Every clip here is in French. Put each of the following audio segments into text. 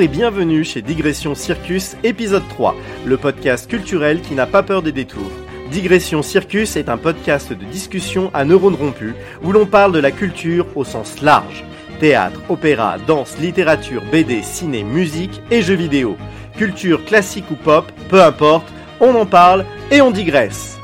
Et bienvenue chez Digression Circus épisode 3, le podcast culturel qui n'a pas peur des détours. Digression Circus est un podcast de discussion à neurones rompus où l'on parle de la culture au sens large. Théâtre, opéra, danse, littérature, BD, ciné, musique et jeux vidéo. Culture classique ou pop, peu importe, on en parle et on digresse.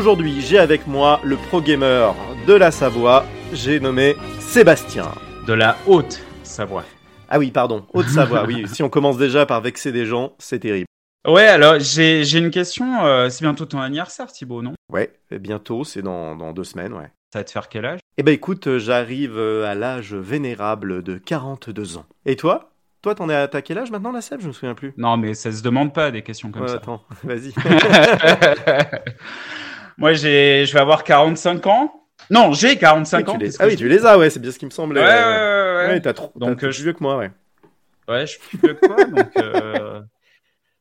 Aujourd'hui, j'ai avec moi le pro gamer de la Savoie, j'ai nommé Sébastien. De la haute Savoie. Ah oui, pardon, Haute-Savoie, oui. Si on commence déjà par vexer des gens, c'est terrible. Ouais, alors j'ai une question. euh, c'est bientôt ton anniversaire, Thibaut, non? Ouais, bientôt, c'est dans, dans deux semaines, ouais. Ça va te faire quel âge? Eh ben écoute, euh, j'arrive euh, à l'âge vénérable de 42 ans. Et toi? Toi, t'en es à quel âge maintenant, la Seb Je me souviens plus. Non, mais ça se demande pas des questions comme Ouais, ça. attends, vas-y. Moi, j'ai, je vais avoir 45 ans. Non, j'ai 45 Oui, ans. les- Ah oui, je- tu les as, ouais, c'est bien ce qui me semblait. Ouais, ouais, ouais, ouais. Ouais, t'as trop. Donc, t'as- euh, plus vieux que moi, ouais. Ouais, je suis plus vieux que toi, donc euh,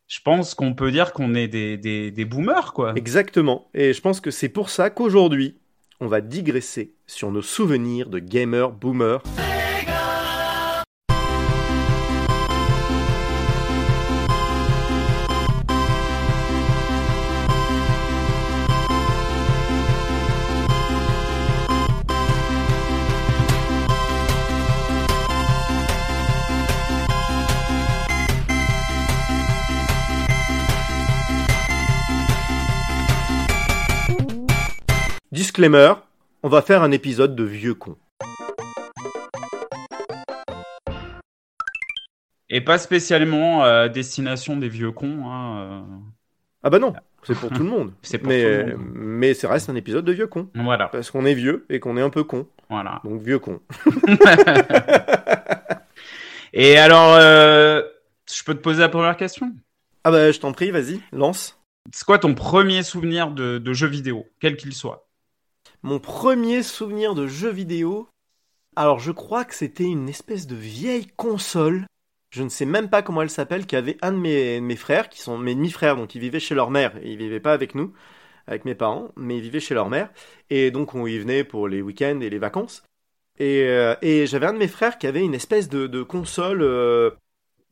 je pense qu'on peut dire qu'on est des, des, des boomers, quoi. Exactement. Et je pense que c'est pour ça qu'aujourd'hui, on va digresser sur nos souvenirs de gamer boomer. Disclaimer, on va faire un épisode de vieux con. Et pas spécialement euh, destination des vieux cons. Hein, euh. Ah bah non, c'est pour tout le monde. C'est pour mais, tout le monde. mais ça reste un épisode de vieux con. Voilà, Parce qu'on est vieux et qu'on est un peu con. voilà. Donc vieux con. Et alors, euh, je peux te poser la première question? Ah bah je t'en prie, vas-y, lance. C'est quoi ton premier souvenir de, de jeu vidéo, quel qu'il soit? Mon premier souvenir de jeu vidéo. Alors je crois que c'était une espèce de vieille console. Je ne sais même pas comment elle s'appelle, qui avait un de mes, mes frères, qui sont mes demi-frères, donc ils vivaient chez leur mère. Ils vivaient pas avec nous, avec mes parents, mais ils vivaient chez leur mère. Et donc on y venait pour les week-ends et les vacances. Et, euh, et j'avais un de mes frères qui avait une espèce de, console. euh,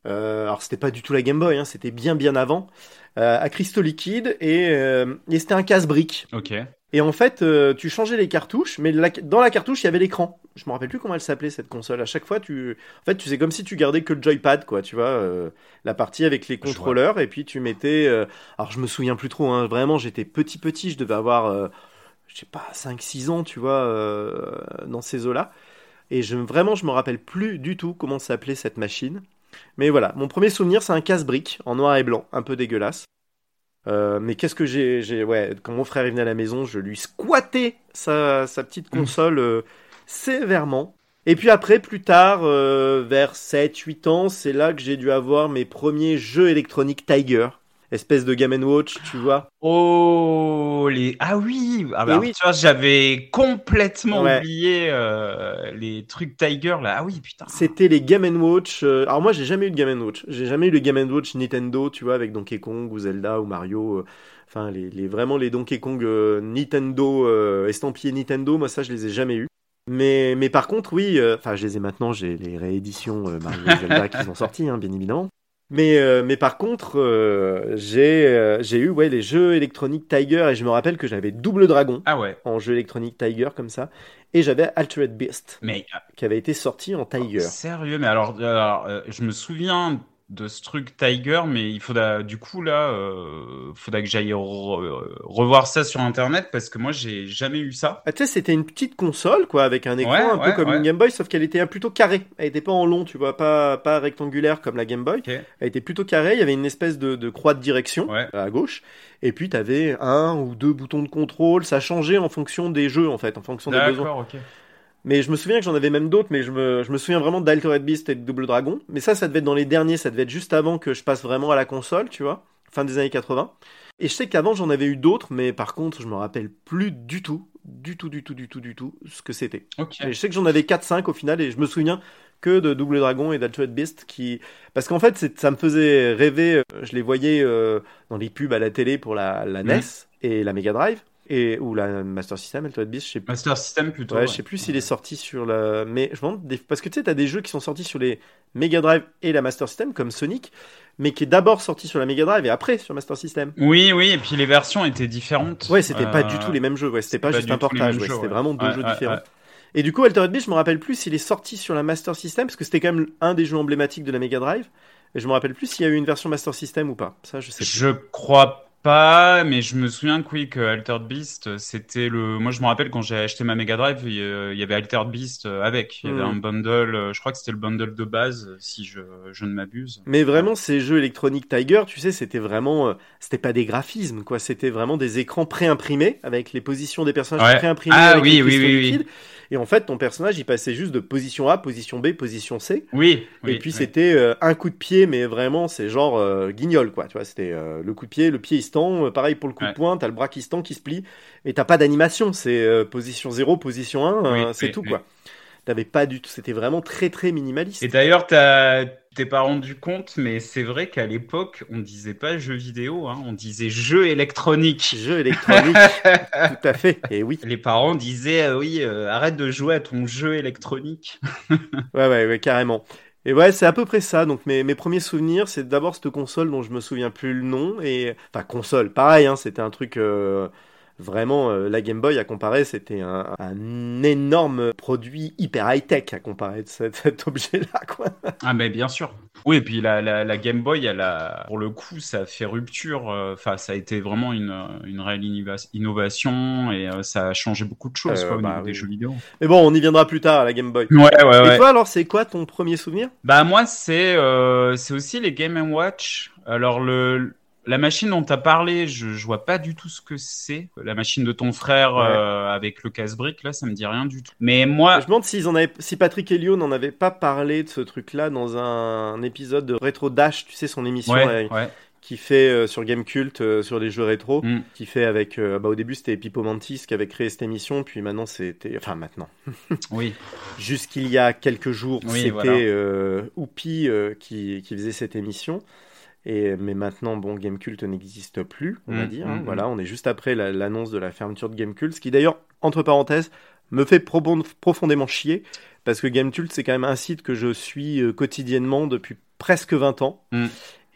euh, alors c'était pas du tout la Game Boy, hein, c'était bien bien avant, à cristaux liquides et, et c'était un casse-brique. Ok. Et en fait, euh, tu changeais les cartouches, mais la- dans la cartouche, il y avait l'écran. Je me rappelle plus comment elle s'appelait cette console. À chaque fois, tu, en fait, tu sais comme si tu gardais que le joypad, quoi. Tu vois, euh, la partie avec les contrôleurs, et puis tu mettais. euh, Alors, je me souviens plus trop. Hein, vraiment, j'étais petit petit. Je devais avoir, je sais pas, 5-6 ans, tu vois, dans ces eaux-là. Et je, vraiment, je me rappelle plus du tout comment s'appelait cette machine. Mais voilà, mon premier souvenir, c'est un casse-brique en noir et blanc, un peu dégueulasse. Euh, mais qu'est-ce que j'ai, j'ai, ouais, quand mon frère est venu à la maison, je lui squattais sa, sa petite console euh, sévèrement. Et puis après, plus tard, euh, vers 7-8 ans, c'est là que j'ai dû avoir mes premiers jeux électroniques Tiger. Espèce de Game Watch, tu vois. Oh, les... Ah oui, ah bah, oui. tu vois, j'avais complètement Ouais. oublié euh, les trucs Tiger, là. Ah oui, putain. C'était les Game Watch. euh, Alors moi, j'ai jamais eu de Game Watch. J'ai jamais eu le Game Watch Nintendo, tu vois, avec Donkey Kong ou Zelda ou Mario. euh, Enfin, les, les- vraiment les Donkey Kong Nintendo, estampillés Nintendo, moi ça, je les ai jamais eu. Mais, mais par contre, oui, enfin, je les ai maintenant, j'ai les rééditions Mario et Zelda qui sont sorties, hein, bien évidemment. Mais, euh, mais par contre, euh, j'ai euh, j'ai eu ouais, les jeux électroniques Tiger et je me rappelle que j'avais Double Dragon Ah ouais, en jeu électronique Tiger comme ça. Et j'avais Altered Beast mais qui avait été sorti en Tiger. sérieux, mais alors, alors, euh, je me souviens de ce truc Tiger, mais il faudra, du coup, là, euh, faudra que j'aille re- revoir ça sur Internet parce que moi, j'ai jamais eu ça. Ah, tu sais, c'était une petite console, quoi, avec un écran Ouais, un peu comme ouais. une Game Boy, sauf qu'elle était plutôt carrée. Elle était pas en long, tu vois, pas, pas rectangulaire comme la Game Boy. Elle était plutôt carrée, il y avait une espèce de, de croix de direction Ouais. à gauche. Et puis, t'avais un ou deux boutons de contrôle. Ça changeait en fonction des jeux, en fait, en fonction des besoins. D'accord, ok. Mais je me souviens que j'en avais même d'autres, mais je me, je me souviens vraiment d'Altered Beast et de Double Dragon. Mais ça, ça devait être dans les derniers, ça devait être juste avant que je passe vraiment à la console, tu vois, fin des années 80. Et je sais qu'avant, j'en avais eu d'autres, mais par contre, je me rappelle plus du tout, du tout, du tout, du tout, du tout, ce que c'était. Ok. Et je sais que j'en avais 4-5 au final, et je me souviens que de Double Dragon et d'Altered Beast qui parce qu'en fait ça me faisait rêver euh, je les voyais euh, dans les pubs à la télé pour la, la Mhm. NES et la Mega Drive et ou la Master System, Altered Beast, je sais plus. Master System plutôt. Ouais, je sais plus s'il est sorti sur la. Mais je demande des- parce que tu sais, t'as des jeux qui sont sortis sur les Mega Drive et la Master System, comme Sonic, mais qui est d'abord sorti sur la Mega Drive et après sur Master System. Oui, oui, et puis les versions étaient différentes. Ouais, c'était pas Euh, du tout les mêmes jeux. Ouais, c'était pas, pas juste un portage. ouais, c'était ouais. vraiment deux Ouais, jeux ouais, différents. ouais. Et du coup, Altered Beast, je me rappelle plus s'il est sorti sur la Master System, parce que c'était quand même un des jeux emblématiques de la Mega Drive. Et je me rappelle plus s'il y a eu une version Master System ou pas. Ça, je sais plus. Je crois pas, mais je me souviens que oui, que Altered Beast, c'était le. Moi, je me rappelle quand j'ai acheté ma Mega Drive, il y euh, avait Altered Beast euh, avec. Il y avait Hmm. un bundle, euh, je crois que c'était le bundle de base, si je, je ne m'abuse. Mais vraiment, ces jeux électroniques Tiger, tu sais, c'était vraiment, c'était pas des graphismes, quoi. C'était vraiment des écrans préimprimés avec les positions des personnages Ouais. préimprimés Ah avec oui, les oui, oui, oui. Et en fait, ton personnage, il passait juste de position A, position B, position C. Oui. oui, et puis oui. c'était euh, un coup de pied, mais vraiment, c'est genre euh, guignol, quoi. Tu vois, c'était euh, le coup de pied, le pied il se tend. euh, pareil pour le coup Ouais. de poing, t'as le bras qui se tend, qui se plie. Et t'as pas d'animation. C'est euh, position 0, position 1, euh, Oui, c'est tout, quoi. T'avais pas du tout. C'était vraiment très, très minimaliste. Et d'ailleurs, t'as- t'es pas rendu compte, mais c'est vrai qu'à l'époque, on disait pas jeu vidéo, hein, on disait jeu électronique. Jeu électronique, tout à fait. Et oui. Les parents disaient euh, oui, euh, arrête de jouer à ton jeu électronique. Ouais, ouais, ouais, carrément. Et ouais, c'est à peu près ça. Donc mes, mes premiers souvenirs, c'est d'abord cette console dont je me souviens plus le nom. Et enfin console, pareil, hein, c'était un truc euh, vraiment euh, la Game Boy à comparer, c'était un, un énorme produit hyper high tech à comparer de cet, cet objet-là, quoi. Ah mais bien sûr. Oui, et puis la, la, la Game Boy, elle a, pour le coup, ça a fait rupture. euh, Enfin, ça a été vraiment une, une réelle innova- innovation et euh, ça a changé beaucoup de choses quoi, au bah niveau oui. des jeux vidéo. Mais bon, on y viendra plus tard à la Game Boy. Ouais, ouais, Et ouais. toi, alors, c'est quoi ton premier souvenir? Bah moi, c'est c'est aussi les Game Watch. Alors le la machine dont tu as parlé, je, je vois pas du tout ce que c'est. La machine de ton frère Ouais. euh, avec le casse-brique, là, ça me dit rien du tout. Mais moi, Je me demande s'ils en avaient, si Patrick Helio n'en avait pas parlé de ce truc-là dans un, épisode de Retro Dash, tu sais, son émission ouais, ouais. qui fait euh, sur Game Cult, euh, sur les jeux rétro. Mm. qui fait avec bah au début c'était Pipo Mantis qui avait créé cette émission puis maintenant c'était enfin maintenant Oui, jusqu'il y a quelques jours Oui, c'était voilà. Oupi qui, qui faisait cette émission et mais maintenant bon Gamecult n'existe plus on va Mm, dire mm, hein. mm. voilà on est juste après la- l'annonce de la fermeture de Gamecult ce qui d'ailleurs entre parenthèses me fait pro- profondément chier parce que Gamecult c'est quand même un site que je suis euh, quotidiennement depuis presque 20 ans.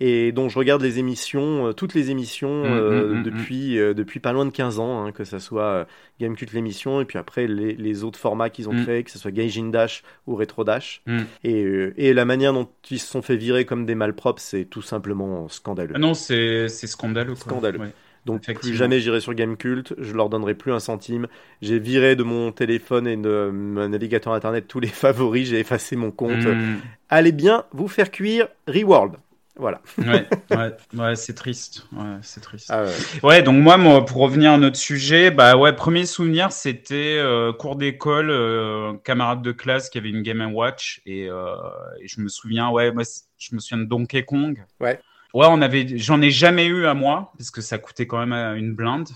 Et dont je regarde les émissions, euh, toutes les émissions Mm, euh, mm, mm, depuis, euh, depuis pas loin de 15 ans, hein, que ça soit Gamecult l'émission et puis après les, les autres formats qu'ils ont Mm. créés, que ce soit Gaijin Dash ou Retro Dash. Mm. Et, et la manière dont ils se sont fait virer comme des malpropres, c'est tout simplement scandaleux. Ah non, c'est scandaleux. Quoi. Scandaleux. Ouais. Donc plus jamais j'irai sur Gamecult, je leur donnerai plus un centime. J'ai viré de mon téléphone et de mon navigateur internet tous les favoris, j'ai effacé mon compte. Mm. Allez bien vous faire cuire Reworld. Voilà. ouais, ouais, ouais, c'est triste. Ouais, c'est triste. Ah, ouais. Donc moi, moi, pour revenir à notre sujet, bah ouais, premier souvenir, c'était euh, cours d'école, euh, camarade de classe qui avait une Game Watch et, euh, et je me souviens, ouais, moi, je me souviens de Donkey Kong. Ouais. Ouais, on avait, j'en ai jamais eu à moi parce que ça coûtait quand même euh, une blinde.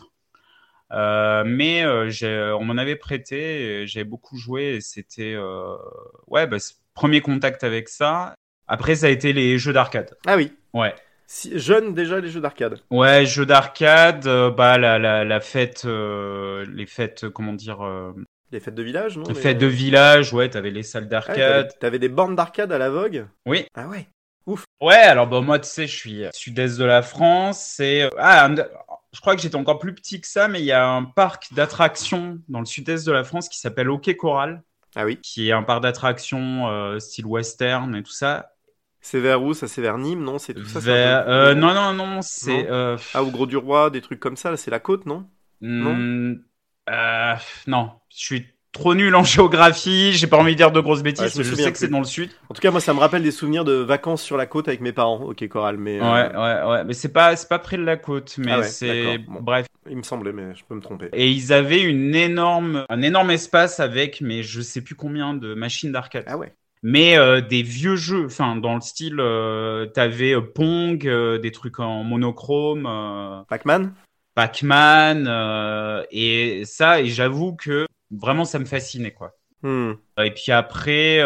Euh, mais euh, on m'en avait prêté, j'avais beaucoup joué et c'était, euh, ouais, bah, premier contact avec ça. Après, ça a été les jeux d'arcade. ah oui. Ouais. Si, jeune déjà les jeux d'arcade. Ouais, jeux d'arcade, euh, bah la, la, la fête, euh, les fêtes, euh, comment dire, euh, Les fêtes de village, non les fêtes de village, ouais, t'avais les salles Ah, d'arcade. T'avais des bornes d'arcade à la Vogue Oui. Ah ouais. Ouais, alors bah moi, tu sais, je suis sud-est de la France, euh, ah, un- je crois que j'étais encore plus petit que ça, mais il y a un parc d'attractions dans le sud-est de la France qui s'appelle Hockey Coral, Ah oui. qui est un parc d'attractions style western et tout ça. C'est vers où? Ça c'est vers Nîmes, non? C'est tout ça Vers- euh, non, non, non, c'est Non? euh, Ah, au Gros du Roi, des trucs comme ça, c'est la côte, non? Hmm, euh, non, je suis trop nul en géographie, j'ai pas envie de dire de grosses bêtises, Ouais, mais je sais que c'est dans le sud. En tout cas, moi, ça me rappelle des souvenirs de vacances sur la côte avec mes parents. Ok, Coral, mais euh, Ouais, ouais, ouais, mais c'est pas, pas près de la côte, mais Ah ouais, c'est, bon. bref. il me semblait, mais je peux me tromper. Et ils avaient une énorme, un énorme espace avec, mais je sais plus combien de machines d'arcade. Ah ouais. Mais euh, des vieux jeux, enfin dans le style, euh, t'avais euh, Pong, euh, des trucs en monochrome. Pac-Man? Pac-Man et ça et j'avoue que vraiment ça me fascinait quoi. Hmm. Et puis après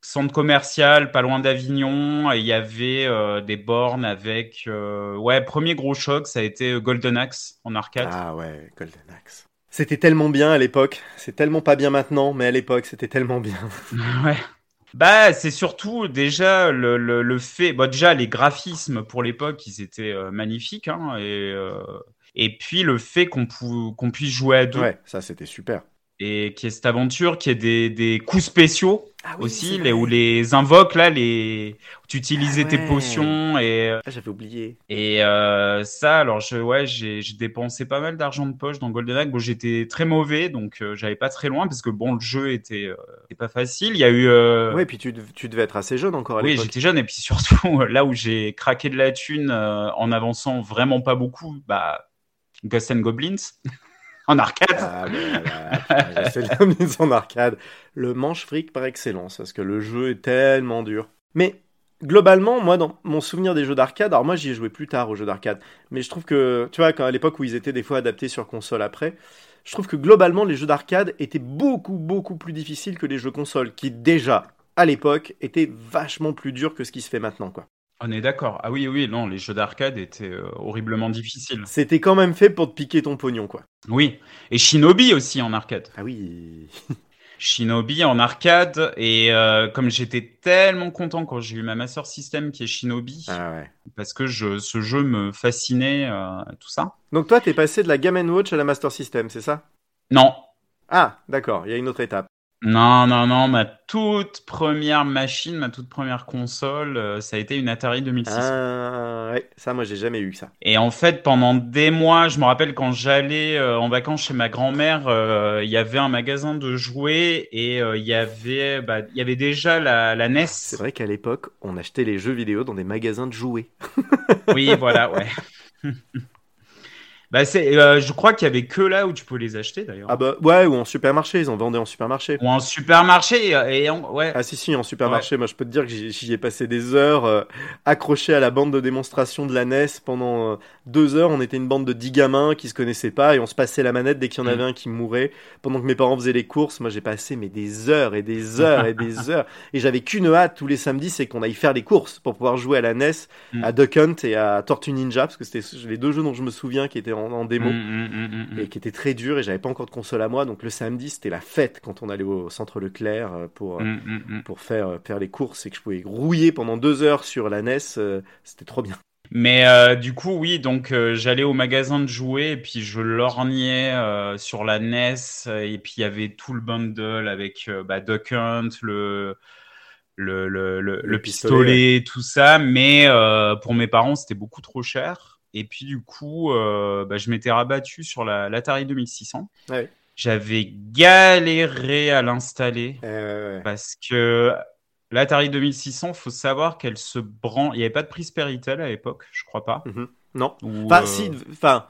centre commercial, pas loin d'Avignon. Il y avait des bornes avec. ouais, premier gros choc, ça a été Golden Axe en arcade. Ah ouais, Golden Axe. C'était tellement bien à l'époque. C'est tellement pas bien maintenant, mais à l'époque, c'était tellement bien. ouais. Bah, c'est surtout déjà le, le, le fait. Déjà, les graphismes pour l'époque, ils étaient euh, magnifiques. Hein, et, euh, et puis le fait qu'on pou- qu'on puisse jouer à deux Ouais, ça c'était super. Et qu'il y ait cette aventure, qu'il y ait des, des coups spéciaux Ah aussi, les, où les invoques, là, les, tu utilisais Ah tes potions et. Ah, j'avais oublié. Et euh, ça, alors je, ouais, j'ai dépensé pas mal d'argent de poche dans GoldenEye. Bon, j'étais très mauvais, donc euh, j'allais pas très loin parce que bon, le jeu était, euh, était pas facile. Il y a eu, euh, Ouais, puis tu, tu devais être assez jeune encore à oui, j'étais jeune et puis surtout là où j'ai craqué de la thune euh, en avançant vraiment pas beaucoup, bah Ghosts and Goblins en arcade. Ah, j'essaie de l'amener en arcade. Le manche fric par excellence, parce que le jeu est tellement dur. Mais globalement, moi, dans mon souvenir des jeux d'arcade, alors moi j'y ai joué plus tard aux jeux d'arcade, mais je trouve que, tu vois, quand, à l'époque où ils étaient des fois adaptés sur console après, je trouve que globalement les jeux d'arcade étaient beaucoup, beaucoup plus difficiles que les jeux console, qui déjà, à l'époque, étaient vachement plus durs que ce qui se fait maintenant, quoi. On est d'accord. Ah oui, oui, non, les jeux d'arcade étaient euh, horriblement difficiles. C'était quand même fait pour te piquer ton pognon, quoi. Oui, et Shinobi aussi en arcade. Ah oui. Shinobi en arcade et euh, comme j'étais tellement content quand j'ai eu ma Master System qui est Shinobi Ah ouais. parce que je, ce jeu me fascinait euh, tout ça. Donc toi, t'es passé de la Game Watch à la Master System, c'est ça? Non, Ah, d'accord, il y a une autre étape. Non, non, non, ma toute première machine, ma toute première console, euh, ça a été une Atari 2006. Ah, ouais, ça, moi, j'ai jamais eu ça. Et en fait, pendant des mois, je me rappelle quand j'allais euh, en vacances chez ma grand-mère, euh, il y avait un magasin de jouets et il y avait, bah, il y avait déjà la, la NES. C'est vrai qu'à l'époque, on achetait les jeux vidéo dans des magasins de jouets. Oui, voilà, ouais. bah, c'est, euh, je crois qu'il y avait que là où tu peux les acheter d'ailleurs. Ah bah, ouais, ou en supermarché, ils en vendaient en supermarché. Ou en supermarché et en, ouais. Ah si, si, en supermarché, moi, je peux te dire que j'y j'y ai passé des heures euh, accroché à la bande de démonstration de la NES pendant euh, deux heures. On était une bande de dix gamins qui se connaissaient pas et on se passait la manette dès qu'il y en Mm. avait un qui mourait. Pendant que mes parents faisaient les courses, moi, j'ai passé mais des heures et des heures et des heures. Et j'avais qu'une hâte tous les samedis, c'est qu'on aille faire les courses pour pouvoir jouer à la NES, Mm. à Duck Hunt et à Tortue Ninja, parce que c'était les deux jeux dont je me souviens qui étaient en, en démo. Mm, mm, mm, et qui étaient très durs et j'avais pas encore de console à moi donc le samedi c'était la fête quand on allait au centre Leclerc euh, pour, euh, pour faire, euh, faire les courses et que je pouvais rouiller pendant deux heures sur la NES c'était trop bien Mais euh, du coup, oui, donc euh, j'allais au magasin de jouets et puis je lorgnais euh, sur la NES et puis il y avait tout le bundle avec bah, Duck Hunt, le le, le, le, le pistolet, tout ça. Mais pour mes parents, c'était beaucoup trop cher. Et puis du coup, euh, bah, je m'étais rabattu sur la l'Atari 2600. Ouais. J'avais galéré à l'installer Euh, parce que l'Atari 2600, faut savoir qu'elle se branche. Il n'y avait pas de prise Péritel à l'époque, je crois pas. mhm. non Ou, enfin euh, si enfin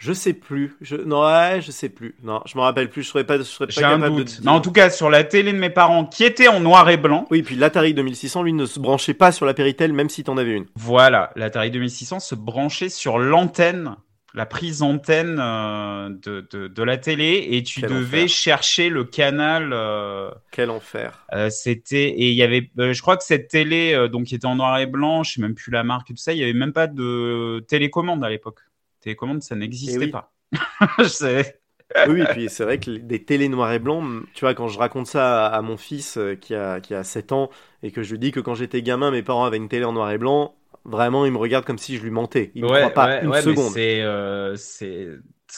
je sais plus je non ouais je sais plus non je me rappelle plus je serais pas je serais pas un capable de doute. te Mais en tout cas, sur la télé de mes parents, qui était en noir et blanc, oui puis l'Atari 2600 lui ne se branchait pas sur la Péritel même si t'en avais une voilà, l'Atari 2600 se branchait sur l'antenne, la prise antenne euh, de, de, de la télé, et tu Quel devais enfer. chercher le canal. euh, quel enfer euh, C'était et il y avait, je crois que cette télé, donc qui était en noir et blanc, je sais même plus la marque et tout ça, il y avait même pas de télécommande à l'époque. Télécommande, ça n'existait Eh oui. pas. Je sais. oui, et puis c'est vrai que des télés noir et blanc, tu vois, quand je raconte ça à, mon fils euh, qui a, qui a 7 ans et que je lui dis que quand j'étais gamin, mes parents avaient une télé en noir et blanc, vraiment, il me regarde comme si je lui mentais. Il ne croit pas une seconde. C'est euh,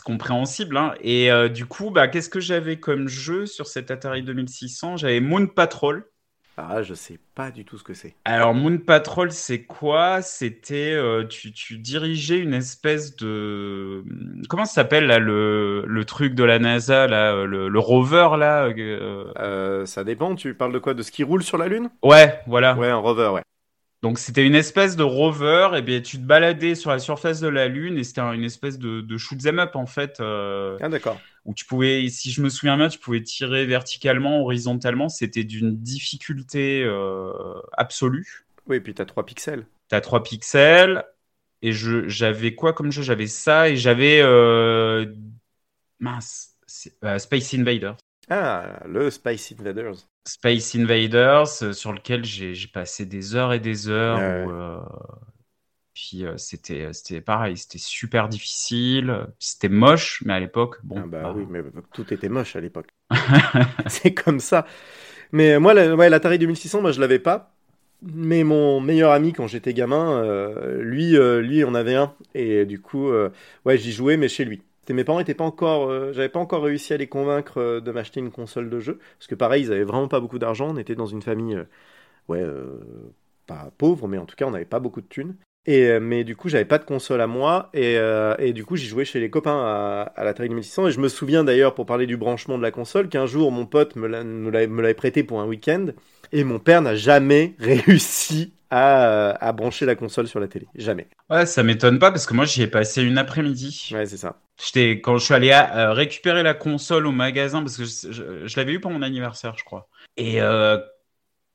compréhensible. Hein. Et euh, du coup, bah, qu'est-ce que j'avais comme jeu sur cet Atari 2600 J'avais Moon Patrol. Ah, je sais pas du tout ce que c'est. Alors, Moon Patrol, c'est quoi? C'était. euh, tu, tu dirigeais une espèce de. Comment ça s'appelle, là, le, le truc de la NASA, là, euh, le, le rover, là euh, Euh, ça dépend, tu parles de quoi? De ce qui roule sur la Lune? Ouais, voilà. Ouais, un rover, ouais. Donc c'était une espèce de rover, et bien tu te baladais sur la surface de la Lune et c'était un- une espèce de, de shoot up en fait, euh, Ah, d'accord. où tu pouvais, si je me souviens bien, tu pouvais tirer verticalement, horizontalement, c'était d'une difficulté euh, absolue. Oui, et puis t'as 3 pixels. T'as 3 pixels, et je j'avais quoi comme jeu? J'avais ça, et j'avais... euh, mince, Space Invaders. Ah, le Spice Invaders. Space Invaders, sur lequel j'ai passé des heures et des heures. puis c'était c'était pareil, c'était super difficile, c'était moche, mais à l'époque, bon. Ah bah, oui, mais tout était moche à l'époque. c'est comme ça. Mais moi, la, ouais, l'Atari 2600, moi je l'avais pas. Mais mon meilleur ami quand j'étais gamin, euh, lui, euh, lui, on avait un. Et du coup, euh, ouais, j'y jouais, mais chez lui. Mes parents étaient pas encore, j'avais pas encore réussi à les convaincre de m'acheter une console de jeu, parce que pareil, ils avaient vraiment pas beaucoup d'argent. On était dans une famille, ouais, pas pauvre, mais en tout cas, on n'avait pas beaucoup de thunes. Et, mais du coup, j'avais pas de console à moi, et, et du coup, j'y jouais chez les copains à, à l'Atari 2600. Et je me souviens d'ailleurs, pour parler du branchement de la console, qu'un jour, mon pote me l'avait prêté pour un week-end. Et mon père n'a jamais réussi à, à, brancher la console sur la télé. Jamais. Ouais, ça m'étonne pas parce que moi j'y ai passé une après-midi. Ouais, c'est ça. J'étais quand je suis allé euh, récupérer la console au magasin parce que je, l'avais eu pour mon anniversaire, je crois. Et euh,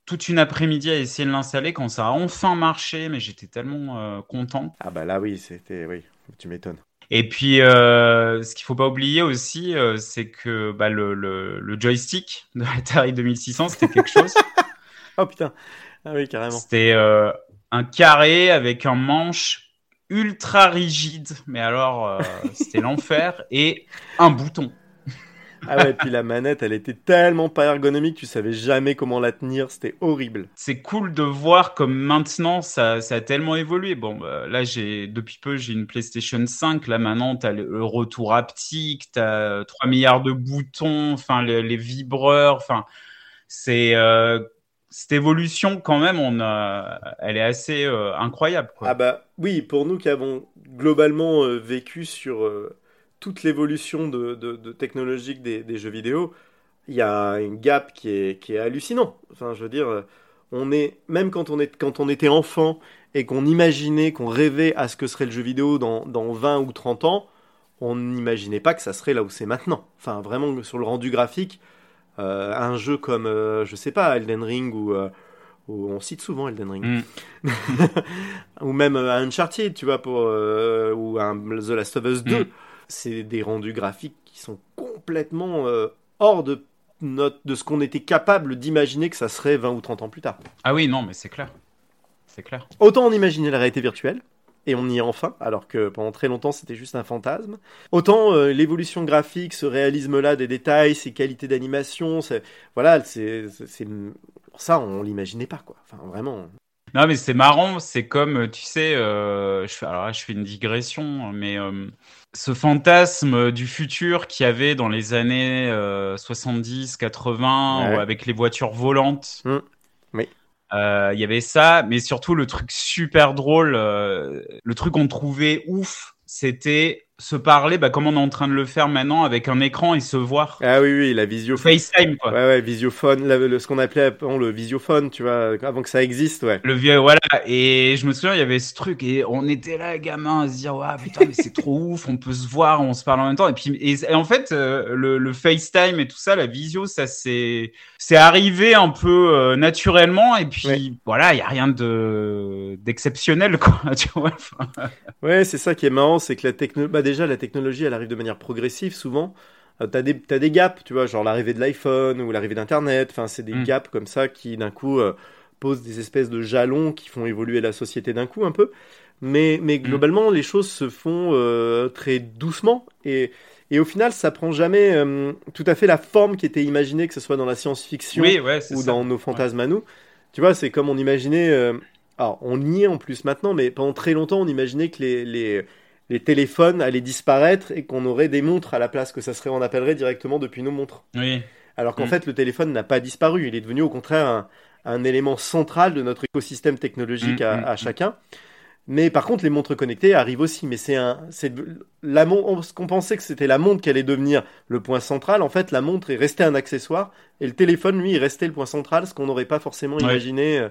toute une après-midi à essayer de l'installer quand ça a enfin marché, mais j'étais tellement euh, content. Ah bah là oui, c'était oui, tu m'étonnes. Et puis, euh, ce qu'il faut pas oublier aussi, euh, c'est que bah, le, le, le, joystick de l'Atari 2600, c'était quelque chose. oh putain, ah oui, carrément. C'était euh, un carré avec un manche ultra rigide, mais alors, euh, c'était l'enfer, et un bouton. Ah ouais, puis la manette, elle était tellement pas ergonomique, tu savais jamais comment la tenir, c'était horrible. C'est cool de voir comme maintenant ça, ça a tellement évolué. Bon, bah, là, j'ai depuis peu, j'ai une PlayStation 5. Là, maintenant, tu as le retour haptique, tu as 3 milliards de boutons, enfin, les, vibreurs, enfin, c'est. Euh, cette évolution, quand même, on a, elle est assez euh, incroyable. Ah bah oui, pour nous qui avons globalement euh, vécu sur toute l'évolution de, technologique des, des, jeux vidéo, il y a un gap qui est, qui est hallucinant. Enfin, je veux dire, on est même quand on, est, quand on était enfant et qu'on imaginait, qu'on rêvait à ce que serait le jeu vidéo dans, dans 20 ou 30 ans, on n'imaginait pas que ça serait là où c'est maintenant. Enfin, vraiment, sur le rendu graphique, euh, un jeu comme, euh, je sais pas, Elden Ring ou... Euh, on cite souvent Elden Ring, mm. ou même Uncharted, tu vois, pour, ou un The Last of Us 2 c'est des rendus graphiques qui sont complètement euh, hors de, notre, de ce qu'on était capable d'imaginer que ça serait 20 ou 30 ans plus tard. Ah oui, non, mais c'est clair. C'est clair. Autant on imaginait la réalité virtuelle, et on y est enfin, alors que pendant très longtemps c'était juste un fantasme. Autant euh, l'évolution graphique, ce réalisme-là des détails, ces qualités d'animation, voilà, c'est ça on l'imaginait pas quoi. Enfin vraiment. Non, mais c'est marrant, c'est comme, tu sais, euh, je, fais, alors là, je fais une digression, mais euh, ce fantasme du futur qu'il y avait dans les années 70, 80, avec les voitures volantes. Mmh. Euh, il y avait ça, mais surtout le truc super drôle, le truc qu'on trouvait ouf, c'était se parler, bah, comme on est en train de le faire maintenant avec un écran et se voir. Ah oui, oui, la visio. FaceTime, quoi. Ouais, ouais, visiophone, ce qu'on appelait avant le visiophone, tu vois, avant que ça existe, ouais. Le vieux, voilà. Et je me souviens, il y avait ce truc et on était là, gamin, à se dire, ouais, putain, mais c'est trop ouf, on peut se voir, on se parle en même temps. Et puis, et, en fait, euh, le, le, FaceTime et tout ça, la visio, ça c'est, c'est arrivé un peu euh, naturellement. Et puis, voilà, il y a rien de d'exceptionnel, quoi, tu vois. ouais, c'est ça qui est marrant, c'est que la technologie, bah, déjà, la technologie, elle arrive de manière progressive souvent. Euh, t'as des, as des gaps, tu vois, genre l'arrivée de l'iPhone ou l'arrivée d'Internet. Enfin, c'est des mm. gaps comme ça qui, d'un coup, euh, posent des espèces de jalons qui font évoluer la société d'un coup un peu. Mais, mais mm. globalement, les choses se font euh, très doucement. Et, et au final, ça prend jamais tout à fait la forme qui était imaginée, que ce soit dans la science-fiction ou dans nos fantasmes à nous. Tu vois, c'est comme on imaginait. alors, on y est en plus maintenant, mais pendant très longtemps, on imaginait que les, les les téléphones allaient disparaître et qu'on aurait des montres à la place, que ça serait, on appellerait directement depuis nos montres. Oui. Alors qu'en mm. fait, le téléphone n'a pas disparu. Il est devenu au contraire un, élément central de notre écosystème technologique mm, à, mm, chacun. Mais par contre, les montres connectées arrivent aussi. Mais c'est un, c'est la ce qu'on pensait que c'était la montre qui allait devenir le point central. En fait, la montre est restée un accessoire et le téléphone, lui, est resté le point central, ce qu'on n'aurait pas forcément imaginé. Euh,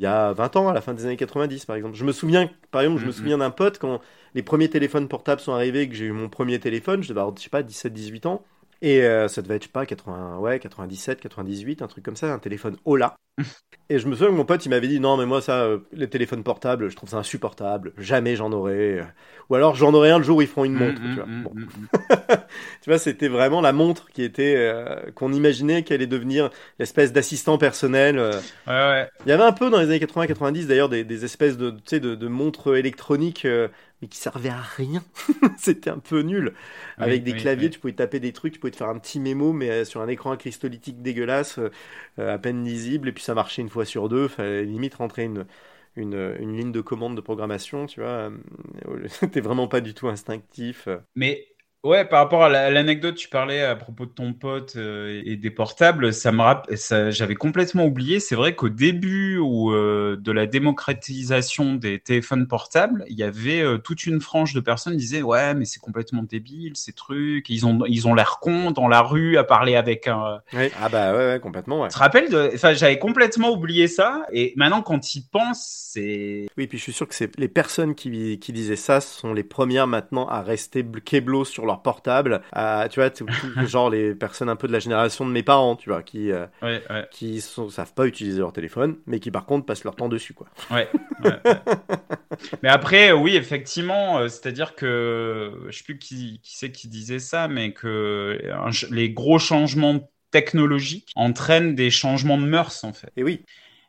il y a 20 ans, à la fin des années 90 par exemple. Je me souviens, par exemple, je me souviens d'un pote quand les premiers téléphones portables sont arrivés, que j'ai eu mon premier téléphone, je devais avoir, je sais pas, 17-18 ans. Et euh, ça devait être, je sais pas, 80, ouais, 97, 98, un truc comme ça, un téléphone Ola. Et je me souviens que mon pote, il m'avait dit non, mais moi, ça, euh, les téléphones portables, je trouve ça insupportable. Jamais j'en aurai. Ou alors j'en aurai un le jour où ils feront une Mm, montre. mm, tu vois. mm, Bon. mm, mm. Tu vois, c'était vraiment la montre qui était euh, qu'on imaginait qu'elle allait devenir l'espèce d'assistant personnel. euh. Ouais, ouais. Il y avait un peu dans les années 80-90 d'ailleurs des, des espèces de, de, de montres électroniques mais qui servaient à rien. c'était un peu nul. Avec des oui, claviers, oui. tu pouvais taper des trucs, tu pouvais te faire un petit mémo, mais euh, sur un écran cristallitique dégueulasse, euh, euh, à peine lisible, et puis ça marchait une fois sur deux. Fallait limite rentrer une, une, une ligne de commande de programmation, tu vois. C'était vraiment pas du tout instinctif. Mais ouais, par rapport à la- à l'anecdote, tu parlais à propos de ton pote euh, et des portables, ça me rapp- ça, j'avais complètement oublié. C'est vrai qu'au début euh, de la démocratisation des téléphones portables, il y avait euh, toute une frange de personnes qui disaient ouais, mais c'est complètement débile ces trucs. Ils ont ils ont l'air cons dans la rue à parler avec un. Ah bah ouais, ouais, complètement, ouais. Tu te rappelles de... Enfin, j'avais complètement oublié ça. Et maintenant, quand il pense, c'est Oui, puis je suis sûr que c'est les personnes qui, qui disaient ça sont les premières maintenant à rester bl- keblo sur leur portable. À, tu vois, genre les personnes un peu de la génération de mes parents, tu vois, qui euh, ouais, ouais. qui sont, savent pas utiliser leur téléphone, mais qui par contre passent leur temps dessus, quoi. Ouais, mais après, euh, oui, effectivement, euh, c'est-à-dire que je sais plus qui, qui c'est qui disait ça, mais que ch- les gros changements technologiques entraînent des changements de mœurs, en fait. Et oui,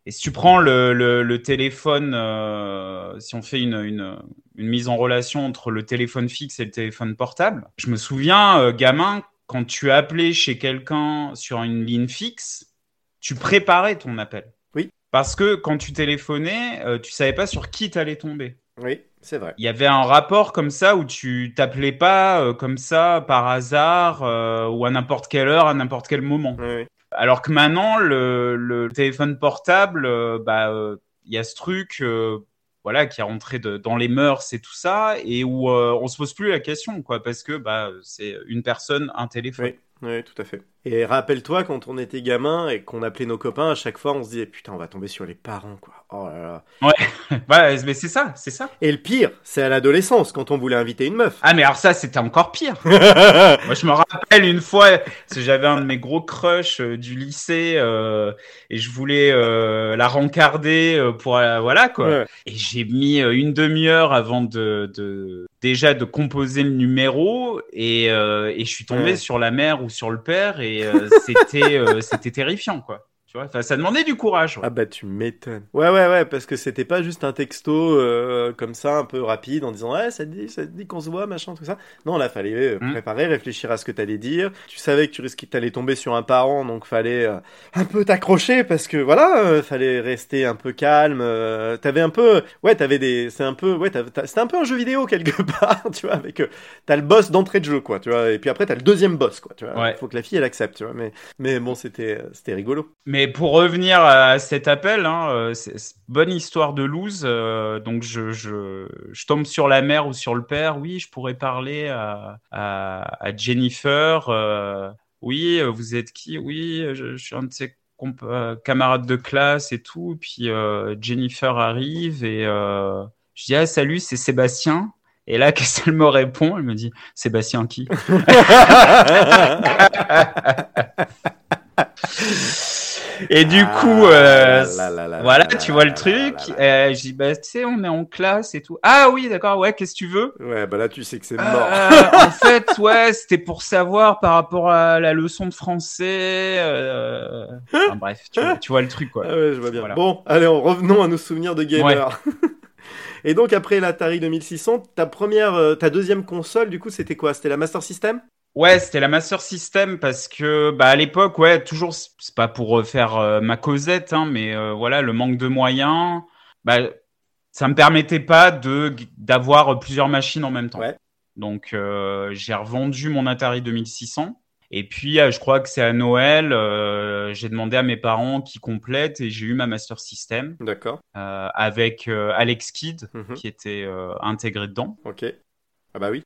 Et si tu prends le, le, le téléphone, euh, si on fait une, une, une mise en relation entre le téléphone fixe et le téléphone portable, je me souviens, euh, gamin, quand tu appelais chez quelqu'un sur une ligne fixe, tu préparais ton appel. Oui. Parce que quand tu téléphonais, euh, tu savais pas sur qui t'allais tomber. oui, c'est vrai. Il y avait un rapport comme ça où tu t'appelais pas euh, comme ça par hasard euh, ou à n'importe quelle heure, à n'importe quel moment. Oui, oui. Alors que maintenant, le, téléphone portable, euh, bah, euh, il y a ce truc, euh, voilà, qui est rentré dans les mœurs et tout ça, et où on se pose plus la question, quoi, parce que bah, c'est une personne, un téléphone. Oui, oui, tout à fait. Et rappelle-toi quand on était gamin et qu'on appelait nos copains, à chaque fois on se disait putain, on va tomber sur les parents, quoi. Oh là là. Ouais, mais c'est ça, c'est ça. Et le pire, c'est à l'adolescence quand on voulait inviter une meuf. Ah, mais alors ça, c'était encore pire. Moi, je me rappelle une fois, j'avais un de mes gros crushs euh, du lycée, euh, et je voulais euh, la rencarder pour, voilà, quoi. Ouais. Et j'ai mis une demi-heure avant de, de déjà de composer le numéro et, euh, et je suis tombé Ouais. sur la mère ou sur le père et euh, c'était euh, c'était terrifiant quoi. Tu vois, ça demandait du courage. ouais. Ah bah tu m'étonnes. Ouais ouais ouais parce que c'était pas juste un texto euh, comme ça un peu rapide en disant ouais ça te dit ça te dit qu'on se voit machin tout ça. Non là fallait euh, Mm. préparer, réfléchir à ce que t'allais dire. Tu savais que tu risquais t'allais tomber sur un parent donc fallait euh, un peu t'accrocher parce que voilà euh, fallait rester un peu calme. euh, t'avais un peu ouais t'avais des c'est un peu ouais c'était un peu un jeu vidéo quelque part tu vois avec t'as le boss d'entrée de jeu quoi tu vois et puis après t'as le deuxième boss quoi tu vois. Ouais. Faut que la fille elle accepte tu vois mais mais bon c'était c'était rigolo. Mais pour revenir à cet appel, hein, euh, bonne histoire de loose. euh, donc je, je, tombe sur la mère ou sur le père. Oui, je pourrais parler à, Jennifer. euh, oui, vous êtes qui? Oui, je, suis un de ses euh, camarades de classe et tout. Puis Jennifer arrive et je dis ah salut, c'est Sébastien. Et là, qu'est-ce qu'elle me répond? Elle me dit Sébastien qui? Et du coup, euh, Ah là là là voilà, là tu vois le truc. Euh, je dis, bah, tu sais, on est en classe et tout. Ah oui, d'accord, ouais, qu'est-ce que tu veux? Ouais, bah là, tu sais que c'est mort. Euh, En fait, ouais, c'était pour savoir par rapport à la leçon de français. euh, enfin, bref, tu vois, tu vois le truc, quoi. Ah ouais, je vois bien. Voilà. Bon, allez, en revenons à nos souvenirs de gamer. Et donc, après l'Atari 2600, ta première, euh, ta deuxième console, du coup, c'était quoi? C'était la Master System? Ouais, c'était la Master System parce que bah à l'époque, ouais, toujours c'est pas pour refaire euh, ma causette, hein, mais euh, voilà, le manque de moyens, bah ça me permettait pas de d'avoir plusieurs machines en même temps. Ouais. Donc euh, j'ai revendu mon Atari 2600 et puis euh, je crois que c'est à Noël, euh, j'ai demandé à mes parents qui complètent et j'ai eu ma Master System D'accord. euh, avec euh, Alex Kidd Mhm. qui était euh, intégré dedans. Ok. Ah bah oui.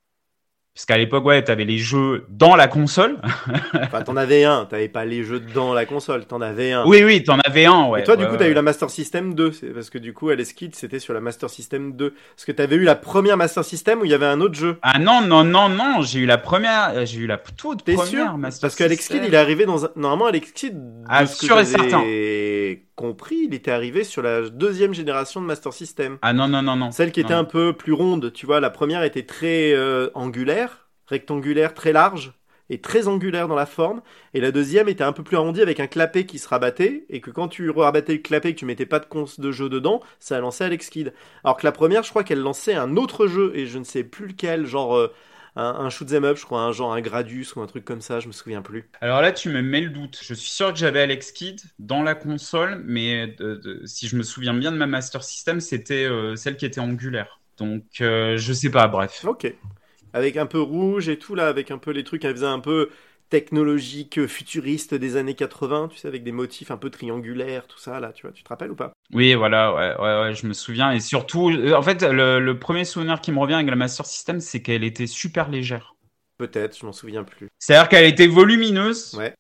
Parce qu'à l'époque, ouais, t'avais les jeux dans la console. Enfin, t'en avais un. T'avais pas les jeux dans la console. T'en avais un. Oui, oui, t'en avais un, ouais. Et toi, du Ouais, coup, ouais, t'as eu la Master System 2. C'est parce que du coup, Alice Kid, c'était sur la Master System 2. Parce que t'avais eu la première Master System où il y avait un autre jeu? Ah non, non, non, non, j'ai eu la première, euh, j'ai eu la toute première sûr? Master Parce que Alex System. Kidd, il est arrivé dans un... Normalement, Alex Kidd... Ah, sûr et j'ai compris, il était arrivé sur la deuxième génération de Master System. Ah non, non, non, non. Celle qui était Non. un peu plus ronde, tu vois. La première était très euh, angulaire, rectangulaire, très large et très angulaire dans la forme. Et la deuxième était un peu plus arrondie avec un clapet qui se rabattait et que quand tu rabattais le clapet et que tu mettais pas de cons de jeu dedans, ça lançait Alex Kidd. Alors que la première, je crois qu'elle lançait un autre jeu et je ne sais plus lequel, genre euh, un, un shoot 'em up, je crois, un genre un Gradius ou un truc comme ça, je me souviens plus. Alors là, tu me mets le doute. Je suis sûr que j'avais Alex Kidd dans la console, mais de- de- si je me souviens bien de ma Master System, c'était euh, celle qui était angulaire. Donc, euh, je sais pas, bref. Ok. Avec un peu rouge et tout là, avec un peu les trucs, elle faisait un peu technologique, futuriste des années 80, tu sais, avec des motifs un peu triangulaires, tout ça là, tu vois, tu te rappelles ou pas? Oui, voilà, ouais, ouais, ouais, je me souviens. Et surtout, euh, en fait, le, le premier souvenir qui me revient avec la Master System, c'est qu'elle était super légère. Peut-être, je m'en souviens plus. C'est-à-dire qu'elle était volumineuse, Ouais.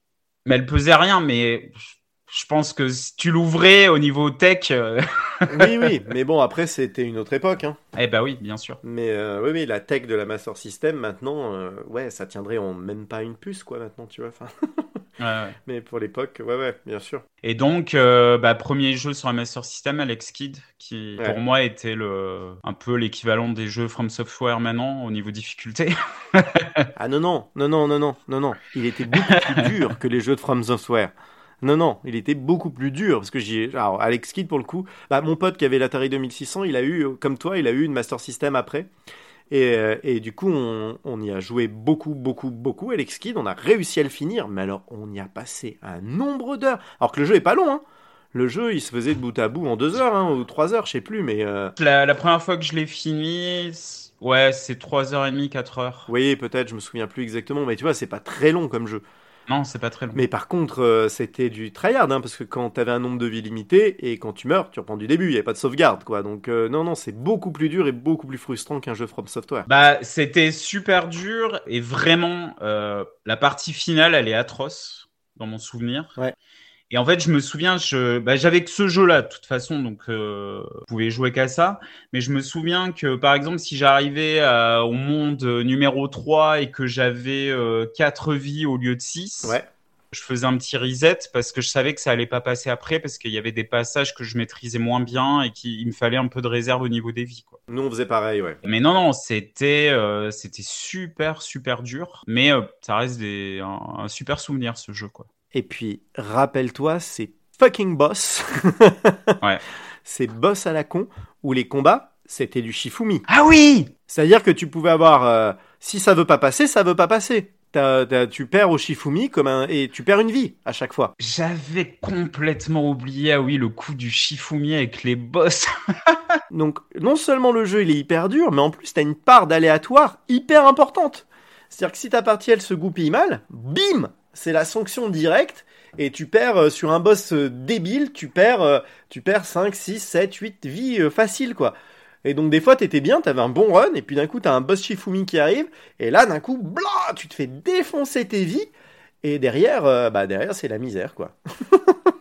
mais elle pesait rien. Mais je pense que si tu l'ouvrais au niveau tech, euh, oui, oui, mais bon, après c'était une autre époque, hein. eh ben oui, bien sûr. Mais euh, oui, oui, la tech de la Master System maintenant, euh, ouais, ça tiendrait en même pas une puce, quoi, maintenant, tu vois. Enfin, Ouais, ouais. mais pour l'époque, ouais, ouais, bien sûr. Et donc, bah, premier jeu sur la Master System, Alex Kidd, qui Ouais. pour moi était le, un peu l'équivalent des jeux From Software maintenant au niveau difficulté. Ah non, non, non, non, non, non, non, non. Il était beaucoup plus dur que les jeux de From Software. Non, non, il était beaucoup plus dur parce que j'ai. Alors, Alex Kidd, pour le coup, bah, mon pote qui avait l'Atari 2600, il a eu, euh, comme toi, il a eu une Master System après. Et, euh, et du coup, on, on y a joué beaucoup, beaucoup, beaucoup. Alex Kidd, on a réussi à le finir, mais alors, on y a passé un nombre d'heures. Alors que le jeu est pas long, hein. Le jeu, il se faisait de bout à bout en deux heures, hein, ou trois heures, je sais plus, mais. euh, La, la première fois que je l'ai fini, ouais, c'est 3h30, 4h. Oui, peut-être, je me souviens plus exactement, mais tu vois, c'est pas très long comme jeu. Non, c'est pas très long. Mais par contre, euh, c'était du tryhard, hein, parce que quand t'avais un nombre de vies limité, et quand tu meurs, tu reprends du début, il n'y a pas de sauvegarde, quoi. Donc, euh, non, non, c'est beaucoup plus dur et beaucoup plus frustrant qu'un jeu From Software. Bah, c'était super dur et vraiment, euh, la partie finale, elle est atroce dans mon souvenir. Ouais. Et en fait, je me souviens, je, bah, j'avais que ce jeu-là de toute façon, donc euh, je pouvais jouer qu'à ça. Mais je me souviens que, par exemple, si j'arrivais au monde euh, numéro 3 et que j'avais euh, 4 vies au lieu de 6, Ouais, je faisais un petit reset parce que je savais que ça allait pas passer après parce qu'il y avait des passages que je maîtrisais moins bien et qu'il me fallait un peu de réserve au niveau des vies. Quoi. nous on faisait pareil, ouais. Mais non, non, c'était euh, c'était super, super dur. Mais euh, ça reste des, un, un super souvenir, ce jeu. quoi. Et puis, rappelle-toi, c'est fucking boss. Ouais. C'est boss à la con, où les combats, c'était du Shifumi. Ah oui C'est-à-dire que tu pouvais avoir, euh, si ça veut pas passer, ça veut pas passer. T'as- t'as- tu perds au Shifumi comme un, et tu perds une vie à chaque fois. J'avais complètement oublié, ah oui, le coup du Shifumi avec les boss. Donc, non seulement le jeu il est hyper dur, mais en plus t'as une part d'aléatoire hyper importante. C'est-à-dire que si ta partie elle se goupille mal, bim, c'est la sanction directe et tu perds euh, sur un boss euh, débile, tu perds, euh, tu perds 5, 6, 7, 8 vies faciles quoi. Et donc des fois t'étais bien, t'avais un bon run, et puis d'un coup t'as un boss Shifumi qui arrive, et là d'un coup, blah, tu te fais défoncer tes vies, et derrière, bah derrière c'est la misère quoi.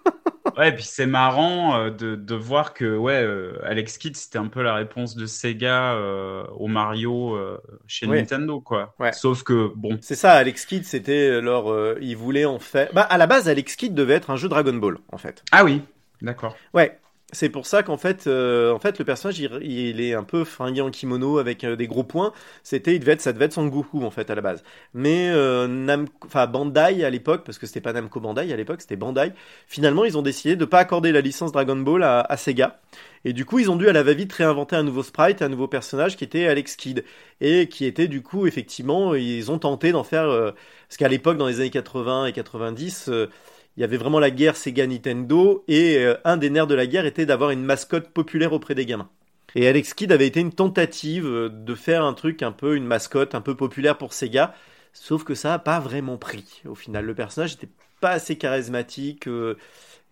Ouais, et puis c'est marrant euh, de, de voir que ouais, euh, Alex Kidd, c'était un peu la réponse de Sega euh, au Mario euh, chez Ouais. Nintendo, quoi. Ouais. Sauf que, bon, C'est ça, Alex Kidd, c'était leur, euh, ils voulaient en faire. Bah à la base, Alex Kidd devait être un jeu Dragon Ball en fait. ah oui, d'accord. Ouais, c'est pour ça qu'en fait, euh, en fait, le personnage, il, il est un peu fringué en kimono avec euh, des gros points. C'était, il devait être, ça devait être Son Goku en fait à la base. Mais euh, Namco, enfin Bandai à l'époque, parce que c'était pas Namco Bandai à l'époque, c'était Bandai. Finalement, ils ont décidé de pas accorder la licence Dragon Ball à, à Sega. Et du coup, ils ont dû à la va-vite réinventer un nouveau sprite, un nouveau personnage qui était Alex Kidd et qui était du coup effectivement, ils ont tenté d'en faire euh, parce qu'à l'époque, dans les années 80 et 90. euh, il y avait vraiment la guerre Sega Nintendo et euh, un des nerfs de la guerre était d'avoir une mascotte populaire auprès des gamins. Et Alex Kidd avait été une tentative euh, de faire un truc un peu une mascotte un peu populaire pour Sega, sauf que ça a pas vraiment pris. Au final, le personnage était pas assez charismatique. euh,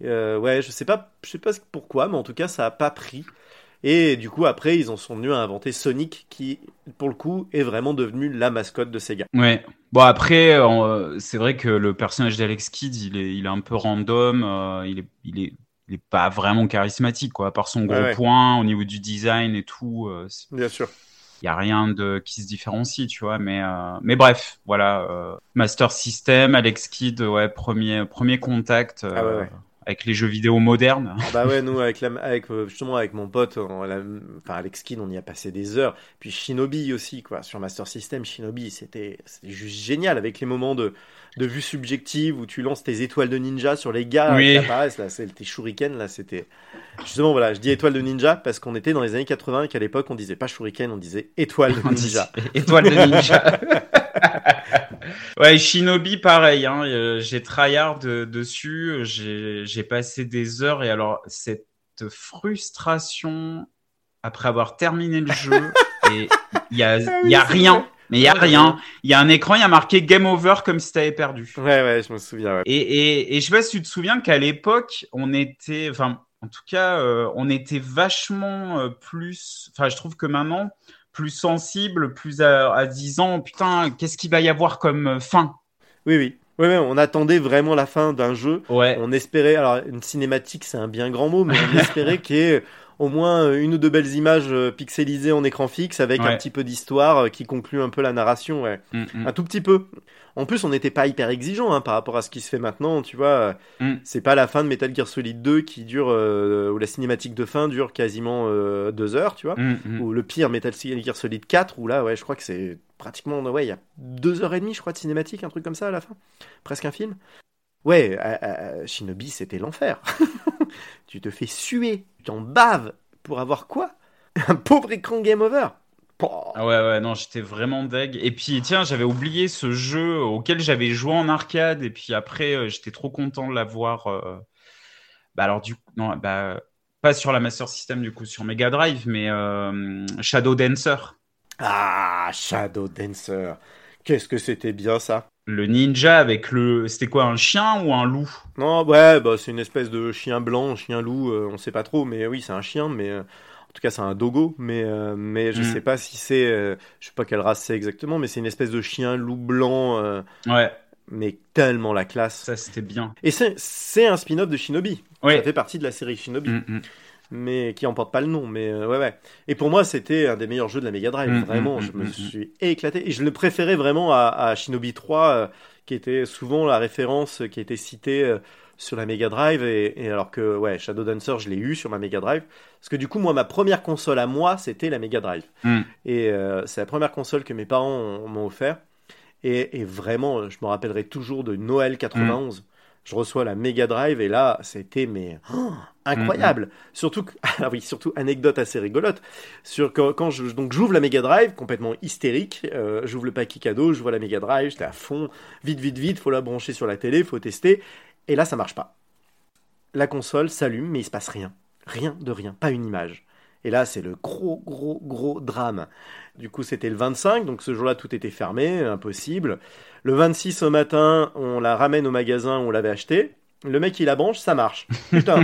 ouais, je sais pas, je sais pas pourquoi, mais en tout cas, ça a pas pris. Et du coup, après, ils en sont venus à inventer Sonic, qui, pour le coup, est vraiment devenu la mascotte de Sega. Ouais. Bon après, euh, c'est vrai que le personnage d'Alex Kidd, il est, il est un peu random. euh, il est, il est, il est pas vraiment charismatique, quoi. À part son gros Ouais, ouais. point au niveau du design et tout, euh, Bien sûr. il y a rien de qui se différencie, tu vois. Mais, mais bref, voilà. Master System, Alex Kidd, ouais, premier, premier contact. Ah ouais. Avec les jeux vidéo modernes. Bah ouais, nous avec, la, avec euh, justement avec mon pote, on, la, enfin Alex Skin, on y a passé des heures. Puis Shinobi aussi, quoi, sur Master System, Shinobi, c'était juste génial avec les moments de, de vue subjective où tu lances tes étoiles de ninja sur les gars Oui. qui apparaissent là, c'est tes shurikens là, c'était justement voilà, je dis étoiles de ninja parce qu'on était dans les années 80 et qu'à l'époque on disait pas shuriken, on disait étoiles de ninja. Étoile de ninja. ouais, Shinobi, pareil. Hein, euh, j'ai tryhard de- dessus. J'ai passé des heures et alors cette frustration après avoir terminé le jeu et il y a, Ah y a c'est rien. Mais il y a rien. Il y a un écran, il y a marqué Game Over comme si t'avais perdu. Ouais ouais, je me souviens. Ouais. Et, et, et je sais pas si tu te souviens qu'à l'époque, on était, enfin, en tout cas, euh, on était vachement euh, plus, enfin, je trouve que maintenant, plus sensible, plus à, à 10 ans, putain, qu'est-ce qu'il va y avoir comme euh, fin? Oui oui. Ouais, on attendait vraiment la fin d'un jeu. Ouais. On espérait, alors une cinématique c'est un bien grand mot, mais on espérait qu'il y ait au moins une ou deux belles images euh, pixelisées en écran fixe avec un petit peu d'histoire euh, qui conclut un peu la narration, ouais. Mm, mm. Un tout petit peu. En plus, on n'était pas hyper exigeant hein, par rapport à ce qui se fait maintenant, tu vois. Mm. C'est pas la fin de Metal Gear Solid 2 qui dure, euh, où la cinématique de fin dure quasiment euh, deux heures, tu vois. Mm, mm. Ou le pire Metal Gear Solid 4, où là, ouais, je crois que c'est pratiquement, ouais, il y a deux heures et demie, je crois, de cinématique, un truc comme ça à la fin. Presque un film. Ouais, euh, euh, Shinobi, c'était l'enfer. tu te fais suer, tu t'en baves pour avoir quoi? Un pauvre écran game over. Ah ouais, ouais, non, j'étais vraiment deg. Et puis, tiens, j'avais oublié ce jeu auquel j'avais joué en arcade. Et puis après, euh, j'étais trop content de l'avoir. euh, Bah alors, du coup, non, bah, pas sur la Master System, du coup, sur Mega Drive, mais euh, Shadow Dancer. Ah, Shadow Dancer. Qu'est-ce que c'était bien ça Le ninja avec le. C'était quoi, un chien ou un loup? Non, ouais, bah, c'est une espèce de chien blanc, chien loup, euh, on sait pas trop, mais oui, c'est un chien, mais euh, en tout cas, c'est un dogo, mais, euh, mais je Mm. sais pas si c'est, euh, je sais pas quelle race c'est exactement, mais c'est une espèce de chien loup blanc, euh, Ouais, mais tellement la classe. ça c'était bien. Et c'est, un spin-off de Shinobi. Ça Ouais. fait partie de la série Shinobi, Mm, mm. mais qui en porte pas le nom, mais euh, ouais, ouais. Et pour moi, c'était un des meilleurs jeux de la Mega Drive, Mm, vraiment, je me suis éclaté, et je le préférais vraiment à, à Shinobi 3, euh, qui était souvent la référence qui était citée sur la Mega Drive et, et alors que ouais Shadow Dancer je l'ai eu sur ma Mega Drive. Parce que du coup moi ma première console à moi c'était la Mega Drive. Mm. et euh, c'est la première console que mes parents ont- m'ont offert. Et, et vraiment je me rappellerai toujours de Noël 91 je reçois la Mega Drive et là c'était mais oh, incroyable. Surtout que, ah oui surtout anecdote assez rigolote. Sur quand, quand je donc j'ouvre la Mega Drive complètement hystérique euh, j'ouvre le paquet cadeau je vois la Mega Drive j'étais à fond. Vite vite vite faut la brancher sur la télé faut tester et là, ça marche pas. La console s'allume, mais il se passe rien. Rien de rien, pas une image. Et là, c'est le gros, gros, gros drame. Du coup, c'était le 25, donc ce jour-là, tout était fermé, impossible. Le 26 au matin, on la ramène au magasin où on l'avait acheté. Le mec, il la branche, ça marche. Putain.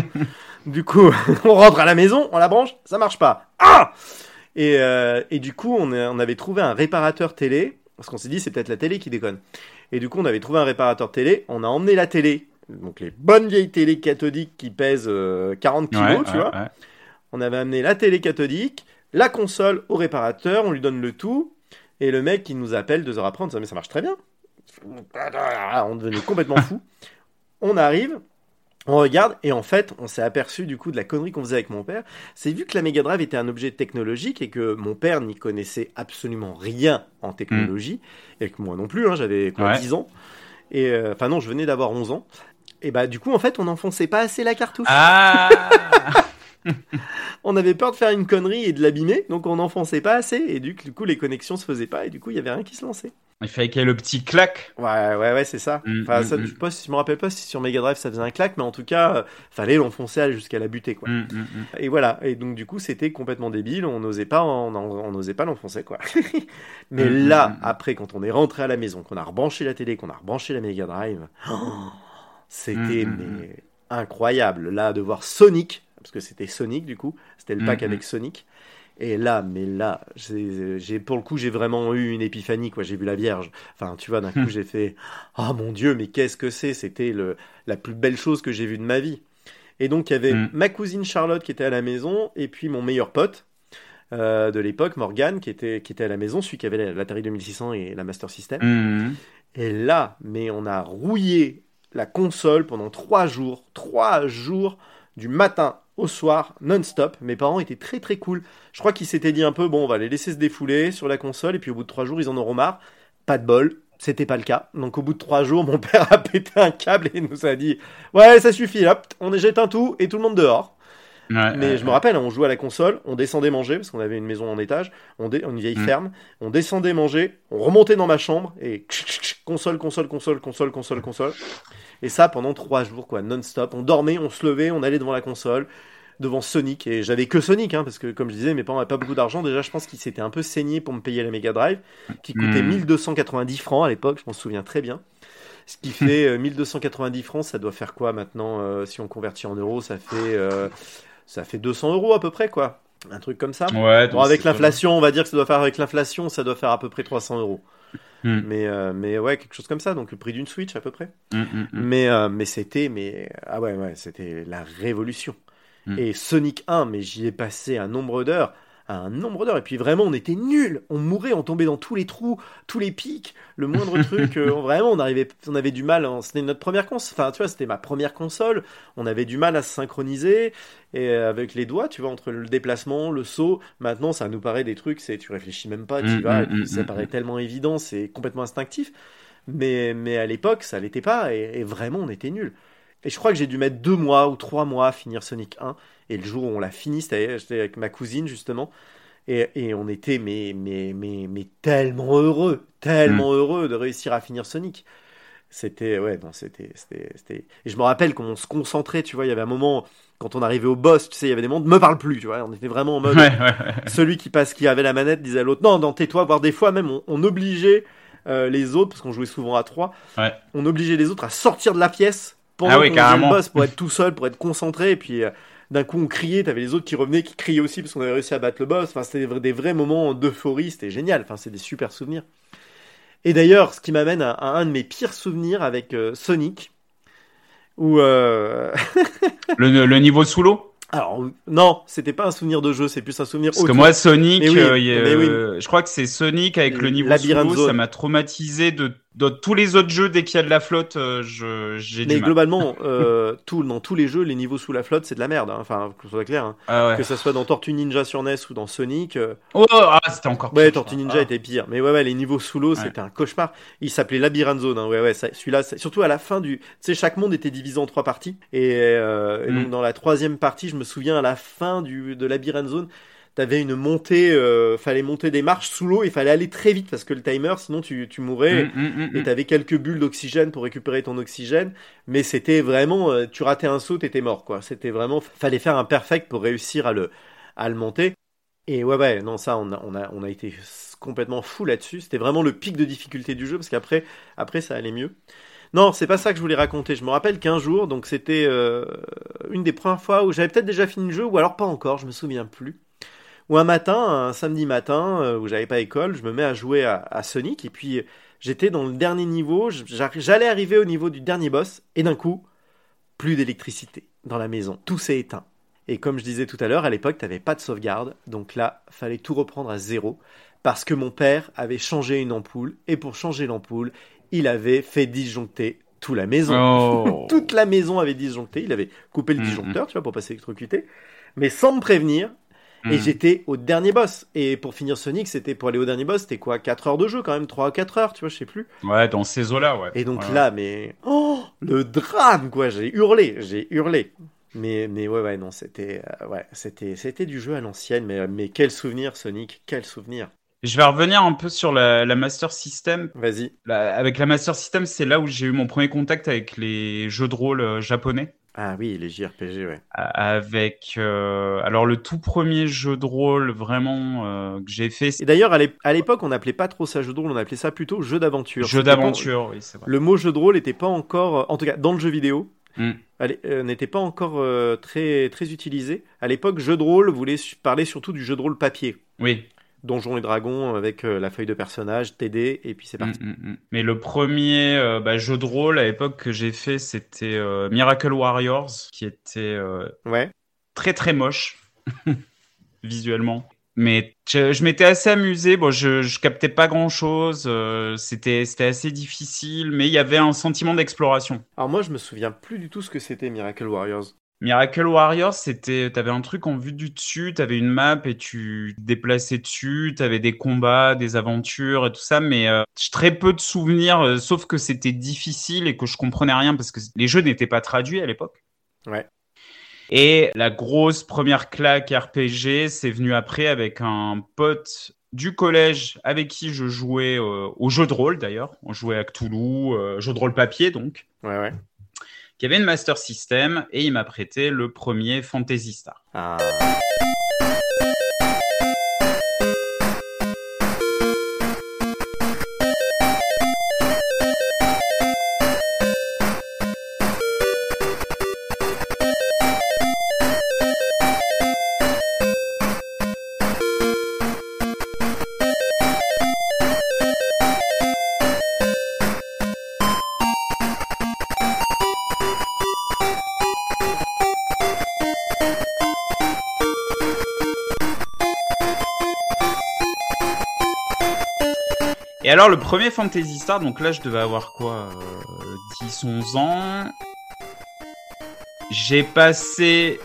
du coup, on rentre à la maison, on la branche, ça marche pas. Ah et, euh, et du coup, on, a- on avait trouvé un réparateur télé, parce qu'on s'est dit, c'est peut-être la télé qui déconne. Et du coup, on avait trouvé un réparateur télé, on a emmené la télé, donc les bonnes vieilles télé cathodiques qui pèsent euh, 40 kilos, Ouais, tu ouais, vois. ouais. On avait amené la télé cathodique, la console au réparateur, on lui donne le tout, et le mec qui nous appelle deux heures après, on dit mais ça marche très bien. On devenait complètement fou. On arrive, on regarde, et en fait, on s'est aperçu du coup de la connerie qu'on faisait avec mon père. C'est vu que la Mega Drive était un objet technologique et que mon père n'y connaissait absolument rien en technologie, et que moi non plus, hein, j'avais quoi, Ouais. 10 ans. Et euh, enfin non, je venais d'avoir 11 ans. Et bah du coup, en fait, on n'enfonçait pas assez la cartouche. Ah On avait peur de faire une connerie et de l'abîmer, donc on n'enfonçait pas assez, et du coup les connexions se faisaient pas, et du coup il y avait rien qui se lançait. Il fallait qu'il y ait le petit clac. Ouais, ouais, ouais, c'est ça. Mm, enfin, mm, ça, mm. je, pas je me rappelle pas si sur Mega Drive ça faisait un clac, mais en tout cas, euh, fallait l'enfoncer jusqu'à la butée, quoi. Et voilà, et donc du coup c'était complètement débile, on n'osait pas, on, on n'osait pas l'enfoncer, quoi. mais là, après, quand on est rentré à la maison, qu'on a rebranché la télé, qu'on a rebranché la Mega Drive, oh, c'était Mm, mm, mais incroyable. Là, de voir Sonic, parce que c'était Sonic du coup, c'était le pack Mm, mm. avec Sonic. Et là, mais là, j'ai, pour le coup, j'ai vraiment eu une épiphanie, quoi. J'ai vu la Vierge. Enfin, tu vois, d'un coup, j'ai fait, ah mon Dieu, mais qu'est-ce que c'est? C'était le, la plus belle chose que j'ai vue de ma vie. Et donc, il y avait Mm. ma cousine Charlotte qui était à la maison, et puis mon meilleur pote euh, de l'époque, Morgan, qui était, qui était à la maison, celui qui avait la- l'Atari 2600 et la Master System. Mm. Et là, mais on a rouillé la console pendant trois jours. Trois jours du matin au soir, non-stop. Mes parents étaient très très cool. Je crois qu'ils s'étaient dit un peu, bon, on va les laisser se défouler sur la console, et puis au bout de trois jours, ils en auront marre. Pas de bol, c'était pas le cas. Donc au bout de trois jours, mon père a pété un câble et nous a dit, ouais, ça suffit, hop, on jette un tout et tout le monde dehors. mais je me rappelle, on jouait à la console, on descendait manger parce qu'on avait une maison en étage, on, une vieille mm. ferme, on descendait manger, on remontait dans ma chambre et console, console, console, console, console, console. Et ça pendant trois jours, quoi, non-stop. On dormait, on se levait, on allait devant la console, devant Sonic. Et j'avais que Sonic, hein, parce que comme je disais, mes parents n'avaient pas beaucoup d'argent. Déjà, je pense qu'ils s'étaient un peu saignés pour me payer la Mega Drive, qui coûtait 1290 hmm. francs à l'époque, je m'en souviens très bien. Ce qui fait 1290 euh, francs, ça doit faire quoi maintenant euh, Si on convertit en euros, ça fait, euh, ça fait 200 euros à peu près, quoi. Un truc comme ça. Ouais, bon, avec l'inflation, on va dire que ça doit faire avec l'inflation, ça doit faire à peu près 300 euros. Hmm. Mais, euh, mais ouais, quelque chose comme ça, donc le prix d'une Switch à peu près. Hmm, hmm, mais, euh, mais c'était, mais ah ouais, ouais, c'était la révolution. Et Sonic 1, mais j'y ai passé un nombre d'heures un nombre d'heures. Et puis vraiment, on était nuls. On mourait, on tombait dans tous les trous, tous les pics, le moindre truc. Euh, vraiment, on arrivait, on avait du mal. Hein. C'était notre première console. Enfin, tu vois, c'était ma première console. On avait du mal à se synchroniser et euh, avec les doigts, tu vois, entre le déplacement, le saut. Maintenant, ça nous paraît des trucs. C'est, tu réfléchis même pas, tu mm, vas. et mm, puis, mm, ça paraît tellement évident, c'est complètement instinctif. Mais, mais à l'époque, ça l'était pas. Et, et vraiment, on était nuls. Et je crois que j'ai dû mettre deux mois ou trois mois à finir Sonic 1. Et le jour où on l'a fini, c'était avec ma cousine justement. Et, et, on était mais, mais, mais, mais tellement heureux, tellement mm. heureux de réussir à finir Sonic. C'était, ouais, non, c'était, c'était, Et je me rappelle qu'on se concentrait, tu vois, il y avait un moment, quand on arrivait au boss, tu sais, il y avait des moments, me parle plus, tu vois, on était vraiment en mode, celui qui passe, qui avait la manette disait à l'autre, non, non, tais-toi, voire des fois même, on, obligeait euh, les autres, parce qu'on jouait souvent à trois, on obligeait les autres à sortir de la pièce pendant ah qu'on le boss pour être tout seul, pour être concentré, et puis euh, d'un coup on criait, t'avais les autres qui revenaient, qui criaient aussi parce qu'on avait réussi à battre le boss. Enfin, c'était des, vrais moments d'euphorie, c'était génial. Enfin, c'est des super souvenirs. Et d'ailleurs, ce qui m'amène à, un de mes pires souvenirs avec euh, Sonic, où euh... le, le, niveau sous l'eau? Alors non, c'était pas un souvenir de jeu, c'est plus un souvenir. Parce que moi, Sonic, euh, je crois que c'est Sonic avec le niveau sous l'eau, ça m'a traumatisé de dans tous les autres jeux, dès qu'il y a de la flotte, euh, je, j'ai Mais globalement, euh, tout, dans tous les jeux, les niveaux sous la flotte, c'est de la merde. Hein. Enfin, que ce soit clair. Hein. Ah que ça soit dans Tortue Ninja sur NES ou dans Sonic. Euh... Oh, ah, c'était encore pire. Ouais, Tortue Ninja ah. était pire. Mais ouais, ouais, les niveaux sous l'eau, c'était un cauchemar. Il s'appelait Labyrinth Zone. Hein. Ouais, ouais, celui-là, surtout à la fin du. Tu sais, chaque monde était divisé en trois parties. Et, euh, et donc, mm. dans la troisième partie, je me souviens à la fin du, de Labyrinth Zone t'avais une montée, euh, fallait monter des marches sous l'eau, il fallait aller très vite parce que le timer, sinon tu, tu mourrais. Mm, mm, mm, et t'avais quelques bulles d'oxygène pour récupérer ton oxygène, mais c'était vraiment, euh, tu ratais un saut, t'étais mort quoi. C'était vraiment, fallait faire un perfect pour réussir à le, à le monter. Et ouais ouais, non ça, on a, on a, on a été complètement fou là-dessus. C'était vraiment le pic de difficulté du jeu parce qu'après, après ça allait mieux. Non, c'est pas ça que je voulais raconter. Je me rappelle qu'un jour, donc c'était euh, une des premières fois où j'avais peut-être déjà fini le jeu, ou alors pas encore, je me souviens plus. Ou un matin, un samedi matin, euh, où j'avais pas école, je me mets à jouer à, Sonic, et puis j'étais dans le dernier niveau, j'allais arriver au niveau du dernier boss, et d'un coup, plus d'électricité dans la maison, tout s'est éteint. Et comme je disais tout à l'heure, à l'époque, t'avais pas de sauvegarde, donc là, fallait tout reprendre à zéro, parce que mon père avait changé une ampoule, et pour changer l'ampoule, il avait fait disjoncter toute la maison. Oh. toute la maison avait disjoncté, il avait coupé le mm-hmm. disjoncteur, tu vois, pour passer électrocuté, mais sans me prévenir, et hmm. j'étais au dernier boss. Et pour finir Sonic, c'était pour aller au dernier boss, c'était quoi 4 heures de jeu quand même? 3 ou 4 heures, tu vois, je sais plus. Ouais, dans ces eaux-là, ouais. Et donc là, mais. Oh Le drame, quoi J'ai hurlé, j'ai hurlé. Mais, mais ouais, ouais, non, c'était euh, ouais, c'était, c'était du jeu à l'ancienne, mais, mais quel souvenir, Sonic, quel souvenir. Je vais revenir un peu sur la, Master System. Vas-y. avec la Master System, c'est là où j'ai eu mon premier contact avec les jeux de rôle euh, japonais. Ah oui, les JRPG, ouais. Avec euh, alors le tout premier jeu de rôle vraiment euh, que j'ai fait. Et d'ailleurs à l'époque on n'appelait pas trop ça jeu de rôle, on appelait ça plutôt jeu d'aventure. Jeu d'aventure, oui c'est vrai. Le mot jeu de rôle n'était pas encore, en tout cas dans le jeu vidéo, hmm. euh, n'était pas encore très très utilisé. À l'époque jeu de rôle voulait parler surtout du jeu de rôle papier. Oui. Donjons et Dragons avec euh, la feuille de personnage, TD, et puis c'est parti. Mm, mm, mm. Mais le premier euh, bah, jeu de rôle à l'époque que j'ai fait, c'était euh, Miracle Warriors, qui était ouais. très très moche visuellement. mais je, je m'étais assez amusé. Bon, je, je captais pas grand chose. C'était c'était assez difficile, mais il y avait un sentiment d'exploration. Alors moi, je me souviens plus du tout ce que c'était Miracle Warriors. Miracle Warriors, c'était, t'avais un truc en vue du dessus, t'avais une map et tu te déplaçais dessus, t'avais des combats, des aventures et tout ça, mais euh, j'ai très peu de souvenirs, euh, sauf que c'était difficile et que je comprenais rien parce que les jeux n'étaient pas traduits à l'époque. Ouais. Et la grosse première claque RPG, c'est venu après avec un pote du collège avec qui je jouais euh, au jeu de rôle d'ailleurs. On jouait à Cthulhu, euh, jeu de rôle papier donc, Ouais, ouais. Qui avait une Master System et il m'a prêté le premier Fantasy Star. Ah. Le premier Fantasy Star, donc là je devais avoir quoi euh, 10-11 ans. J'ai passé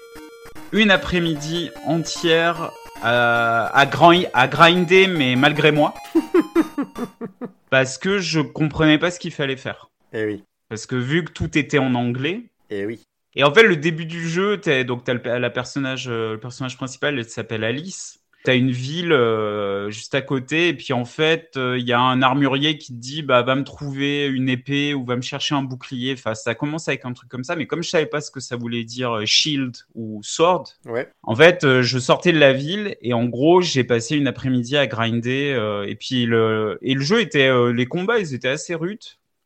une après-midi entière à, à, grind- à grinder, mais malgré moi. parce que je comprenais pas ce qu'il fallait faire. Eh oui. Parce que vu que tout était en anglais, Eh oui. et en fait, le début du jeu, donc t'as le, la personnage, euh, le personnage principal, elle s'appelle Alice. T'as une ville euh, juste à côté, et puis en fait, euh, il y a un armurier qui te dit, bah, va me trouver une épée ou va me chercher un bouclier. Enfin, ça commence avec un truc comme ça, mais comme je savais pas ce que ça voulait dire euh, shield ou sword, Ouais. en fait, euh, je sortais de la ville et en gros, j'ai passé une après-midi à grinder. et puis le et le jeu était, les combats, ils étaient assez rudes.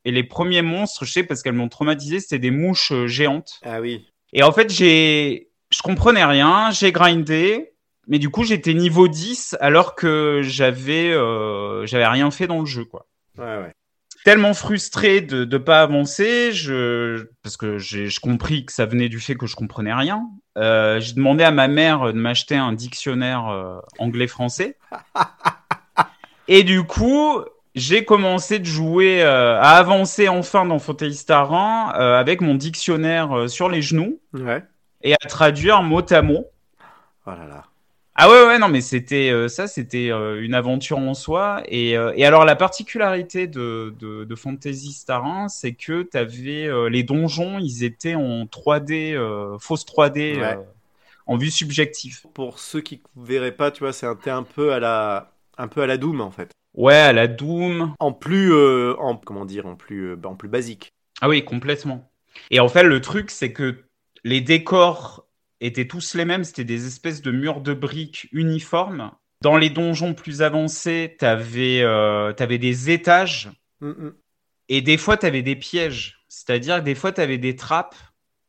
Et les premiers monstres, je sais parce qu'elles m'ont traumatisé, c'était des mouches géantes. Ah oui. Et en fait, j'ai, je comprenais rien, j'ai grindé, mais du coup, j'étais niveau 10 alors que j'avais, euh, j'avais rien fait dans le jeu, quoi. Ouais, ouais. Tellement frustré de ne pas avancer, je, parce que j'ai je compris que ça venait du fait que je comprenais rien. Euh, j'ai demandé à ma mère de m'acheter un dictionnaire euh, anglais-français. Et du coup, j'ai commencé de jouer, euh, à avancer enfin dans Fantasy Star 1 euh, avec mon dictionnaire euh, sur les genoux Ouais. et à traduire mot à mot. Oh là là. Ah ouais ouais non mais c'était euh, ça c'était euh, une aventure en soi et, euh, et alors la particularité de, de, de Fantasy Star 1 c'est que t'avais euh, les donjons ils étaient en 3D euh, fausse 3D Ouais. euh, en vue subjective. Pour ceux qui verraient pas, tu vois, c'est un, peu à la, un peu à la Doom en fait. Ouais à la Doom. En plus, en comment dire, en plus, bah, en plus basique. Ah oui complètement. Et en fait le truc c'est que les décors étaient tous les mêmes c'était des espèces de murs de briques uniformes. Dans les donjons plus avancés t'avais euh, des étages Mm, mm. Et des fois, tu avais des pièges. C'est-à-dire que des fois, tu avais des trappes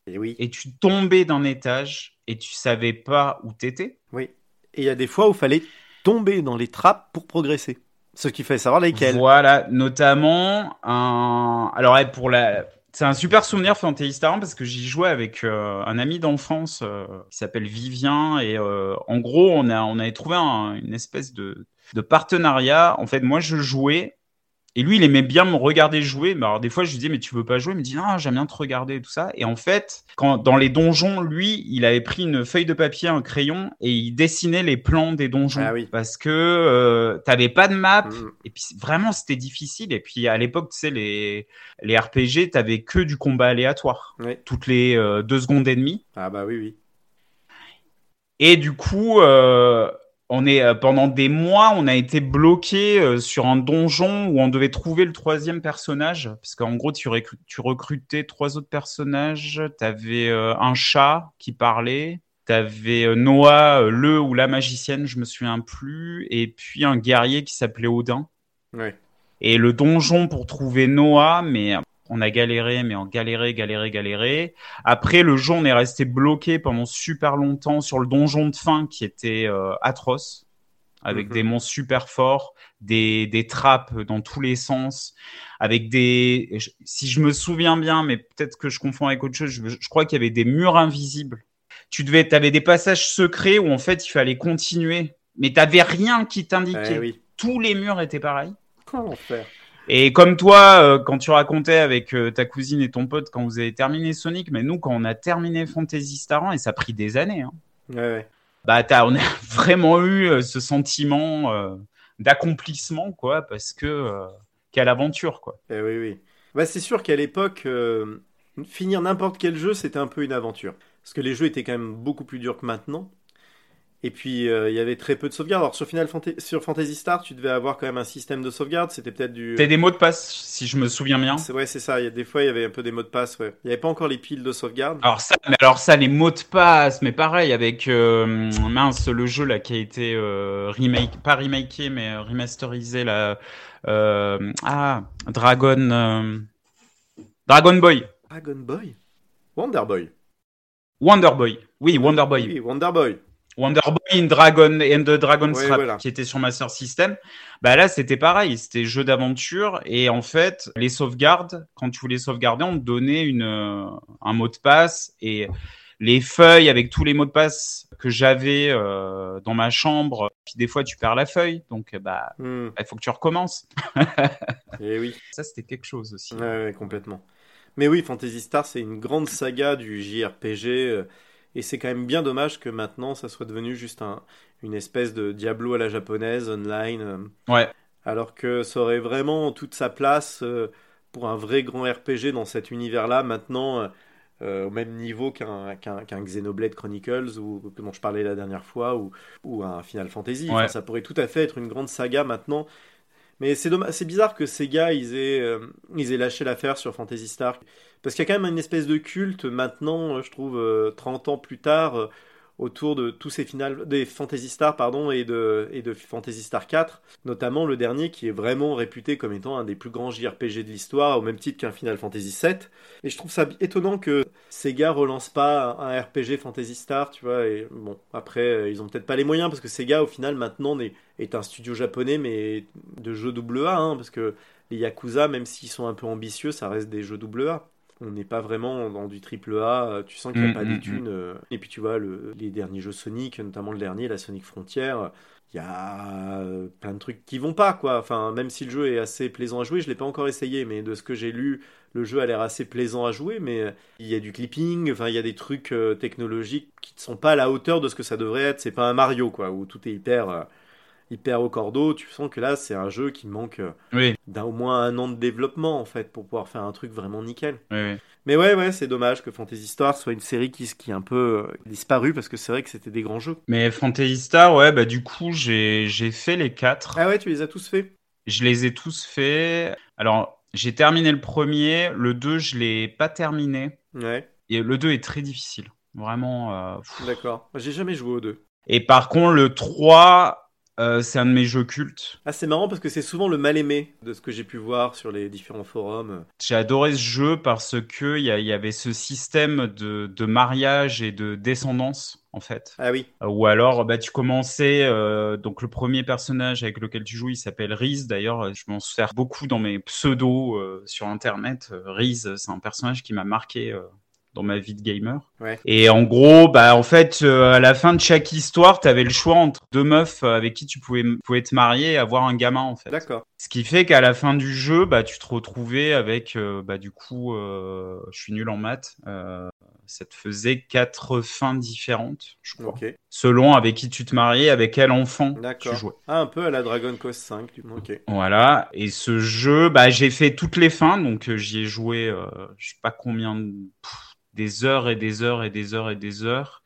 Et oui. et tu tombais d'un étage et tu savais pas où t'étais. Oui. Et il y a des fois où il fallait tomber dans les trappes pour progresser. Ce qui fait savoir lesquelles. Voilà, notamment un. Alors, pour la. C'est un super souvenir Fantasy Star 1 parce que j'y jouais avec euh, un ami d'enfance euh, qui s'appelle Vivien et euh, en gros on a on avait trouvé un- une espèce de de partenariat. En fait, moi je jouais et lui il aimait bien me regarder jouer. Mais alors des fois je lui disais mais tu veux pas jouer? Il me dit non j'aime bien te regarder et tout ça. Et en fait quand dans les donjons lui il avait pris une feuille de papier un crayon et il dessinait les plans des donjons Ah oui. parce que euh, t'avais pas de map. Mm. Et puis vraiment, c'était difficile. Et puis à l'époque, tu sais, les, les RPG, t'avais que du combat aléatoire, toutes les euh, deux secondes et demie. Ah bah oui, oui. Et du coup, euh, on est euh, pendant des mois, on a été bloqué euh, sur un donjon où on devait trouver le troisième personnage, parce qu'en gros, tu, recru- tu recrutais trois autres personnages. T'avais euh, un chat qui parlait. T'avais euh, Noah, le ou la magicienne, je me souviens plus, et puis un guerrier qui s'appelait Odin. Ouais. Et le donjon pour trouver Noah, mais on a galéré, mais on galéré, galéré, galéré. Après, le jeu, on est resté bloqué pendant super longtemps sur le donjon de fin qui était euh, atroce, avec Mhm. des monstres super forts, des, des trappes dans tous les sens, avec des... Si je me souviens bien, mais peut-être que je confonds avec autre chose, je, je crois qu'il y avait des murs invisibles. Tu devais, avais des passages secrets où en fait il fallait continuer mais t'avais rien qui t'indiquait. Eh oui. Tous les murs étaient pareils. Comment faire Et comme toi, euh, quand tu racontais avec euh, ta cousine et ton pote quand vous avez terminé Sonic, mais nous, quand on a terminé Fantasy Star 1, et ça a pris des années, hein, Ouais, ouais. bah, on a vraiment eu euh, ce sentiment d'accomplissement, quoi, parce que quelle aventure, quoi. Eh oui, oui. Bah, c'est sûr qu'à l'époque, finir n'importe quel jeu, c'était un peu une aventure. Parce que les jeux étaient quand même beaucoup plus durs que maintenant. Et puis, euh, il y avait très peu de sauvegarde. Alors, sur, Final Fanta- sur Fantasy Star, tu devais avoir quand même un système de sauvegarde. C'était peut-être du. T'as des mots de passe, si je me souviens bien. C'est ouais, c'est ça. Il y a des fois, il y avait un peu des mots de passe. Ouais. Il n'y avait pas encore les piles de sauvegarde. Alors ça, mais alors ça, les mots de passe, mais pareil avec euh, mince le jeu là qui a été euh, remake, pas remaké mais remasterisé là. ah, Dragon, Dragon Boy, Dragon Boy? Wonder Boy. Wonder Boy. Oui, Wonder Boy. Oui, Wonder Boy. Wonder Boy in Dragon and the Dragon's Trap voilà. qui était sur Master System. Bah là, c'était pareil, c'était jeu d'aventure et en fait, les sauvegardes, quand tu voulais sauvegarder, on te donnait une euh, un mot de passe et les feuilles avec tous les mots de passe que j'avais euh, dans ma chambre. Puis des fois, tu perds la feuille, donc euh, bah Hmm. il faut que tu recommences. Eh oui. Ça, c'était quelque chose aussi. Ouais, ouais, complètement. Mais oui, Fantasy Star, c'est une grande saga du JRPG. Et c'est quand même bien dommage que maintenant, ça soit devenu juste un, une espèce de Diablo à la japonaise, online. euh, Ouais. alors que ça aurait vraiment toute sa place euh, pour un vrai grand RPG dans cet univers-là, maintenant, euh, au même niveau qu'un qu'un Xenoblade Chronicles, ou, dont je parlais la dernière fois, ou, ou un Final Fantasy. Enfin, Ouais. ça pourrait tout à fait être une grande saga maintenant. Mais c'est bizarre que Sega ils aient, euh, lâché l'affaire sur Fantasy Star. Parce qu'il y a quand même une espèce de culte maintenant, euh, je trouve, euh, 30 ans plus tard, euh, autour de tous ces finales, des Fantasy Star pardon, et de, et de Fantasy Star 4, notamment le dernier qui est vraiment réputé comme étant un des plus grands JRPG de l'histoire, au même titre qu'un Final Fantasy 7. Et je trouve ça étonnant que Sega relance pas un RPG Fantasy Star, tu vois. Et bon, après, euh, ils ont peut-être pas les moyens parce que Sega, au final, maintenant, est, est un studio japonais, mais de jeux AA, hein, parce que les Yakuza, même s'ils sont un peu ambitieux, ça reste des jeux AA. On n'est pas vraiment dans du triple A, euh, tu sens qu'il n'y a Mm, pas mm, des thunes. euh. Et puis tu vois, le- les derniers jeux Sonic, notamment le dernier, la Sonic Frontier, il y a euh, plein de trucs qui vont pas, quoi. Enfin, même si le jeu est assez plaisant à jouer, je l'ai pas encore essayé, mais de ce que j'ai lu, le jeu a l'air assez plaisant à jouer, mais il y a du clipping, enfin, il y a des trucs technologiques qui ne sont pas à la hauteur de ce que ça devrait être. C'est pas un Mario, quoi, où tout est hyper, hyper au cordeau. Tu sens que là, c'est un jeu qui manque euh, Oui, d'un au moins un an de développement, en fait, pour pouvoir faire un truc vraiment nickel. oui. Mais ouais, ouais, c'est dommage que Fantasy Star soit une série qui, qui est un peu euh, disparue, parce que c'est vrai que c'était des grands jeux. Mais Fantasy Star, ouais, bah du coup, j'ai fait les quatre. Ah ouais, tu les as tous faits Je les ai tous faits. Alors, j'ai terminé le premier. Le 2, je l'ai pas terminé. Ouais, Et le 2 est très difficile. Vraiment. euh, d'accord. J'ai jamais joué aux deux. Et par contre, le 3, euh, c'est un de mes jeux cultes. Ah, c'est marrant parce que c'est souvent le mal aimé de ce que j'ai pu voir sur les différents forums. J'ai adoré ce jeu parce que il y, y avait ce système de, de mariage et de descendance, en fait. Ah oui, Ou alors, bah, tu commençais, euh, donc le premier personnage avec lequel tu joues, il s'appelle Riz. D'ailleurs, je m'en sers beaucoup dans mes pseudos euh, sur Internet. Euh, Riz, c'est un personnage qui m'a marqué euh, dans ma vie de gamer. Ouais. Et en gros, bah, en fait, euh, à la fin de chaque histoire, tu avais le choix entre deux meufs euh, avec qui tu pouvais, pouvais te marier et avoir un gamin, en fait. d'accord. Ce qui fait qu'à la fin du jeu, bah, tu te retrouvais avec, euh, bah, du coup, euh, je suis nul en maths. ça te faisait quatre fins différentes, je crois Ok, selon avec qui tu te mariais, avec quel enfant tu jouais. Ah, un peu à la Dragon Quest 5, du coup. Ok. Voilà. Et ce jeu, bah, j'ai fait toutes les fins, donc j'y ai joué, je sais pas combien, de- pff, des heures et des heures et des heures et des heures.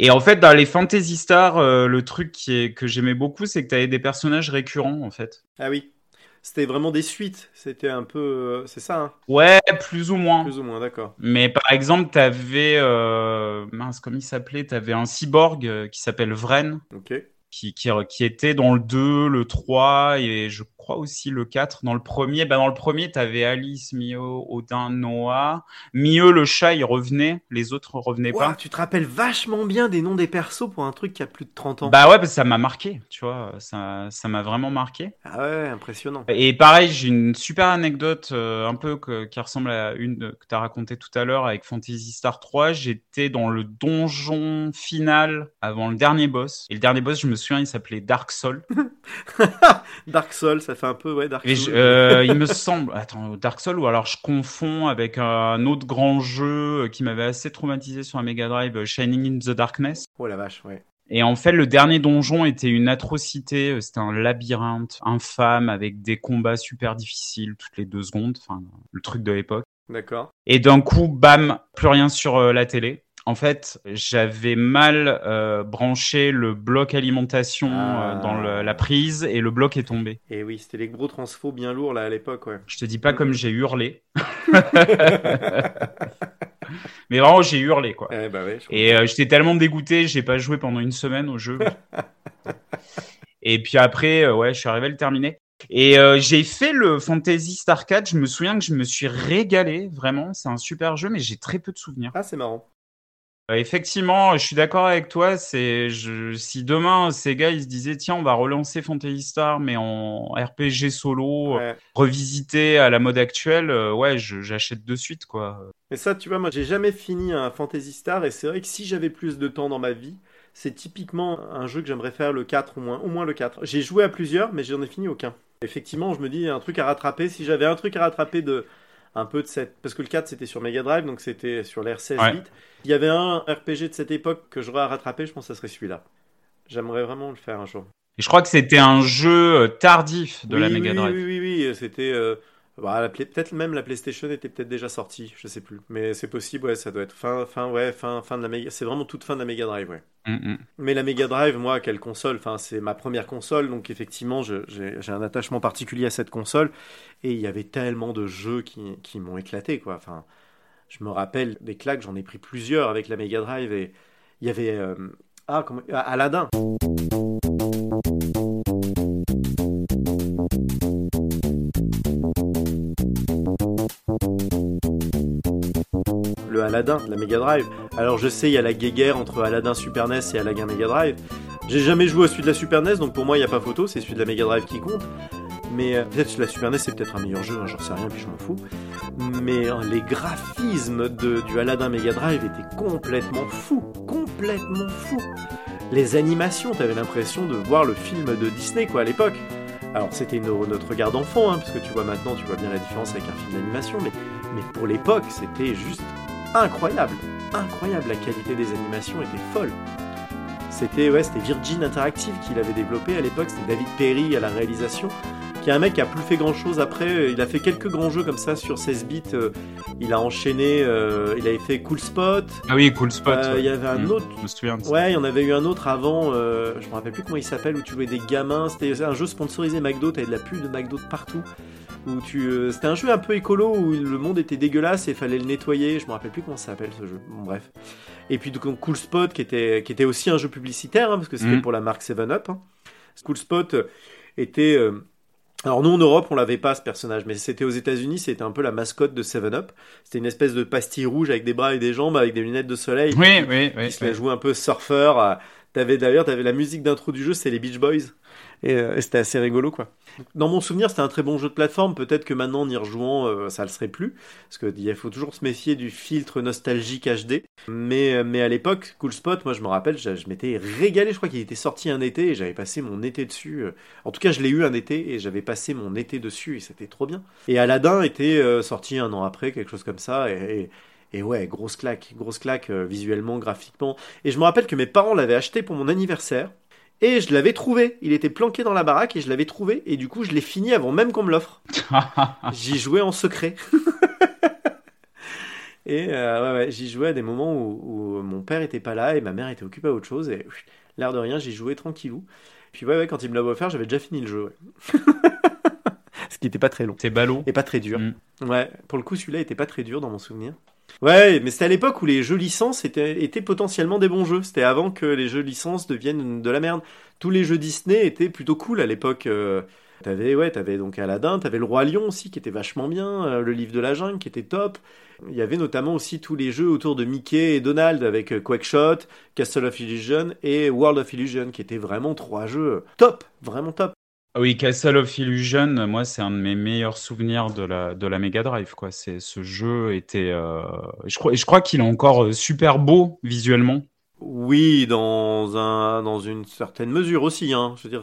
Et en fait, dans les Fantasy Star, euh, le truc qui est, que j'aimais beaucoup, c'est que tu avais des personnages récurrents, en fait. Ah oui. C'était vraiment des suites. C'était un peu. euh, C'est ça, hein? Ouais, plus ou moins. Plus ou moins, d'accord. Mais par exemple, t'avais, euh, mince, comment il s'appelait? T'avais un cyborg euh, qui s'appelle Vren. Ok. Qui, qui, qui était dans le 2, le 3 et je crois aussi le 4. Dans le premier, bah dans le premier, tu avais Alice, Mio, Odin, Noah. Mio, le chat, il revenait, les autres revenaient pas. tu te rappelles vachement bien des noms des persos pour un truc qui a plus de 30 ans. Bah ouais, parce que ça m'a marqué, tu vois, ça ça m'a vraiment marqué. Ah ouais, impressionnant. Et pareil, j'ai une super anecdote euh, un peu que, qui ressemble à une que tu as racontée tout à l'heure avec Fantasy Star 3. J'étais dans le donjon final avant le dernier boss. Et le dernier boss, je me souviens, il s'appelait Dark Soul. Dark Souls, ça fait un peu, ouais, Dark Et Souls. je- euh, il me semble, attends, Dark Soul ou alors je confonds avec un autre grand jeu qui m'avait assez traumatisé sur un Mega Drive, euh, Shining in the Darkness. Oh la vache, ouais. Et en fait, le dernier donjon était une atrocité. euh, C'était un labyrinthe infâme avec des combats super difficiles toutes les deux secondes. Enfin, le truc de l'époque. D'accord. Et d'un coup, bam, plus rien sur euh, la télé. En fait, j'avais mal euh, branché le bloc alimentation Ah. euh, dans le- la prise et le bloc est tombé. Et oui, c'était les gros transfos bien lourds là à l'époque, ouais. Je te dis pas comme j'ai hurlé. Mais vraiment, j'ai hurlé, quoi. Eh bah ouais, Et euh, j'étais tellement dégoûté, j'ai pas joué pendant une semaine au jeu. et puis après, ouais, je suis arrivé à le terminer. Et euh, j'ai fait le Fantasy Star 4. Je me souviens que je me suis régalé, vraiment. C'est un super jeu, mais j'ai très peu de souvenirs. Ah, c'est marrant. Euh, effectivement, je suis d'accord avec toi. C'est je, si demain ces gars ils se disaient tiens on va relancer Fantasy Star mais en RPG solo, Ouais. revisité à la mode actuelle, euh, ouais, je- j'achète de suite quoi. Mais ça, tu vois, moi, j'ai jamais fini un Fantasy Star et c'est vrai que si j'avais plus de temps dans ma vie, c'est typiquement un jeu que j'aimerais faire le 4 au moins, au moins le 4. J'ai joué à plusieurs, mais j'en ai fini aucun. Effectivement, je me dis un truc à rattraper. Si j'avais un truc à rattraper de un peu de cette parce que le 4 c'était sur Mega Drive donc c'était sur l'ère 16 Ouais. bits. Il y avait un RPG de cette époque que j'aurais à rattraper, je pense que ça serait celui-là. J'aimerais vraiment le faire un jour. Et je crois que c'était un jeu euh, tardif de la Oui, Mega oui, Drive. Oui, oui, oui, c'était. euh, bah, la peut-être même la PlayStation était peut-être déjà sortie, je sais plus. Mais c'est possible, ouais, ça doit être fin, fin, ouais, fin, fin de la Mega. C'est vraiment toute fin de la Mega Drive, ouais. Mm, mm. Mais la Mega Drive, moi, quelle console? Enfin, c'est ma première console, donc effectivement, j'ai un attachement particulier à cette console. Et il y avait tellement de jeux qui, qui m'ont éclaté, quoi. Enfin, je me rappelle des claques, j'en ai pris plusieurs avec la Mega Drive. Et il y avait. euh, ah, comment. Aladdin le Aladdin, la Mega Drive. Alors je sais, il y a la guéguerre entre Aladdin Super NES et Aladdin Mega Drive. J'ai jamais joué à celui de la Super NES, donc pour moi il n'y a pas photo, c'est celui de la Mega Drive qui compte. Mais euh, peut-être la Super NES c'est peut-être un meilleur jeu, hein, j'en sais rien, puis je m'en fous. Mais euh, les graphismes du Aladdin Mega Drive étaient complètement fous, complètement fous. Les animations, t'avais l'impression de voir le film de Disney quoi à l'époque. Alors c'était notre regard d'enfant, hein, parce que tu vois maintenant, tu vois bien la différence avec un film d'animation, mais pour l'époque c'était juste incroyable, incroyable. La qualité des animations était folle. C'était ouais, Virgin Interactive qui l'avait développé à l'époque. C'était David Perry à la réalisation, qui est un mec qui a plus fait grand chose après. Il a fait quelques grands jeux comme ça sur 16 bits. euh, Il a enchaîné, euh, il avait fait Cool Spot. Ah oui, cool spot. Euh, ouais. Il y avait un Mm, autre. Je me souviens de ça. Ouais, il y en avait eu un autre avant, euh, je me rappelle plus comment il s'appelle, où tu jouais des gamins. C'était un jeu sponsorisé McDo, t'avais de la pub de McDo de partout. Où tu, euh, c'était un jeu un peu écolo où le monde était dégueulasse et fallait le nettoyer. Je me rappelle plus comment ça s'appelle ce jeu. Bon, bref. Et puis donc Cool Spot qui était, qui était aussi un jeu publicitaire hein, parce que c'était Mhm. pour la marque 7-Up. hein. Cool Spot euh, était. Alors nous en Europe on l'avait pas ce personnage, mais c'était aux États-Unis, c'était un peu la mascotte de 7-Up. C'était une espèce de pastille rouge avec des bras et des jambes, avec des lunettes de soleil Oui, oui, oui. qui se la joue un peu surfeur. euh, T'avais d'ailleurs, t'avais la musique d'intro du jeu, c'est les Beach Boys, et, euh, et c'était assez rigolo quoi. Dans mon souvenir, c'était un très bon jeu de plateforme. Peut-être que maintenant, en y rejouant, euh, ça le serait plus, parce que il faut toujours se méfier du filtre nostalgique HD. Mais euh, mais à l'époque, Cool Spot, moi je me rappelle, je, m'étais régalé. Je crois qu'il était sorti un été et j'avais passé mon été dessus. En tout cas, je l'ai eu un été et j'avais passé mon été dessus et c'était trop bien. Et Aladdin était sorti un an après, quelque chose comme ça, et, ouais, grosse claque, grosse claque visuellement, graphiquement. Et je me rappelle que mes parents l'avaient acheté pour mon anniversaire. Et je l'avais trouvé. Il était planqué dans la baraque et je l'avais trouvé. Et du coup, je l'ai fini avant même qu'on me l'offre. J'y jouais en secret. et euh, ouais, ouais, j'y jouais à des moments où, où mon père était pas là et ma mère était occupée à autre chose. Et l'air de rien, j'y jouais tranquillou. Puis ouais, ouais, quand il me l'avait offert, j'avais déjà fini le jeu. Ce qui était pas très long. T'es ballot. Et pas très dur. Mm. Ouais, pour le coup, celui-là était pas très dur dans mon souvenir. Ouais, mais c'était à l'époque où les jeux licences étaient, potentiellement des bons jeux. C'était avant que les jeux licences deviennent de la merde. Tous les jeux Disney étaient plutôt cool à l'époque. euh, T'avais ouais, t'avais donc Aladdin, t'avais le Roi Lion aussi qui était vachement bien, euh, le Livre de la Jungle qui était top. Il y avait notamment aussi tous les jeux autour de Mickey et Donald avec euh, Quackshot, Castle of Illusion et World of Illusion qui étaient vraiment trois jeux top, vraiment top. Ah Oui, Castle of Illusion, moi, c'est un de mes meilleurs souvenirs de la, de la Mega Drive, quoi. C'est, ce jeu était, euh, je crois, je crois qu'il est encore euh, super beau visuellement. Oui, dans un dans une certaine mesure aussi, hein. Je veux dire,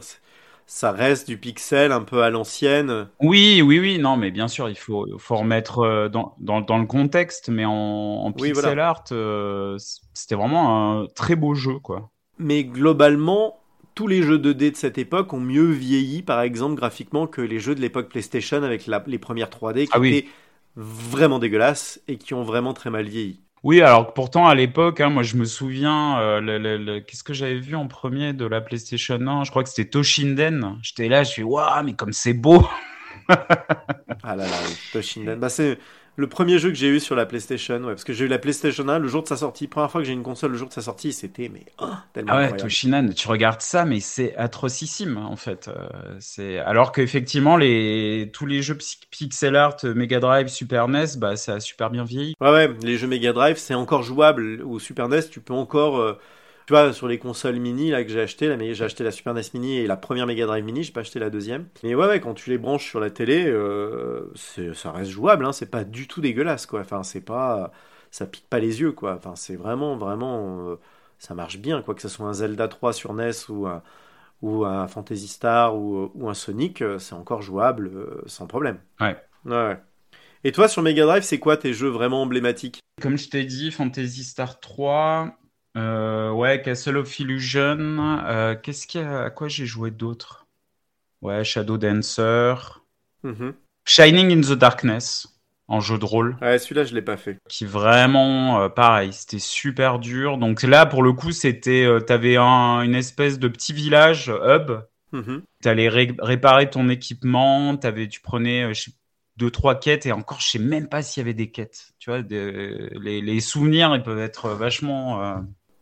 ça reste du pixel un peu à l'ancienne. Oui, oui, oui, non, mais bien sûr, il faut, faut remettre euh, dans, dans, dans le contexte, mais en, en Oui, pixel voilà. art, euh, c'était vraiment un très beau jeu, quoi. Mais globalement, tous les jeux 2D de cette époque ont mieux vieilli, par exemple, graphiquement, que les jeux de l'époque PlayStation avec la- les premières 3D qui Ah oui. étaient vraiment dégueulasses et qui ont vraiment très mal vieilli. Oui, alors que pourtant, à l'époque, hein, moi, je me souviens, euh, le, le- le- qu'est-ce que j'avais vu en premier de la PlayStation 1? Je crois que c'était Toshinden. J'étais là, je suis, waouh, mais comme c'est beau! Ah là là, Toshinden. Bah, c'est le premier jeu que j'ai eu sur la PlayStation, ouais, parce que j'ai eu la PlayStation 1 le jour de sa sortie. Première fois que j'ai eu une console le jour de sa sortie, c'était mais oh, tellement Ah ouais, incroyable. Toshinden, tu regardes ça, mais c'est atrocissime en fait. Euh, c'est alors qu'effectivement les tous les jeux pi- pixel art, euh, Mega Drive, Super NES, bah ça a super bien vieilli. Ouais, ouais, les jeux Mega Drive, c'est encore jouable. Au Super NES, tu peux encore. euh, tu vois, sur les consoles mini là que j'ai acheté, là, mais j'ai acheté la Super NES Mini et la première Mega Drive Mini, j'ai pas acheté la deuxième. Mais ouais, ouais, quand tu les branches sur la télé, euh, ça reste jouable, hein, c'est pas du tout dégueulasse, quoi. Enfin, c'est pas. Ça pique pas les yeux, quoi. Enfin, c'est vraiment, vraiment. euh, ça marche bien, quoi. Que ce soit un Zelda 3 sur NES ou un, ou un Phantasy Star ou, ou un Sonic, euh, c'est encore jouable euh, sans problème. Ouais. Ouais. Et toi, sur Mega Drive, c'est quoi tes jeux vraiment emblématiques? Comme je t'ai dit, Phantasy Star 3, euh, ouais, Castle of Illusion. euh, qu'est-ce qu'il y a, à quoi j'ai joué d'autre? Ouais, Shadow Dancer, Mhm. Shining in the Darkness en jeu de rôle. Ouais, celui-là, je l'ai pas fait. qui vraiment euh, pareil c'était super dur donc là pour le coup c'était t'avais un, une espèce de petit village hub Mhm. t'allais ré réparer ton équipement t'avais tu prenais je sais- deux trois quêtes et encore je sais même pas s'il y avait des quêtes tu vois des- les, les souvenirs ils peuvent être vachement euh,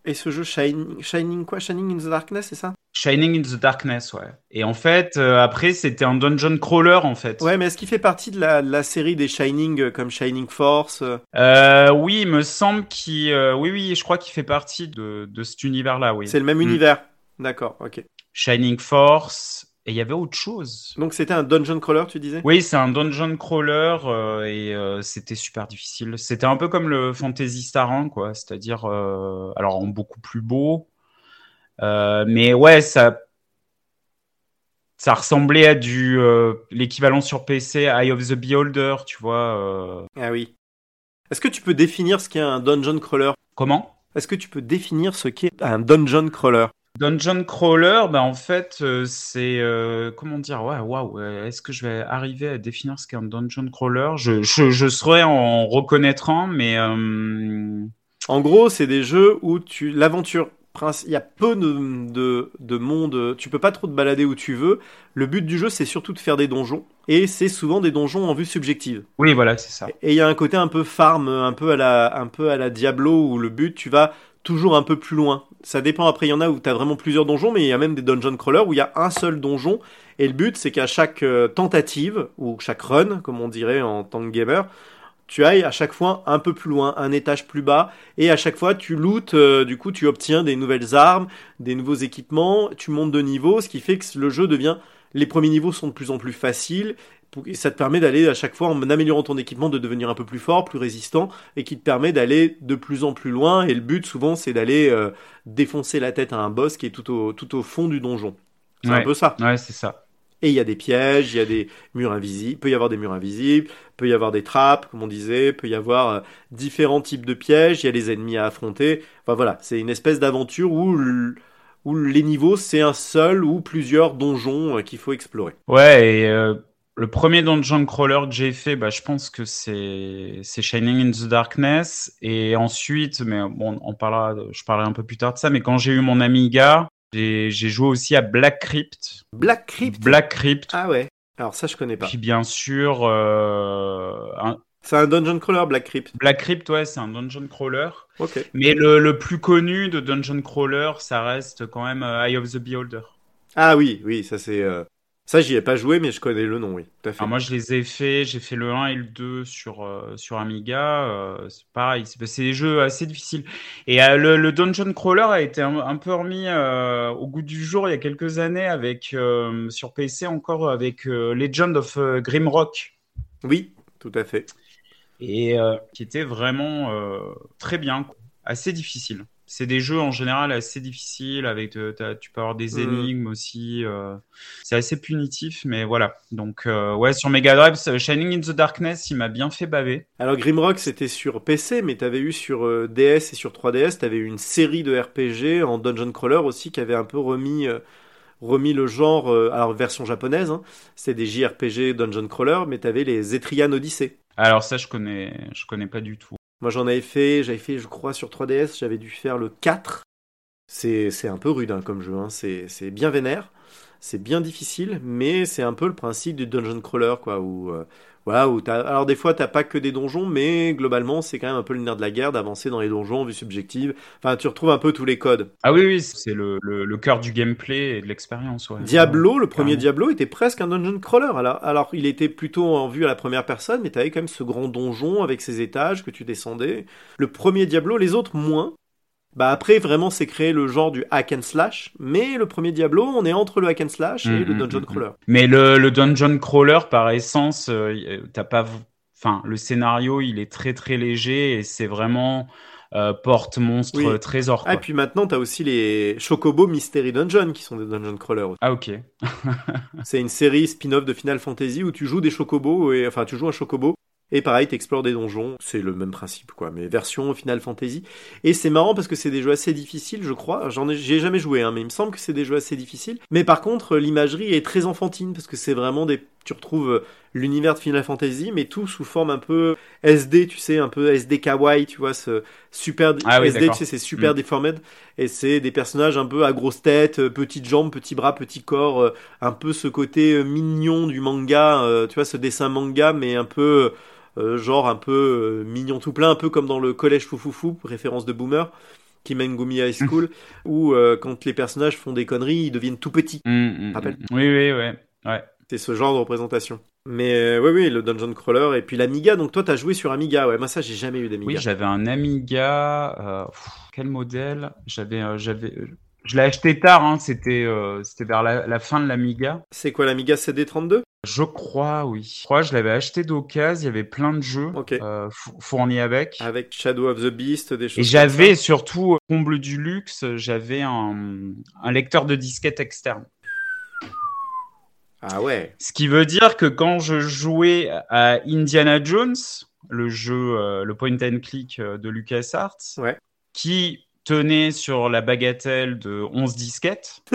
Et ce jeu Shining, Shining quoi? Shining in the Darkness, c'est ça? Shining in the Darkness ouais et en fait euh, après c'était un dungeon crawler en fait Ouais, mais est-ce qu'il fait partie de la, de la série des Shining euh, comme Shining Force euh? Euh, oui il me semble qu'il oui oui je crois qu'il fait partie de, de cet univers là oui C'est le même Mm. univers. D'accord, ok. Shining Force, et il y avait autre chose. Donc c'était un dungeon crawler, tu disais? Oui, c'est un dungeon crawler euh, et euh, c'était super difficile. C'était un peu comme le Fantasy Star 1, quoi. C'est-à-dire, euh, alors en beaucoup plus beau, mais ouais, ça, ça ressemblait à du l'équivalent sur PC, Eye of the Beholder, tu vois. Ah oui. Est-ce que tu peux définir ce qu'est un dungeon crawler? Comment? Est-ce que tu peux définir ce qu'est un dungeon crawler? Dungeon crawler, bah en fait, euh, c'est euh, comment dire, ouais, waouh, euh, est-ce que je vais arriver à définir ce qu'est un dungeon crawler? Je, je, je saurais en reconnaître un, mais euh, En gros, c'est des jeux où tu l'aventure il y a peu de, de, de monde, tu peux pas trop te balader où tu veux. Le but du jeu, c'est surtout de faire des donjons et c'est souvent des donjons en vue subjective. oui, voilà, c'est ça. Et il y a un côté un peu farm, un peu à la, un peu à la Diablo où le but, tu vas toujours un peu plus loin. Ça dépend. Après, il y en a où tu vraiment plusieurs donjons, mais il y a même des dungeon crawlers où il y a un seul donjon. Et le but, c'est qu'à chaque euh, tentative, ou chaque run, comme on dirait en tant que gamer, tu ailles à chaque fois un peu plus loin, un étage plus bas, et à chaque fois tu lootes, euh, du coup tu obtiens des nouvelles armes, des nouveaux équipements, tu montes de niveau, ce qui fait que le jeu devient, les premiers niveaux sont de plus en plus faciles, et ça te permet d'aller à chaque fois en améliorant ton équipement de devenir un peu plus fort, plus résistant, et qui te permet d'aller de plus en plus loin, et le but souvent c'est d'aller euh, défoncer la tête à un boss qui est tout au, tout au fond du donjon. C'est un peu ça. Ouais, c'est ça. Et il y a des pièges, il y a des murs invisibles, peut y avoir des murs invisibles, peut y avoir des trappes, comme on disait, peut y avoir euh, différents types de pièges, il y a les ennemis à affronter. Enfin voilà, c'est une espèce d'aventure où, où les niveaux, c'est un seul ou plusieurs donjons euh, qu'il faut explorer. Ouais, et euh, le premier dungeon crawler que j'ai fait, bah, je pense que c'est Shining in the Darkness. Et ensuite, mais bon, on parlera, je parlerai un peu plus tard de ça. Mais quand j'ai eu mon Amiga, j'ai j'ai joué aussi à Black Crypt. Black Crypt? Black Crypt. Ah ouais, alors ça je connais pas. Puis bien sûr, euh, un- C'est un dungeon crawler, Black Crypt. Black Crypt, ouais, c'est un dungeon crawler. Ok. Mais le, le, plus connu de dungeon crawler, ça reste quand même euh, Eye of the Beholder. Ah oui, oui, ça c'est. Euh... Ça, j'y ai pas joué, mais je connais le nom, oui. Tout à fait. Alors moi, je les ai fait. J'ai fait le 1 et le 2 sur, euh, sur Amiga. Euh, c'est pareil, c'est des jeux assez difficiles. Et euh, le, le, Dungeon Crawler a été un, un peu remis au goût du jour il y a quelques années avec sur PC encore avec Legend of Grimrock. Oui, tout à fait. Et qui était vraiment très bien, assez difficile c'est des jeux en général assez difficiles avec euh, tu peux avoir des énigmes aussi euh, c'est assez punitif mais voilà. Donc euh, ouais sur Mega Drive Shining in the Darkness il m'a bien fait baver. Alors Grimrock c'était sur PC mais tu avais eu sur euh, DS et sur 3DS tu avais eu une série de RPG en dungeon crawler aussi qui avait un peu remis euh, remis le genre alors version japonaise hein, c'était des JRPG dungeon crawler mais tu avais les Etrian Odyssey. Alors ça je connais je connais pas du tout moi j'en avais fait, j'avais fait je crois sur 3DS, j'avais dû faire le 4. C'est, un peu rude hein, comme jeu, hein. c'est, c'est bien vénère, c'est bien difficile, mais c'est un peu le principe du dungeon crawler quoi, où euh, voilà, où t'as, alors des fois t'as pas que des donjons, mais globalement c'est quand même un peu le nerf de la guerre d'avancer dans les donjons, vue subjective. Enfin, tu retrouves un peu tous les codes. Ah oui, oui, c'est le, le, le cœur du gameplay et de l'expérience. Ouais. Diablo, le premier Diablo était presque un dungeon crawler. Alors, alors il était plutôt en vue à la première personne, mais t'avais quand même ce grand donjon avec ses étages que tu descendais. Le premier Diablo, les autres moins. Bah après vraiment c'est créé le genre du hack and slash, mais le premier Diablo on est entre le hack and slash et mmh, le dungeon mmh, crawler. Mais le, le, dungeon crawler par essence, euh, t'as pas, enfin le scénario il est très très léger et c'est vraiment euh, porte monstre oui. trésor. Quoi. Ah et puis maintenant t'as aussi les Chocobo Mystery Dungeon qui sont des dungeon crawlers. Aussi. Ah ok. c'est une série spin-off de Final Fantasy où tu joues des Chocobos et enfin tu joues un Chocobo et pareil, t'explores des donjons, c'est le même principe, quoi, mais version Final Fantasy. Et c'est marrant parce que c'est des jeux assez difficiles, je crois. J'en ai, j'ai jamais joué, hein, mais il me semble que c'est des jeux assez difficiles. Mais par contre, l'imagerie est très enfantine parce que c'est vraiment des, tu retrouves l'univers de Final Fantasy, mais tout sous forme un peu SD, tu sais, un peu SD kawaii, tu vois, ce super ah oui, SD, tu sais, c'est super mmh. et c'est des personnages un peu à grosse tête, petites jambes, petits bras, petits corps, un peu ce côté mignon du manga, tu vois, ce dessin manga, mais un peu euh, genre un peu euh, mignon tout plein, un peu comme dans le collège Foufoufou, référence de Boomer. Kimengumi High School, où euh, quand les personnages font des conneries, ils deviennent tout petits. Mmh, rappelle Oui, oui, ouais. ouais. C'est ce genre de représentation. Mais euh, oui, oui, le Dungeon Crawler et puis l'Amiga. Donc toi, t'as joué sur Amiga. Ouais, moi ça, j'ai jamais eu d'Amiga. Oui, j'avais un Amiga. Euh, pff, quel modèle? J'avais, euh, j'avais, je l'ai acheté tard. Hein, c'était, c'était vers la, la, fin de l'Amiga. C'est quoi l'Amiga CD32 Je crois, oui. Je crois, je l'avais acheté d'occasion. Il y avait plein de jeux okay. fournis avec. Avec Shadow of the Beast, des choses. Et j'avais surtout comble du luxe. J'avais un, un lecteur de disquette externe. Ah ouais. Ce qui veut dire que quand je jouais à Indiana Jones, le jeu, euh, le point and click de LucasArts, ouais. qui tenait sur la bagatelle de 11 disquettes.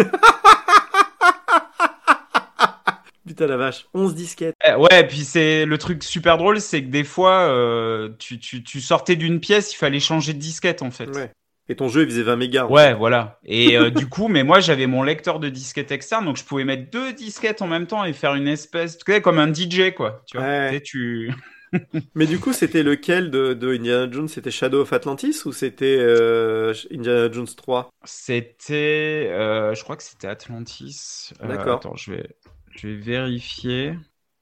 Putain la vache, 11 disquettes. Euh, ouais, puis c'est le truc super drôle, c'est que des fois, euh, tu, tu, tu, sortais d'une pièce, il fallait changer de disquette en fait. Ouais. Et ton jeu, il faisait 20 mégas. Ouais, voilà. Et euh, du coup, mais moi, j'avais mon lecteur de disquettes externe, donc je pouvais mettre deux disquettes en même temps et faire une espèce, tu sais, comme un DJ, quoi. Tu vois, ouais. tu... mais du coup, c'était lequel de, de Indiana Jones? C'était Shadow of Atlantis ou c'était euh, Indiana Jones 3 C'était, euh, je crois que c'était Atlantis. D'accord. attends, je vais, je vais vérifier.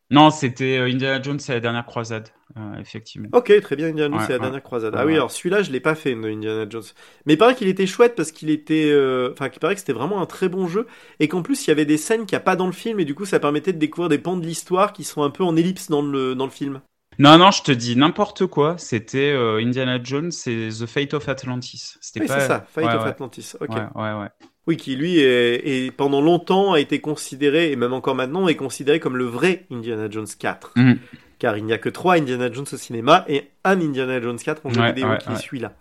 Non, c'était Indiana Jones et la dernière croisade, euh, effectivement. Ok, très bien, Indiana Jones Ouais, et la ouais. dernière croisade. Ouais, ah oui, alors celui-là, je l'ai pas fait, Indiana Jones. Mais il paraît qu'il était chouette parce qu'il était, euh, enfin, qu'il paraît que c'était vraiment un très bon jeu et qu'en plus il y avait des scènes qu'il n'y a pas dans le film et du coup ça permettait de découvrir des pans de l'histoire qui sont un peu en ellipse dans le dans le film. Non, non, je te dis n'importe quoi. C'était euh, Indiana Jones et The Fate of Atlantis. C'était Oui, pas. c'est ça, ouais, of. Atlantis. Ok. Ouais, ouais. Oui, qui lui est, est- pendant longtemps a été considéré et même encore maintenant est considéré comme le vrai Indiana Jones 4. Mm. Car il n'y a que trois Indiana Jones au cinéma et un Indiana Jones 4 en jeu Ouais, vidéo ouais, qui ouais. est celui-là.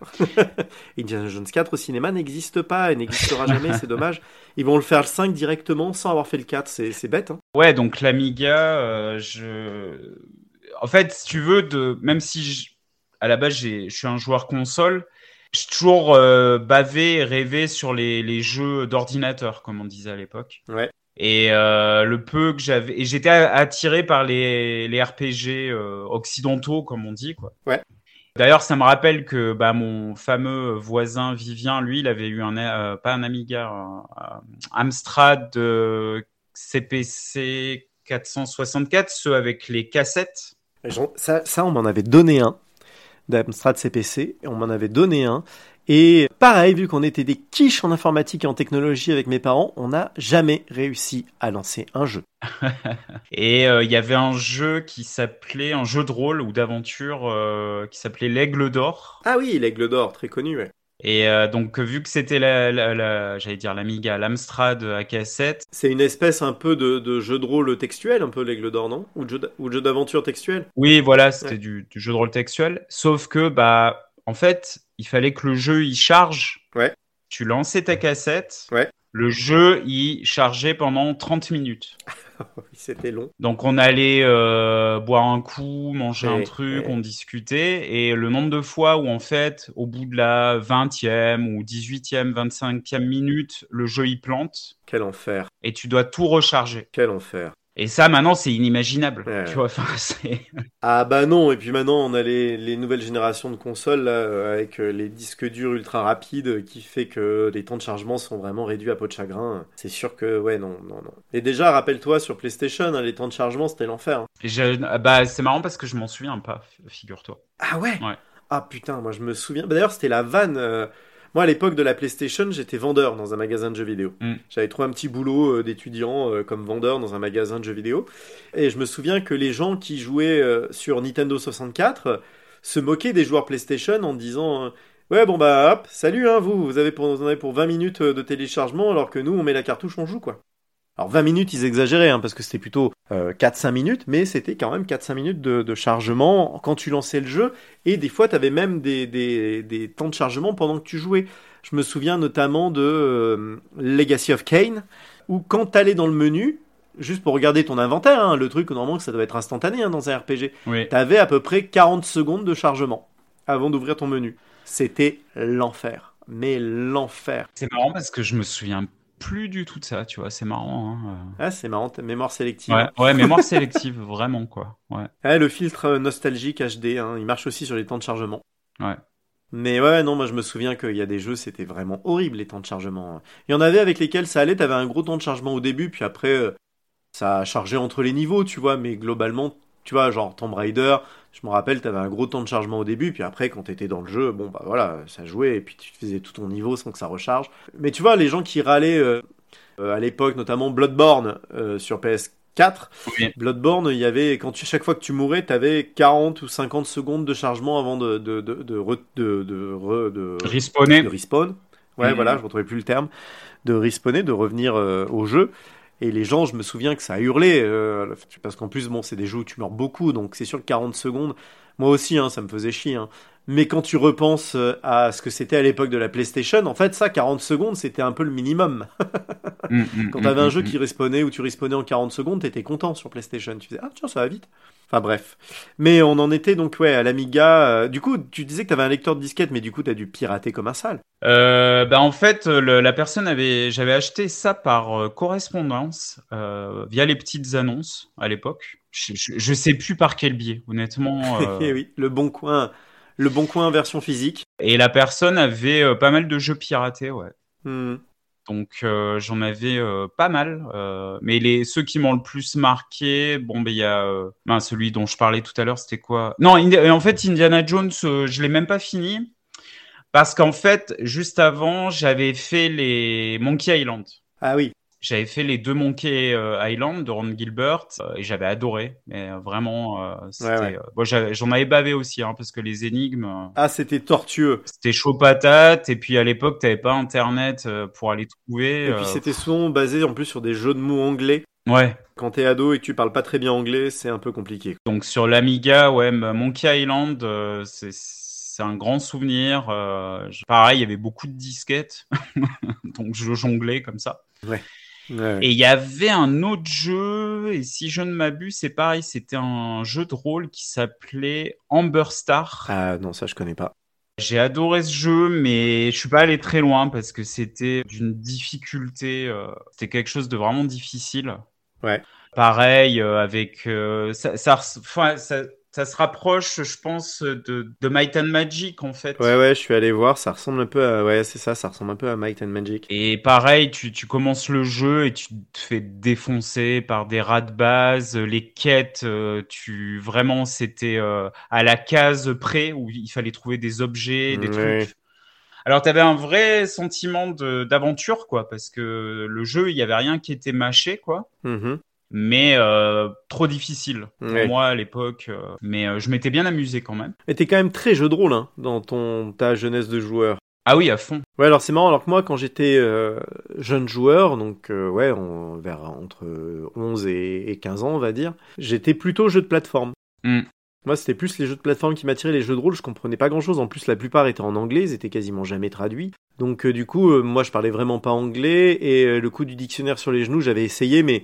Indiana Jones 4 au cinéma n'existe pas et n'existera jamais, c'est dommage. Ils vont le faire le 5 directement sans avoir fait le 4, c'est bête. Hein. Ouais, donc l'Amiga, euh, je. En fait, si tu veux, de... même si je- à la base je suis un joueur console, j'ai toujours euh, bavé et rêvé sur les, les jeux d'ordinateur, comme on disait à l'époque. Ouais. Et euh, le peu que j'avais, et j'étais attiré par les, les RPG euh, occidentaux, comme on dit, quoi. Ouais. D'ailleurs, ça me rappelle que bah, mon fameux voisin Vivien, lui, il avait eu un, euh, pas un Amiga, un, Amstrad CPC 464, ceux avec les cassettes. Ça, ça on m'en avait donné un d'Amstrad CPC, on m'en avait donné un. Et pareil, vu qu'on était des quiches en informatique et en technologie avec mes parents, on n'a jamais réussi à lancer un jeu. et euh, il y avait un jeu qui s'appelait, un jeu de rôle ou d'aventure euh, qui s'appelait l'Aigle d'Or. Ah oui, l'Aigle d'Or, très connu, ouais. Et euh, donc, vu que c'était la, la, la j'allais dire l'Amiga, l'Amstrad à cassette. C'est une espèce un peu de, de, jeu de rôle textuel, un peu l'Aigle d'Or, non? Ou de jeu d'aventure textuel? Oui, voilà, c'était ouais. du, du, jeu de rôle textuel. Sauf que, bah, en fait, il fallait que le jeu il charge. Ouais. Tu lançais ta cassette. Ouais. Le jeu il chargeait pendant 30 minutes. C'était long. Donc on allait euh, boire un coup, manger ouais, un truc, ouais. on discutait et le nombre de fois où en fait au bout de la 20e ou 18e, 25e minute, le jeu il plante. Quel enfer. Et tu dois tout recharger. Quel enfer. Et ça, maintenant, c'est inimaginable. Ouais. Tu vois, enfin, c'est... Ah bah non, et puis maintenant, on a les, les nouvelles générations de consoles, là, avec euh, les disques durs ultra rapides, qui fait que les temps de chargement sont vraiment réduits à peau de chagrin. C'est sûr que, ouais, non, non, non. Et déjà, rappelle-toi, sur PlayStation, hein, les temps de chargement, c'était l'enfer. Hein. Je... Bah, c'est marrant parce que je m'en souviens pas, figure-toi. Ah ouais? Ouais. Ah putain, moi je me souviens. Bah, D'ailleurs, c'était la vanne... Euh... Moi, à l'époque de la PlayStation, j'étais vendeur dans un magasin de jeux vidéo. Mm. J'avais trouvé un petit boulot euh, d'étudiant euh, comme vendeur dans un magasin de jeux vidéo. Et je me souviens que les gens qui jouaient euh, sur Nintendo 64 se moquaient des joueurs PlayStation en disant Ouais, bon bah hop, salut, hein, vous, vous avez pour, vous en avez pour 20 minutes de téléchargement alors que nous, on met la cartouche, on joue quoi. Alors 20 minutes, ils exagéraient, hein, parce que c'était plutôt euh, 4-5 minutes, mais c'était quand même 4-5 minutes de, de, chargement quand tu lançais le jeu, et des fois, tu avais même des, des, des, temps de chargement pendant que tu jouais. Je me souviens notamment de euh, Legacy of Kane, où quand tu allais dans le menu, juste pour regarder ton inventaire, hein, le truc, normalement, ça doit être instantané hein, dans un RPG, oui. tu avais à peu près 40 secondes de chargement avant d'ouvrir ton menu. C'était l'enfer. Mais l'enfer. C'est marrant parce que je me souviens plus du tout de ça, tu vois, c'est marrant. Hein. Ah, c'est marrant, mémoire sélective. Ouais, ouais mémoire sélective, vraiment, quoi. Ouais. ouais. le filtre nostalgique HD, hein, il marche aussi sur les temps de chargement. Ouais. Mais ouais, non, moi je me souviens qu'il y a des jeux, c'était vraiment horrible les temps de chargement. Il y en avait avec lesquels ça allait, t'avais un gros temps de chargement au début, puis après, euh, ça a chargé entre les niveaux, tu vois, mais globalement, tu vois, genre Tomb Raider, je me rappelle, t'avais un gros temps de chargement au début, puis après, quand t'étais dans le jeu, bon, bah voilà, ça jouait, et puis tu faisais tout ton niveau sans que ça recharge. Mais tu vois, les gens qui râlaient euh, euh, à l'époque, notamment Bloodborne euh, sur PS4, oui. Bloodborne, il y avait, quand tu, chaque fois que tu mourais, t'avais 40 ou 50 secondes de chargement avant de, de, de, de, re, de, de, de, respawner. Respawn. Ouais, mmh. voilà, je retrouvais plus le terme. De respawner, de revenir euh, au jeu. Et les gens, je me souviens que ça a hurlé, euh, parce qu'en plus, bon, c'est des jeux où tu meurs beaucoup, donc c'est sûr que 40 secondes, moi aussi, hein, ça me faisait chier. Hein. Mais quand tu repenses euh, à ce que c'était à l'époque de la PlayStation, en fait, ça, 40 secondes, c'était un peu le minimum. mm, mm, quand t'avais mm, un jeu qui respawnait ou tu respawnais en 40 secondes, t'étais content sur PlayStation. Tu faisais, ah tiens, ça va vite. Enfin bref. Mais on en était donc, ouais, à l'Amiga. Euh, du coup, tu disais que t'avais un lecteur de disquette, mais du coup, t'as dû pirater comme un sale. Euh, bah en fait, le, la personne avait, j'avais acheté ça par euh, correspondance euh, via les petites annonces à l'époque. Je, je, sais plus par quel biais, honnêtement. Euh... oui, le bon coin, le bon coin version physique. Et la personne avait euh, pas mal de jeux piratés, ouais. Hmm. Donc euh, j'en avais pas mal, mais les ceux qui m'ont le plus marqué, bon ben il y a ben, celui dont je parlais tout à l'heure, c'était quoi? Non, en fait Indiana Jones, je l'ai même pas fini parce qu'en fait juste avant j'avais fait les Monkey Island. Ah oui. J'avais fait les deux Monkey Island de Ron Gilbert et j'avais adoré. Mais vraiment, euh, ouais, ouais. bon, j'en avais bavé aussi hein, parce que les énigmes. Ah, c'était tortueux. C'était chaud patate. Et puis à l'époque, t'avais pas internet pour aller trouver. Et puis c'était souvent basé en plus sur des jeux de mots anglais. Ouais. Quand t'es ado et que tu parles pas très bien anglais, c'est un peu compliqué. Donc sur l'Amiga, ouais, Monkey Island, euh, c'est c'est un grand souvenir. Euh, pareil, il y avait beaucoup de disquettes, donc je jonglais comme ça. Ouais. Ouais. Et il y avait un autre jeu, et si je ne m'abuse, c'est pareil, c'était un jeu de rôle qui s'appelait Amber Star. Ah non, ça je connais pas. J'ai adoré ce jeu, mais je suis pas allé très loin parce que c'était d'une difficulté. euh, c'était quelque chose de vraiment difficile. Ouais. Pareil euh, avec euh, ça, ça, ça se rapproche, je pense, de, de Might and Magic en fait. Ouais, ouais, je suis allé voir, ça ressemble un peu à... Ouais, c'est ça, ça ressemble un peu à Might and Magic. Et pareil, tu, tu commences le jeu et tu te fais défoncer par des rats de base. Les quêtes, euh, tu vraiment c'était euh, à la case près où il fallait trouver des objets, des Ouais. trucs. Alors tu avais un vrai sentiment d'aventure quoi, parce que le jeu il y avait rien qui était mâché quoi. Mhm. Mais euh, trop difficile pour Ouais. moi à l'époque. euh, mais euh, je m'étais bien amusé quand même. Mais t'es quand même très jeu de rôle, hein, dans ton, ta jeunesse de joueur. Ah oui, à fond. Ouais, alors c'est marrant, alors que moi, quand j'étais jeune joueur, donc ouais, on- vers entre 11 et, et 15 ans, on va dire, j'étais plutôt jeu de plateforme. Mm. Moi, c'était plus les jeux de plateforme qui m'attiraient, les jeux de rôle, je comprenais pas grand-chose. En plus, la plupart étaient en anglais, ils étaient quasiment jamais traduits. Donc du coup, moi, je parlais vraiment pas anglais, et le coup du dictionnaire sur les genoux, j'avais essayé, mais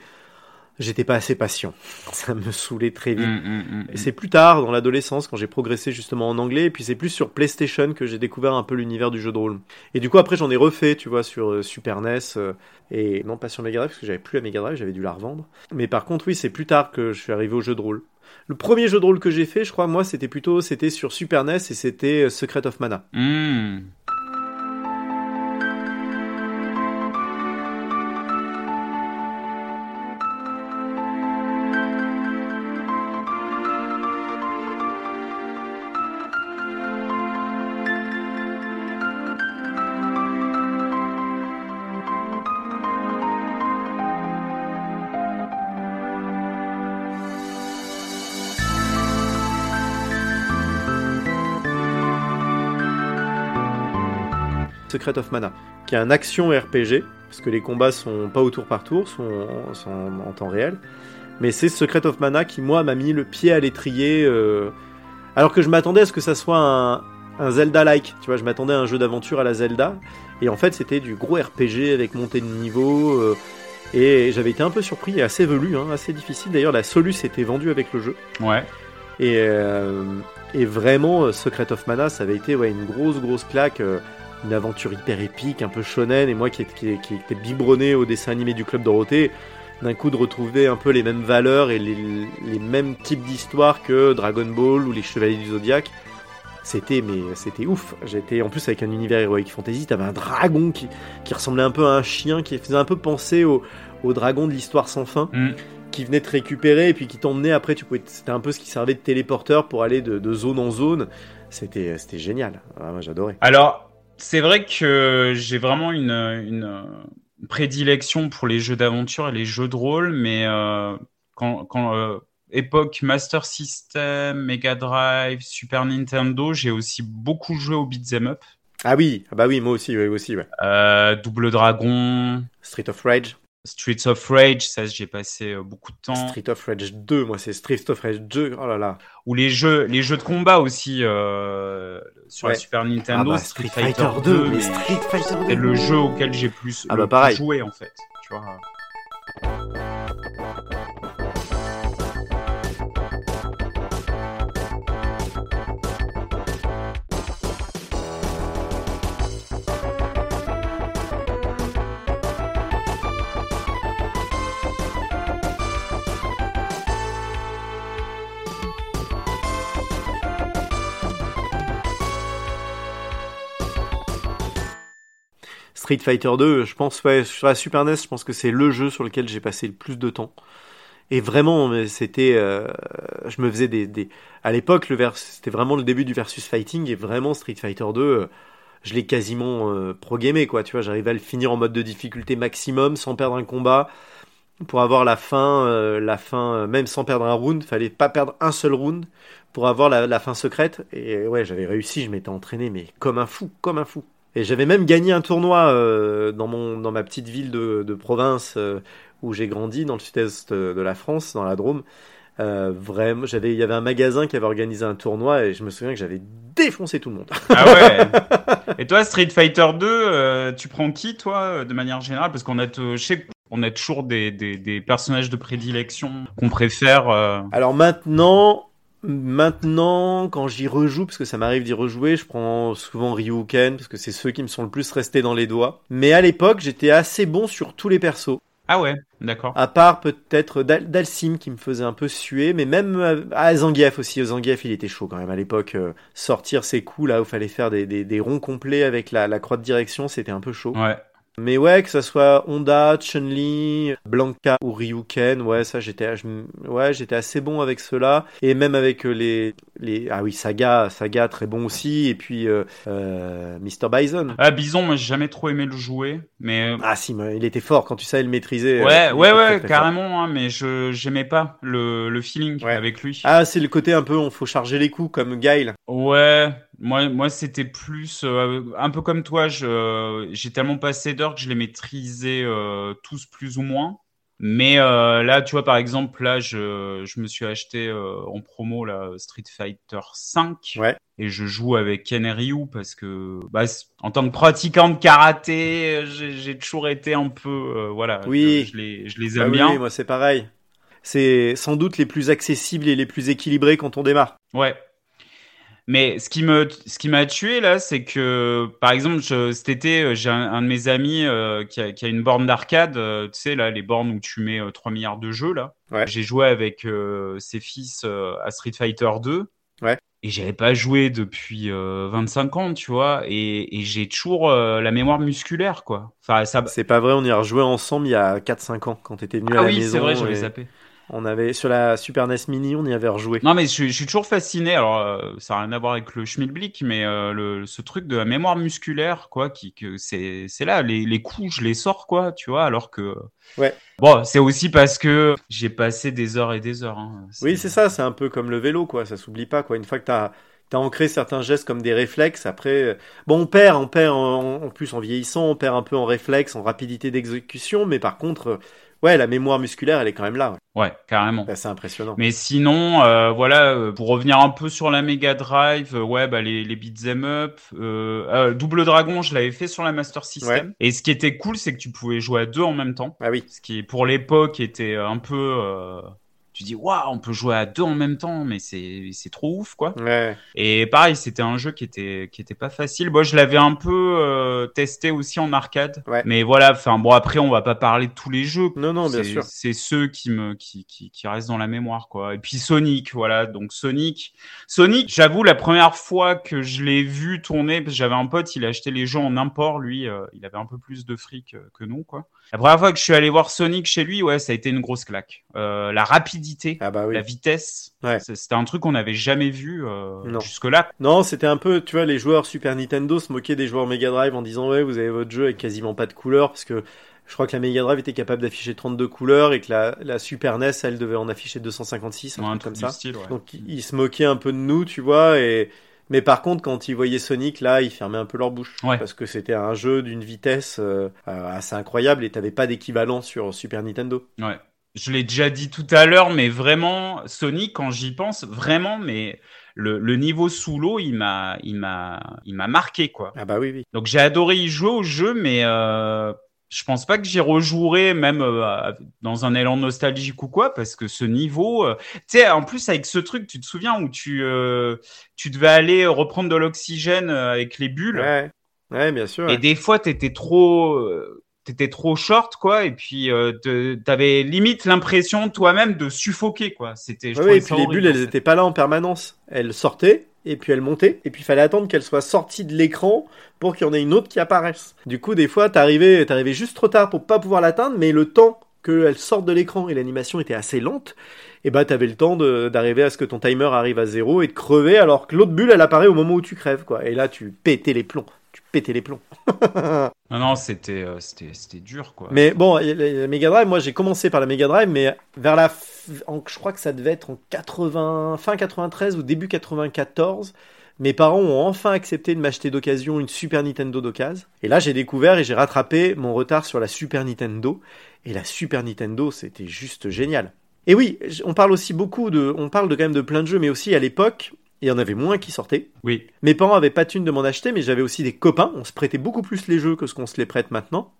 j'étais pas assez patient. Ça me saoulait très vite. Mm, mm, mm, Et c'est plus tard, dans l'adolescence, quand j'ai progressé justement en anglais, et puis c'est plus sur PlayStation que j'ai découvert un peu l'univers du jeu de rôle. Et du coup, après, j'en ai refait, tu vois, sur euh, Super NES, euh, et non pas sur Mega Drive, parce que j'avais plus la Mega Drive, j'avais dû la revendre. Mais par contre, oui, c'est plus tard que je suis arrivé au jeu de rôle. Le premier jeu de rôle que j'ai fait, je crois, moi, c'était plutôt, c'était sur Super NES, et c'était euh, Secret of Mana. Secret of Mana, qui est un action RPG, parce que les combats sont pas au tour par tour, sont, sont en, temps réel. Mais c'est Secret of Mana qui, moi, m'a mis le pied à l'étrier, euh, alors que je m'attendais à ce que ça soit un, un Zelda-like, tu vois, je m'attendais à un jeu d'aventure à la Zelda, et en fait c'était du gros RPG avec montée de niveau, euh, et j'avais été un peu surpris et assez velu, hein, assez difficile. D'ailleurs, la Solus était vendue avec le jeu. Ouais. Et, euh, et vraiment, Secret of Mana, ça avait été ouais, une grosse, grosse claque. euh, une aventure hyper épique, un peu shonen. Et moi qui, qui, qui était biberonné au dessin animé du Club Dorothée, d'un coup de retrouver un peu les mêmes valeurs et les, les mêmes types d'histoires que Dragon Ball ou les Chevaliers du Zodiaque. C'était mais c'était ouf. J'étais en plus avec un univers Heroic Fantasy. T'avais un dragon qui, qui ressemblait un peu à un chien, qui faisait un peu penser au, au dragon de l'histoire sans fin Mm. qui venait te récupérer et puis qui t'emmenait après tu pouvais c'était un peu ce qui servait de téléporteur pour aller de, de zone en zone c'était c'était génial Ah, moi j'adorais Alors, c'est vrai que j'ai vraiment une, une prédilection pour les jeux d'aventure et les jeux de rôle, mais euh, quand, quand euh, époque Master System, Mega Drive, Super Nintendo, j'ai aussi beaucoup joué au beat'em up. ah oui ah bah oui moi aussi ouais, aussi ouais. Euh, Double Dragon, Street of Rage Streets of Rage, ça j'ai passé beaucoup de temps. Street of Rage 2 moi c'est Street of Rage 2 oh là là Ou les jeux, les jeux de combat aussi euh, sur Ouais. la Super ah Nintendo, bah, Street, Fighter 2, 2 mais Street Fighter 2 c'est le jeu auquel j'ai plus, Ah le bah, plus joué en fait. Tu vois. Street Fighter 2 je pense ouais sur la Super NES je pense que c'est le jeu sur lequel j'ai passé le plus de temps. Et vraiment c'était euh, je me faisais des, à l'époque le vers c'était vraiment le début du versus fighting et vraiment Street Fighter 2 euh, je l'ai quasiment euh, pro-gamé quoi tu vois. J'arrivais à le finir en mode de difficulté maximum sans perdre un combat. Pour avoir la fin euh, la fin même sans perdre un round fallait pas perdre un seul round pour avoir la, la fin secrète. Et ouais j'avais réussi je m'étais entraîné mais comme un fou comme un fou et j'avais même gagné un tournoi euh, dans mon dans ma petite ville de, de province euh, où j'ai grandi dans le sud-est de la France dans la Drôme euh, vraiment j'avais il y avait un magasin qui avait organisé un tournoi et je me souviens que j'avais défoncé tout le monde Ah ouais. Et toi, Street Fighter 2, euh, tu prends qui, toi, euh, de manière générale? Parce qu'on a, te- qu'on a toujours des, des, des personnages de prédilection qu'on préfère. euh. Alors maintenant, Maintenant, quand j'y rejoue, parce que ça m'arrive d'y rejouer, je prends souvent Ryuken, parce que c'est ceux qui me sont le plus restés dans les doigts. Mais à l'époque, j'étais assez bon sur tous les persos. Ah ouais, d'accord. À part peut-être Dal Dalsim qui me faisait un peu suer, mais même euh, à Zangief aussi. Zangief, il était chaud quand même à l'époque. euh, sortir ses coups là où fallait faire des, des, des ronds complets avec la, la croix de direction, c'était un peu chaud. Ouais. Mais ouais, que ça soit Honda, Chun-Li, Blanca ou Ryuken, ouais, ça j'étais, ouais, j'étais assez bon avec cela. Et même avec euh, les, les, ah oui, Saga, Saga très bon aussi. Et puis euh, euh, Mr Bison. Ah, Bison, moi j'ai jamais trop aimé le jouer, mais Ah si, mais il était fort quand tu savais le maîtriser. euh, ouais, ouais, ouais, très, très fort. carrément, hein, mais je j'aimais pas le, le feeling Ouais. avec lui. Ah, c'est le côté un peu, on faut charger les coups comme Guile. Ouais, moi, moi c'était plus euh, un peu comme toi. Je j'ai tellement passé d'heures que je les maîtrisais euh, tous plus ou moins. Mais euh, là, tu vois, par exemple, là, je, je me suis acheté euh, en promo là, Street Fighter 5 Ouais. et je joue avec Ken Ryu parce que, bah, en tant que pratiquant de karaté, j'ai toujours été un peu, euh, voilà, Oui. je, je les, je les Ah aime bien. oui, moi c'est pareil. C'est sans doute les plus accessibles et les plus équilibrés quand on démarre. Ouais. Mais ce qui me, ce qui m'a tué là, c'est que, par exemple, je- cet été, euh, j'ai un, un de mes amis euh, qui, a, qui a une borne d'arcade, euh, tu sais là, les bornes où tu mets euh, 3 milliards de jeux là. Ouais. J'ai joué avec ses fils à Street Fighter 2. Ouais. Et j'avais pas joué depuis euh, 25 ans, tu vois, et, et j'ai toujours la mémoire musculaire, quoi. Enfin, ça. C'est pas vrai, on y a rejoué ensemble il y a 4-5 ans quand t'étais venu à Ah la oui, maison. c'est vrai, j'avais et zappé. On avait sur la Super NES Mini, on y avait rejoué. Non, mais je, je suis toujours fasciné. Alors, euh, ça n'a rien à voir avec le schmilblick, mais euh, le, ce truc de la mémoire musculaire, quoi, qui, que c'est, c'est là, les, les coups, je les sors, quoi, tu vois, alors que. Ouais. Bon, c'est aussi parce que j'ai passé des heures et des heures. Hein. Oui, c'est ça, c'est un peu comme le vélo, quoi. Ça s'oublie pas, quoi. Une fois que t'as as ancré certains gestes comme des réflexes, après, euh, bon, on perd, on perd en, en plus en vieillissant, on perd un peu en réflexe, en rapidité d'exécution, mais par contre, ouais, la mémoire musculaire, elle est quand même là. ouais. Ouais, carrément. C'est assez impressionnant. Mais sinon, euh, voilà, euh, pour revenir un peu sur la Mega Drive, euh, ouais, bah les, les beat'em up, euh, euh, Double Dragon, je l'avais fait sur la Master System. Et ce qui était cool, c'est que tu pouvais jouer à deux en même temps. Ah oui. Ce qui, pour l'époque, était un peu. Tu dis, waouh, on peut jouer à deux en même temps, mais c'est c'est trop ouf, quoi. Ouais. Et pareil, c'était un jeu qui était qui était pas facile. Moi, je l'avais un peu euh, testé aussi en arcade. Ouais. Mais voilà, enfin bon, après, on va pas parler de tous les jeux. Non, non, bien sûr. C'est ceux qui me qui, qui qui restent dans la mémoire, quoi. Et puis Sonic, voilà. Donc Sonic, Sonic, j'avoue, la première fois que je l'ai vu tourner, parce que j'avais un pote, il a acheté les jeux en import, lui, euh, il avait un peu plus de fric euh, que nous, quoi. La première fois que je suis allé voir Sonic chez lui, ouais, ça a été une grosse claque. Euh, la rapidité, Ah bah oui. la vitesse, Ouais. c'était un truc qu'on n'avait jamais vu euh, jusque-là. Non, c'était un peu, tu vois, les joueurs Super Nintendo se moquaient des joueurs Mega Drive en disant ouais, vous avez votre jeu avec quasiment pas de couleurs parce que je crois que la Mega Drive était capable d'afficher 32 couleurs et que la, la Super NES, elle devait en afficher 256, un Ouais, un comme ça. du style, ouais. Donc ils se moquaient un peu de nous, tu vois, et mais par contre quand ils voyaient Sonic là, ils fermaient un peu leur bouche Ouais. parce que c'était un jeu d'une vitesse euh, euh, assez incroyable et t'avais pas d'équivalent sur Super Nintendo. Ouais. Je l'ai déjà dit tout à l'heure, mais vraiment, Sonic, quand j'y pense, vraiment, mais le, le niveau sous l'eau, il m'a, il m'a, il m'a marqué, quoi. Ah bah oui oui. Donc j'ai adoré y jouer au jeu, mais euh, je pense pas que j'y rejouerai même euh, dans un élan nostalgique ou quoi, parce que ce niveau, euh, tu sais, en plus avec ce truc, tu te souviens où tu, euh, tu devais aller reprendre de l'oxygène avec les bulles, Ouais. Ouais, bien sûr. et des fois t'étais trop, euh, t'étais trop short, quoi, et puis euh, t'avais limite l'impression toi-même de suffoquer, quoi. C'était, Ouais, et puis les bulles, elles fait. étaient pas là en permanence. Elles sortaient, et puis elles montaient, et puis il fallait attendre qu'elles soient sorties de l'écran pour qu'il y en ait une autre qui apparaisse. Du coup, des fois, t'arrivais, t'arrivais juste trop tard pour pas pouvoir l'atteindre, mais le temps qu'elles sortent de l'écran et l'animation était assez lente, et bah t'avais le temps d'arriver à ce que ton timer arrive à zéro et de crever alors que l'autre bulle, elle apparaît au moment où tu crèves, quoi. Et là, tu pétais les plombs. Tu pétais les plombs. Non, non, c'était, euh, c'était, c'était dur, quoi. Mais bon, la, Mega Drive, moi j'ai commencé par la Mega Drive, mais vers la, f- en- je crois que ça devait être en 80, fin 93 ou début 94. Mes parents ont enfin accepté de m'acheter d'occasion une Super Nintendo d'occasion. Et là, j'ai découvert et j'ai rattrapé mon retard sur la Super Nintendo. Et la Super Nintendo, c'était juste génial. Et oui, on parle aussi beaucoup de, on parle de quand même de plein de jeux, mais aussi à l'époque, il y en avait moins qui sortaient. Oui. Mes parents avaient pas de thune de m'en acheter, mais j'avais aussi des copains. On se prêtait beaucoup plus les jeux que ce qu'on se les prête maintenant.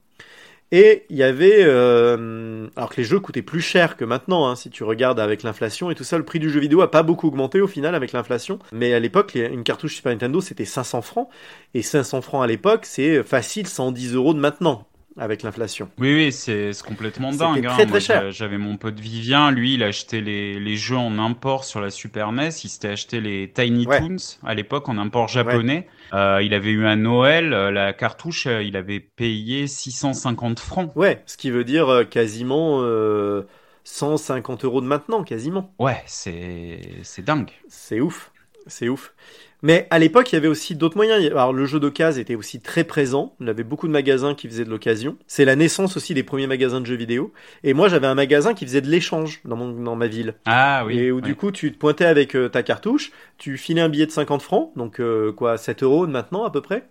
Et il y avait, euh, alors que les jeux coûtaient plus cher que maintenant, hein, si tu regardes avec l'inflation et tout ça, le prix du jeu vidéo a pas beaucoup augmenté au final avec l'inflation. Mais à l'époque, une cartouche Super Nintendo c'était 500 francs et 500 francs à l'époque, c'est facile 110 euros de maintenant avec l'inflation. Oui, oui, c'est complètement dingue. Très, hein. très cher. J'avais mon pote Vivien, lui, il achetait les, les jeux en import sur la Super NES. Il s'était acheté les Tiny Toons à l'époque en import japonais. Euh, il avait eu un Noël, euh, la cartouche, euh, il avait payé 650 francs. Ouais, ce qui veut dire quasiment 150 euros de maintenant, quasiment. Ouais, c'est dingue. C'est ouf. C'est ouf. Mais à l'époque, il y avait aussi d'autres moyens. Alors, le jeu d'occasion était aussi très présent. On avait beaucoup de magasins qui faisaient de l'occasion. C'est la naissance aussi des premiers magasins de jeux vidéo. Et moi, j'avais un magasin qui faisait de l'échange dans, mon, dans ma ville. Ah oui. Et où du coup, tu te pointais avec euh, ta cartouche, tu filais un billet de 50 francs, donc euh, quoi, 7 euros maintenant à peu près.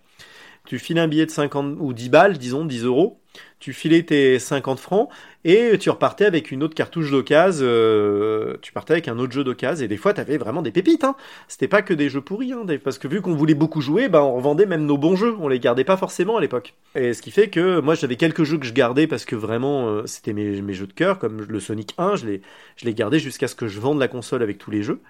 Tu filais un billet de 50 ou 10 balles, disons, 10 euros tu filais tes 50 francs et tu repartais avec une autre cartouche d'occasion, euh, tu partais avec un autre jeu d'occasion et des fois tu avais vraiment des pépites. Hein. C'était pas que des jeux pourris, hein, parce que vu qu'on voulait beaucoup jouer, ben on revendait même nos bons jeux, on les gardait pas forcément à l'époque. Et ce qui fait que moi j'avais quelques jeux que je gardais parce que vraiment euh, c'était mes, mes, jeux de cœur, comme le Sonic 1, je les, je les gardais jusqu'à ce que je vende la console avec tous les jeux.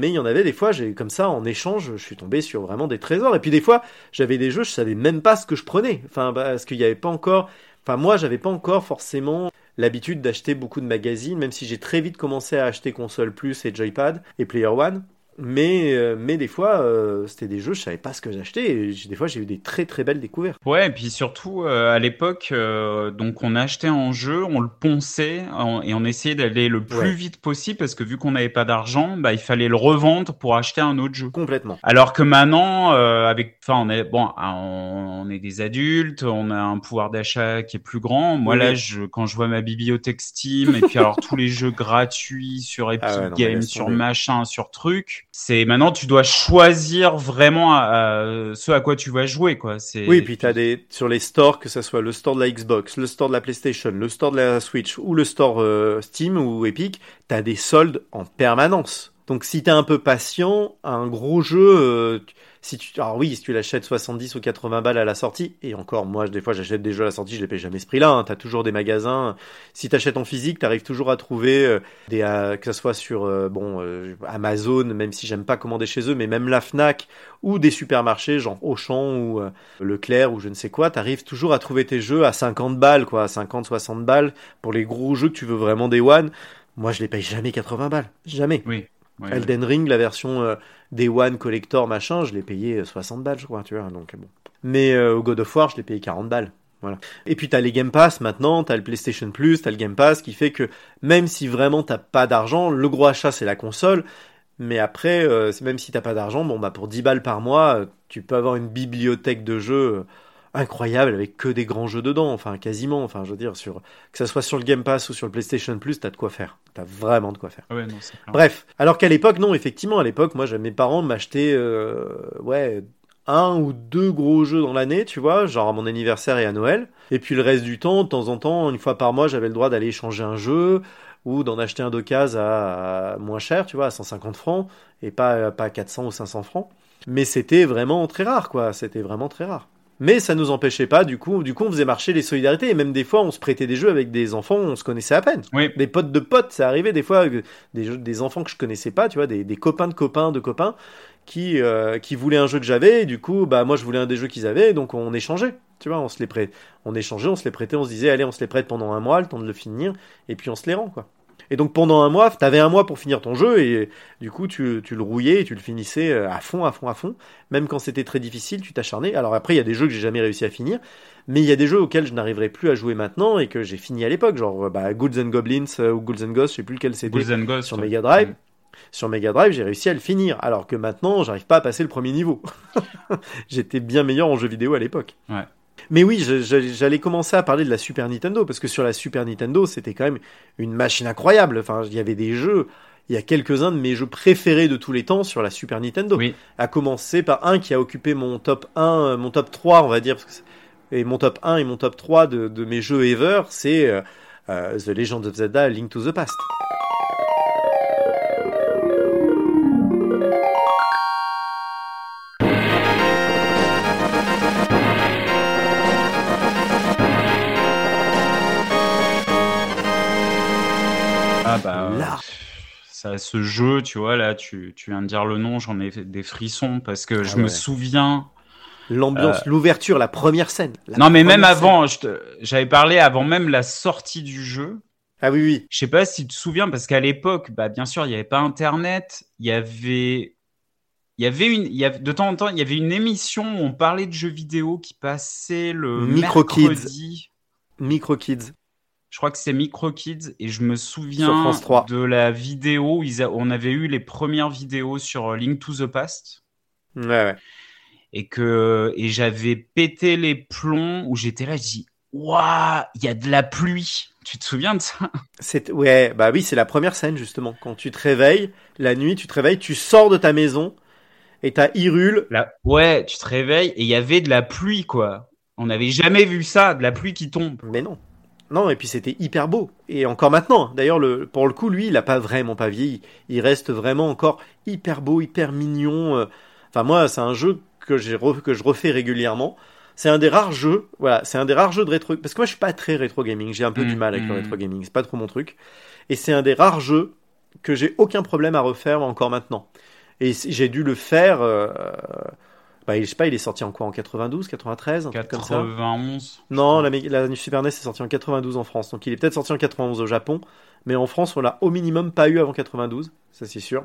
Mais il y en avait des fois, j'ai comme ça en échange, je suis tombé sur vraiment des trésors. Et puis des fois, j'avais des jeux, je savais même pas ce que je prenais. Enfin, parce qu'il n'y avait pas encore Enfin, moi, j'avais pas encore forcément l'habitude d'acheter beaucoup de magazines, même si j'ai très vite commencé à acheter Console Plus et Joypad et Player One. Mais, euh, mais des fois, euh, c'était des jeux, je savais pas ce que j'achetais. Et des fois, j'ai eu des très très belles découvertes. Ouais, et puis surtout, euh, à l'époque, donc on achetait un jeu, on le ponçait et on essayait d'aller le plus vite possible parce que vu qu'on n'avait pas d'argent, bah, il fallait le revendre pour acheter un autre jeu. Complètement. Alors que maintenant, avec, enfin, on est, bon, on, est des adultes, on a un pouvoir d'achat qui est plus grand. Moi, là, je, quand je vois ma bibliothèque Steam et puis alors tous les jeux gratuits sur Epic ah Games, sur machin, sur truc c'est maintenant tu dois choisir vraiment ce à quoi tu vas jouer quoi. Oui, puis tu as des sur les stores que ce soit le store de la Xbox, le store de la PlayStation, le store de la Switch ou le store euh, Steam ou Epic, tu as des soldes en permanence. Donc si tu es un peu patient, un gros jeu euh, si tu, alors oui, si tu l'achètes 70 ou 80 balles à la sortie, et encore, moi, des fois, j'achète des jeux à la sortie, je les paye jamais ce prix-là. Hein, t'as toujours des magasins. Si t'achètes en physique, t'arrives toujours à trouver euh, des, euh, que ce soit sur euh, bon Amazon, même si j'aime pas commander chez eux, mais même la Fnac ou des supermarchés, genre Auchan ou Leclerc ou je ne sais quoi, t'arrives toujours à trouver tes jeux à 50 balles, quoi, 50, 60 balles pour les gros jeux que tu veux vraiment des one. Moi, je les paye jamais 80 balles, jamais. Oui. Elden Ring, la version euh, Day One Collector machin, je l'ai payé 60 euh, balles, je crois, tu vois. Donc bon. Mais euh, au God of War, je l'ai payé 40 balles. Voilà. Et puis t'as les Game Pass maintenant, t'as le PlayStation Plus, t'as le Game Pass qui fait que même si vraiment t'as pas d'argent, le gros achat c'est la console. Mais après, même si t'as pas d'argent, bon bah pour 10 balles par mois, tu peux avoir une bibliothèque de jeux incroyable avec que des grands jeux dedans, enfin quasiment, enfin je veux dire sur que ça soit sur le Game Pass ou sur le PlayStation Plus, t'as de quoi faire, t'as vraiment de quoi faire. Ouais, non, Bref, alors qu'à l'époque non, effectivement à l'époque moi mes parents m'achetaient euh, ouais un ou deux gros jeux dans l'année, tu vois, genre à mon anniversaire et à Noël, et puis le reste du temps, de temps en temps, une fois par mois, j'avais le droit d'aller échanger un jeu ou d'en acheter un d'occasion à, à, moins cher, tu vois, à 150 francs et pas pas 400 ou 500 francs. Mais c'était vraiment très rare, quoi. C'était vraiment très rare. Mais ça nous empêchait pas, du coup, du coup, on faisait marcher les solidarités. Et même des fois, on se prêtait des jeux avec des enfants, on se connaissait à peine. Oui. Des potes de potes, ça arrivait des fois, des, jeux, des enfants que je connaissais pas, tu vois, des, des copains de copains de copains qui, euh, qui voulaient un jeu que j'avais. Et du coup, bah, moi, je voulais un des jeux qu'ils avaient, donc on échangeait. Tu vois, on se les prêtait. On échangeait, on se les prêtait, on se disait, allez, on se les prête pendant un mois, le temps de le finir, et puis on se les rend, quoi. Et donc pendant un mois, t'avais un mois pour finir ton jeu et du coup tu, tu le rouillais et tu le finissais euh, à fond, à fond, à fond. Même quand c'était très difficile, tu t'acharnais. Alors après, il y a des jeux que j'ai jamais réussi à finir, mais il y a des jeux auxquels je n'arriverai plus à jouer maintenant et que j'ai fini à l'époque, genre euh, bah, Ghouls and Goblins euh, ou Ghouls and Ghosts, je sais plus lequel c'était. sur Mega Drive. Sur Mega Drive, j'ai réussi à le finir, alors que maintenant, j'arrive pas à passer le premier niveau. J'étais bien meilleur en jeu vidéo à l'époque. Ouais. Mais oui, j'allais commencer à parler de la Super Nintendo, parce que sur la Super Nintendo, c'était quand même une machine incroyable. Enfin, il y avait des jeux, il y a quelques-uns de mes jeux préférés de tous les temps sur la Super Nintendo. Oui. À commencer par un qui a occupé mon top 1, euh, mon top 3, on va dire, et mon top 1 et mon top 3 de, mes jeux ever, c'est euh, euh, The Legend of Zelda Link to the Past. Ah bah. Ça, ce jeu, tu vois, là, tu, tu viens de dire le nom, j'en ai des frissons parce que je Ah me souviens. L'ambiance, l'ouverture, la première scène. la non, mais même scène. avant, j'avais parlé avant même la sortie du jeu. Ah oui, oui. Je sais pas si tu te souviens, parce qu'à l'époque, bah, bien sûr, il n'y avait pas Internet. Il y avait, il y avait une, il y avait, de temps en temps, il y avait une émission où on parlait de jeux vidéo qui passait le Micro Kids. mercredi. Micro Kids. Je crois que c'est Micro Kids et je me souviens Sur France 3. de la vidéo où ils a- on avait eu les premières vidéos sur euh, Link to the Past Ouais, ouais. et que et j'avais pété les plombs où j'étais là, je dis waouh, il y a de la pluie. Tu te souviens de ça? C'est ouais, bah oui, c'est la première scène justement. Quand tu te réveilles la nuit, tu te réveilles, tu sors de ta maison et t'as Hyrule. Là, ouais, tu te réveilles et il y avait de la pluie quoi. On n'avait jamais vu ça, de la pluie qui tombe. Mais non. Non, et puis c'était hyper beau. Et encore maintenant. D'ailleurs, le, pour le coup, lui, il a pas vraiment pas vieilli. Il reste vraiment encore hyper beau, hyper mignon. euh. Enfin, moi, c'est un jeu que, j'ai re- que je refais régulièrement. C'est un des rares jeux, voilà, c'est un des rares jeux de rétro. Parce que moi, je suis pas très rétro gaming. J'ai un peu Mm, du mal avec le mm. rétro gaming. C'est pas trop mon truc. Et c'est un des rares jeux que j'ai aucun problème à refaire encore maintenant. Et j'ai dû le faire. euh, bah, je sais pas, il est sorti en quoi En 92, 93, un truc comme ça. 91. Non, la, la Super NES est sortie en 92 en France, donc il est peut-être sorti en 91 au Japon, mais en France on l'a au minimum pas eu avant 92, ça c'est sûr.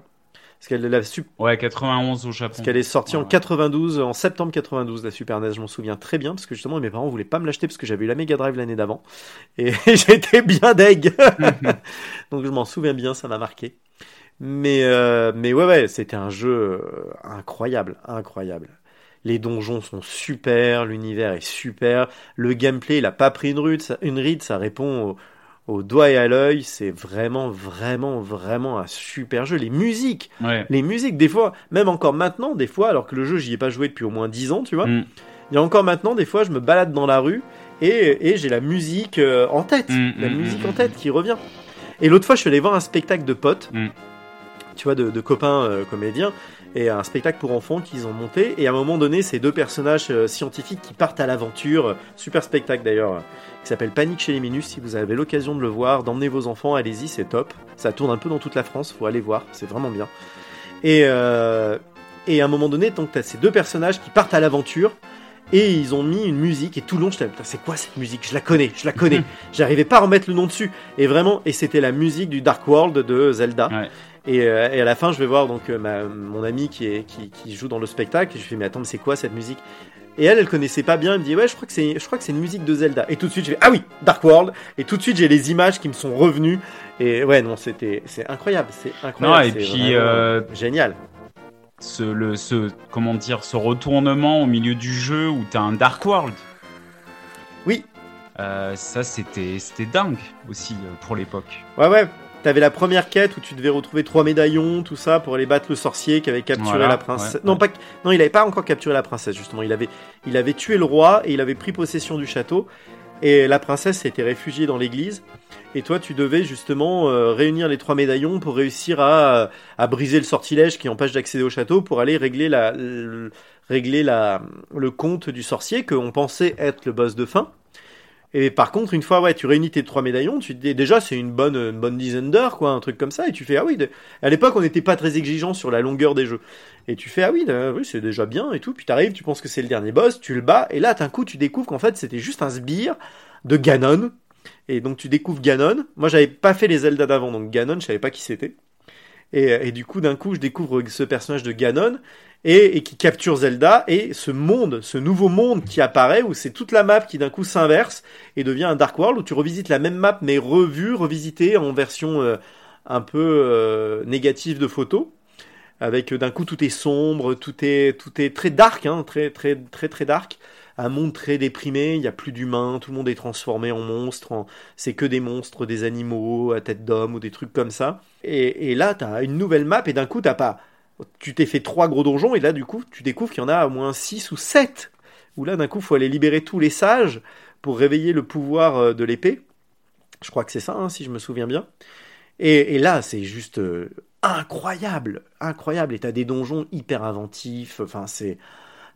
Parce qu'elle la Ouais, 91 au Japon. parce qu'elle est sortie en Ouais. 92, en septembre 92, la Super NES, je m'en souviens très bien, parce que justement mes parents voulaient pas me l'acheter parce que j'avais eu la Mega Drive l'année d'avant, et j'étais bien deg, donc je m'en souviens bien, ça m'a marqué. Mais, euh, mais ouais, ouais, c'était un jeu euh, incroyable, incroyable. Les donjons sont super, l'univers est super, le gameplay, il a pas pris une ride, ça, une ride, ça répond au, au doigt et à l'œil, c'est vraiment, vraiment, vraiment un super jeu. Les musiques, Ouais. les musiques, des fois, même encore maintenant, des fois, alors que le jeu, j'y ai pas joué depuis au moins 10 ans, tu vois, Mm. il y a encore maintenant, des fois, je me balade dans la rue et, et j'ai la musique euh, en tête, Mm, la mm, musique mm, en tête qui revient. Et l'autre fois, je suis allé voir un spectacle de potes, tu vois, de, de copains euh, comédiens, et un spectacle pour enfants qu'ils ont monté. Et à un moment donné, ces deux personnages euh, scientifiques qui partent à l'aventure, super spectacle d'ailleurs, euh, qui s'appelle Panique chez les Minus. Si vous avez l'occasion de le voir, d'emmener vos enfants, allez-y, c'est top. Ça tourne un peu dans toute la France, faut aller voir, c'est vraiment bien. Et, euh, et à un moment donné, donc, tu as ces deux personnages qui partent à l'aventure. Et ils ont mis une musique et tout le long j'étais putain c'est quoi cette musique? Je la connais, je la connais. J'arrivais pas à remettre le nom dessus et vraiment et c'était la musique du Dark World de Zelda. Ouais. Et, euh, et à la fin je vais voir donc euh, ma- mon ami qui est qui, qui joue dans le spectacle et je lui fais mais attends mais c'est quoi cette musique? Et elle elle connaissait pas bien, elle me dit ouais je crois que c'est je crois que c'est une musique de Zelda et tout de suite je fais ah oui Dark World et tout de suite j'ai les images qui me sont revenues et ouais non c'était c'est incroyable c'est incroyable. Non, et puis, euh, génial. Ce, le, ce, comment dire, ce retournement au milieu du jeu où t'as un Dark World. Oui. Euh, ça, c'était, c'était dingue aussi pour l'époque. Ouais, ouais. T'avais la première quête où tu devais retrouver trois médaillons, tout ça, pour aller battre le sorcier qui avait capturé Voilà, la princesse. ouais, non, ouais. pas, non, il avait pas encore capturé la princesse, justement. Il avait, il avait tué le roi et il avait pris possession du château. Et la princesse s'était réfugiée dans l'église. Et toi, tu devais justement euh, réunir les trois médaillons pour réussir à, à briser le sortilège qui empêche d'accéder au château pour aller régler la, le, régler la, le compte du sorcier qu'on pensait être le boss de fin. Et par contre, une fois, ouais, tu réunis tes trois médaillons, tu dis déjà c'est une bonne, bonne dizaine d'heures, quoi, un truc comme ça, et tu fais ah oui. de- À l'époque, on n'était pas très exigeant sur la longueur des jeux, et tu fais ah oui, de- oui, c'est déjà bien et tout. Puis t'arrives, tu penses que c'est le dernier boss, tu le bats, et là, d'un coup, tu découvres qu'en fait, c'était juste un sbire de Ganon. Et donc tu découvres Ganon. Moi, j'avais pas fait les Zelda d'avant, donc Ganon, je savais pas qui c'était. Et, et du coup, d'un coup, je découvre ce personnage de Ganon et, qui capture Zelda et ce monde, ce nouveau monde qui apparaît où c'est toute la map qui d'un coup s'inverse et devient un Dark World où tu revisites la même map mais revue, revisitée en version euh, un peu euh, négative de photo. Avec euh, d'un coup tout est sombre, tout est tout est très dark, hein, très très très très dark. Un monde très déprimé, il n'y a plus d'humains, tout le monde est transformé en monstre, en... c'est que des monstres, des animaux à tête d'homme ou des trucs comme ça. Et, et là, t'as une nouvelle map et d'un coup, t'as pas. Tu t'es fait trois gros donjons et là, du coup, tu découvres qu'il y en a au moins six ou sept. Où là, d'un coup, faut aller libérer tous les sages pour réveiller le pouvoir euh, de l'épée. Je crois que c'est ça, hein, si je me souviens bien. Et, là, c'est juste euh, incroyable, incroyable. Et t'as des donjons hyper inventifs. Enfin, c'est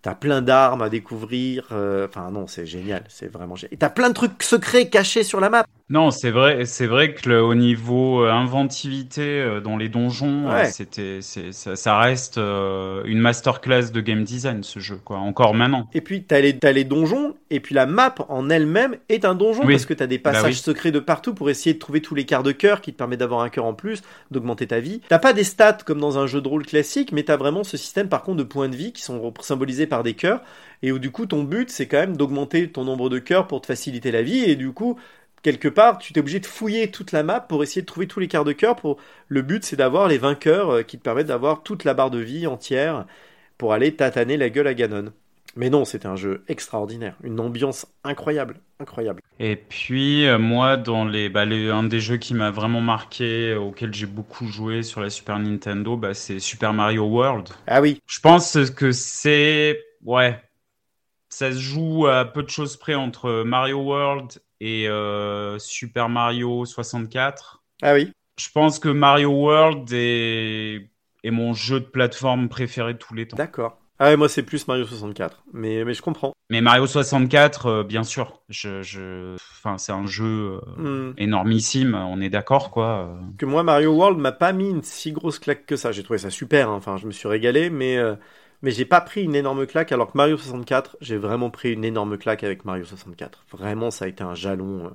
t'as plein d'armes à découvrir. euh, Enfin, non, c'est génial, c'est vraiment génial. Et t'as plein de trucs secrets cachés sur la map. Non, c'est vrai, c'est vrai que le, au niveau euh, inventivité euh, dans les donjons, Ouais. c'était, ça, ça reste une masterclass de game design ce jeu, quoi. Encore maintenant. Et puis t'as les, donjons, et puis la map en elle-même est un donjon, Oui. parce que t'as des Bah passages oui. secrets de partout pour essayer de trouver tous les quarts de cœur qui te permettent d'avoir un cœur en plus, d'augmenter ta vie. T'as pas des stats comme dans un jeu de rôle classique, mais t'as vraiment ce système par contre de points de vie qui sont rep- par des cœurs, et où du coup ton but c'est quand même d'augmenter ton nombre de cœurs pour te faciliter la vie, et du coup quelque part, tu t'es obligé de fouiller toute la map pour essayer de trouver tous les quarts de cœur. Pour le but, c'est d'avoir les vainqueurs euh, qui te permettent d'avoir toute la barre de vie entière pour aller tataner la gueule à Ganon. Mais non, c'était un jeu extraordinaire, une ambiance incroyable, incroyable. Et puis euh, moi, dans les, bah, les- un des jeux qui m'a vraiment marqué, euh, auquel j'ai beaucoup joué sur la Super Nintendo, bah, c'est Super Mario World. Ah oui, Je pense que c'est, ouais, ça se joue à peu de choses près entre Mario World et euh, Super Mario 64. ah oui, Je pense que Mario World est, est mon jeu de plateforme préféré de tous les temps. d'accord. Ah ouais, moi c'est plus Mario 64, mais, mais je comprends. Mais Mario 64, euh, bien sûr, je, je, enfin, c'est un jeu euh, Hmm. énormissime, on est d'accord, quoi. euh. Que moi, Mario World m'a pas mis une si grosse claque que ça. J'ai trouvé ça super, hein. enfin, je me suis régalé, mais, euh, mais j'ai pas pris une énorme claque, alors que Mario 64, j'ai vraiment pris une énorme claque avec Mario 64. Vraiment, ça a été un jalon,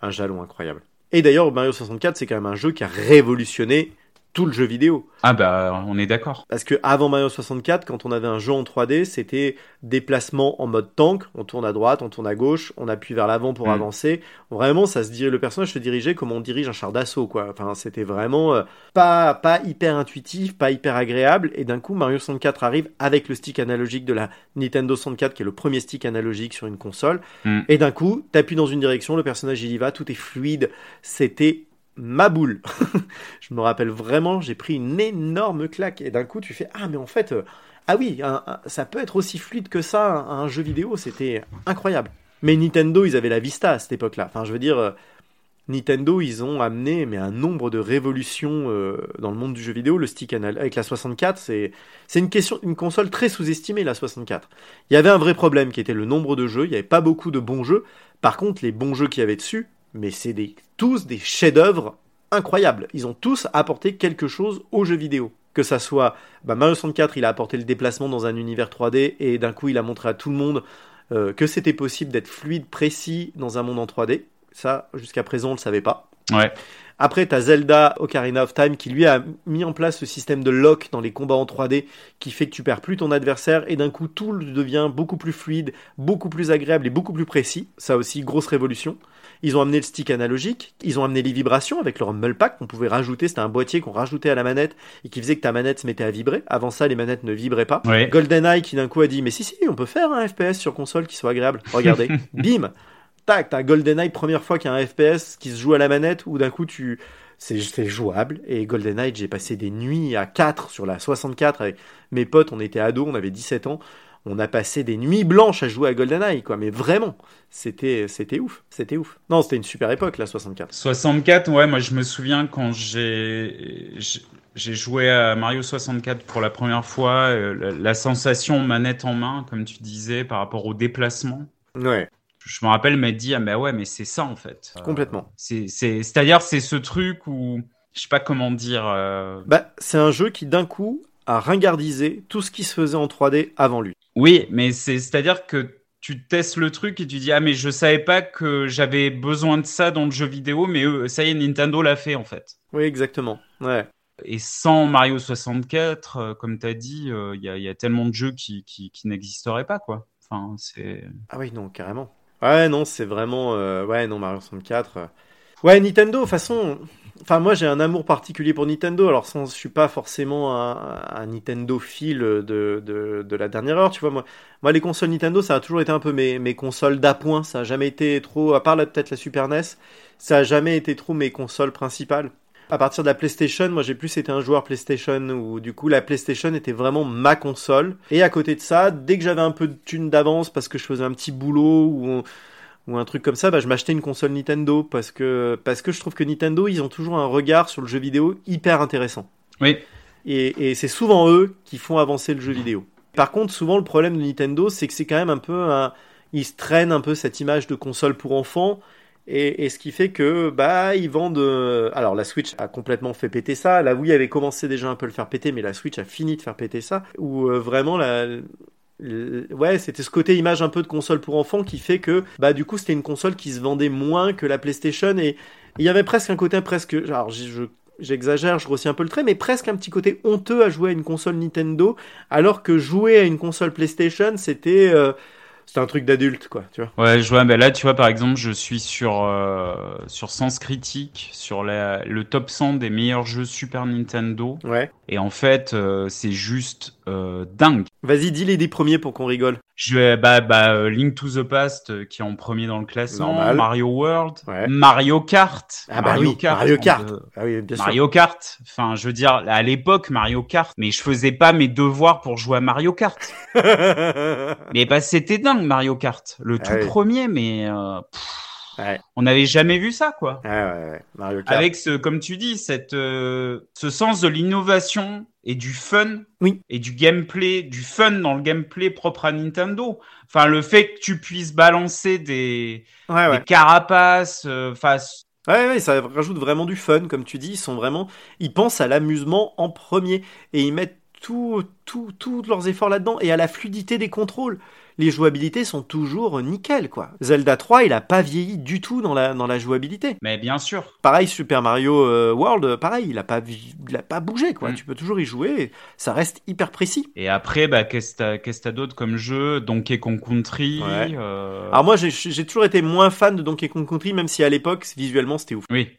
un jalon incroyable. Et d'ailleurs, Mario 64, c'est quand même un jeu qui a révolutionné tout le jeu vidéo. Ah bah, on est d'accord. Parce que avant Mario 64, quand on avait un jeu en 3D, c'était déplacement en mode tank. On tourne à droite, on tourne à gauche, on appuie vers l'avant pour Mm. avancer. Vraiment, ça se dirait, le personnage se dirigeait comme on dirige un char d'assaut, quoi. Enfin, c'était vraiment euh, pas, pas hyper intuitif, pas hyper agréable. Et d'un coup, Mario 64 arrive avec le stick analogique de la Nintendo 64, qui est le premier stick analogique sur une console. Mm. Et d'un coup, t'appuies dans une direction, le personnage il y va, tout est fluide. C'était ma boule. je me rappelle vraiment, j'ai pris une énorme claque. Et d'un coup, tu fais Ah, mais en fait, euh, ah oui, ça peut être aussi fluide que ça, un, un jeu vidéo. C'était incroyable. Mais Nintendo, ils avaient la Vista à cette époque-là. Enfin, je veux dire, euh, Nintendo, ils ont amené mais un nombre de révolutions euh, dans le monde du jeu vidéo. Le stick anal avec la 64, c'est c'est une question, une console très sous-estimée, la 64. Il y avait un vrai problème qui était le nombre de jeux. Il n'y avait pas beaucoup de bons jeux. Par contre, les bons jeux qu'il y avait dessus, mais c'est tous des chefs-d'œuvre incroyables. Ils ont tous apporté quelque chose aux jeux vidéo. Que ça soit bah, Mario 64, il a apporté le déplacement dans un univers 3D et d'un coup, il a montré à tout le monde euh, que c'était possible d'être fluide, précis dans un monde en 3D. Ça, jusqu'à présent, on le savait pas. Ouais. Après, t'as Zelda Ocarina of Time qui lui a mis en place ce système de lock dans les combats en 3D qui fait que tu perds plus ton adversaire et d'un coup tout devient beaucoup plus fluide, beaucoup plus agréable et beaucoup plus précis. Ça aussi, grosse révolution. Ils ont amené le stick analogique, ils ont amené les vibrations avec le Rumble Pack qu'on pouvait rajouter, c'était un boîtier qu'on rajoutait à la manette et qui faisait que ta manette se mettait à vibrer. Avant ça, les manettes ne vibraient pas. Ouais. GoldenEye qui d'un coup a dit mais si si on peut faire un FPS sur console qui soit agréable. Regardez, bim, tac, t'as GoldenEye première fois qu'il y a un FPS qui se joue à la manette où d'un coup tu c'est jouable et GoldenEye j'ai passé des nuits à 4 sur la 64 avec mes potes, on était ados, on avait 17 ans. On a passé des nuits blanches à jouer à GoldenEye, quoi. Mais vraiment, c'était, c'était ouf. C'était ouf. Non, c'était une super époque, la 64. 64, ouais, moi je me souviens quand j'ai j'ai- j'ai joué à Mario 64 pour la première fois, euh, la, la sensation manette en main, comme tu disais, par rapport au déplacement. Ouais, Je me rappelle m'être dit, ah mais ouais, mais c'est ça en fait. Euh, complètement. c'est, c'est, c'est-à-dire, c'est ce truc où, je sais pas comment dire, euh, Bah, c'est un jeu qui d'un coup a ringardisé tout ce qui se faisait en 3D avant lui. Oui, mais c'est, c'est-à-dire que tu testes le truc et tu dis, ah, mais je savais pas que j'avais besoin de ça dans le jeu vidéo, mais eux, ça y est, Nintendo l'a fait, en fait. Oui, exactement. Ouais. Et sans Mario 64, euh, comme tu as dit, euh, il y, a, il y a tellement de jeux qui, qui, qui n'existeraient pas, quoi. Enfin, c'est. Ah oui, non, carrément. Ouais, non, c'est vraiment. euh, Ouais, non, Mario 64. euh. Ouais, Nintendo, de toute façon. Enfin, moi, j'ai un amour particulier pour Nintendo. Alors, sans, je suis pas forcément un, Nintendo fil de, la dernière heure, tu vois. Moi, les consoles Nintendo, ça a toujours été un peu mes, mes consoles d'appoint. Ça a jamais été trop, à part peut-être la Super NES, ça a jamais été trop mes consoles principales. À partir de la PlayStation, moi j'ai plus été un joueur PlayStation où du coup la PlayStation était vraiment ma console. Et à côté de ça, dès que j'avais un peu de thunes d'avance parce que je faisais un petit boulot ou, ou un truc comme ça, bah, je m'achetais une console Nintendo parce que, parce que je trouve que Nintendo, ils ont toujours un regard sur le jeu vidéo hyper intéressant. Oui, Et, et c'est souvent eux qui font avancer le jeu vidéo. Par contre, souvent le problème de Nintendo, c'est que c'est quand même un peu un... Ils se traînent un peu cette image de console pour enfants Et, ce qui fait que bah ils vendent. euh, Alors la Switch a complètement fait péter ça. La Wii avait commencé déjà un peu à le faire péter, mais la Switch a fini de faire péter ça. Où euh, vraiment la Ouais, c'était ce côté image un peu de console pour enfants qui fait que, bah, du coup, c'était une console qui se vendait moins que la PlayStation et il y avait presque un côté presque, alors, je, je- j'exagère, je grossis un peu le trait, mais presque un petit côté honteux à jouer à une console Nintendo, alors que jouer à une console PlayStation, c'était, euh, c'était un truc d'adulte, quoi, tu vois. Ouais, je vois. Ben là, tu vois, par exemple, je suis sur euh, sur Sens Critique, sur la, le top 100 des meilleurs jeux Super Nintendo. Ouais. Et en fait, euh, c'est juste euh, dingue. Vas-y, dis les dix premiers pour qu'on rigole. Je vais, bah, bah, euh, Link to the Past euh, qui est en premier dans le classement, Normal. Mario World, Ouais. Mario Kart, Ah bah oui, Mario Kart. Ah oui, bien sûr. Mario Kart. Enfin, je veux dire, à l'époque, Mario Kart, mais je faisais pas mes devoirs pour jouer à Mario Kart. Mais bah, c'était dingue, Mario Kart. Le Ah tout oui. premier, mais euh, pff, Ouais. on n'avait jamais vu ça, quoi. Ouais, ouais, ouais. Mario Kart. Avec ce, comme tu dis, cette, euh, ce sens de l'innovation et du fun. Oui. Et du gameplay, du fun dans le gameplay propre à Nintendo. Enfin, le fait que tu puisses balancer des, carapaces, euh, enfin, Ouais, ouais, ça rajoute vraiment du fun, comme tu dis. Ils sont vraiment, ils pensent à l'amusement en premier et ils mettent tout, tout, tous leurs efforts là-dedans et à la fluidité des contrôles. Les jouabilités sont toujours nickel, quoi. Zelda 3, il a pas vieilli du tout dans la, dans la jouabilité. mais bien sûr. Pareil, Super Mario euh, World, pareil, il a pas, il a pas bougé, quoi. Mm. Tu peux toujours y jouer, et ça reste hyper précis. Et après, bah, qu'est-ce que t'as- d'autre comme jeu? Donkey Kong Country. Ouais. euh, Alors moi, j'ai toujours été moins fan de Donkey Kong Country, même si à l'époque, visuellement, c'était ouf. Oui.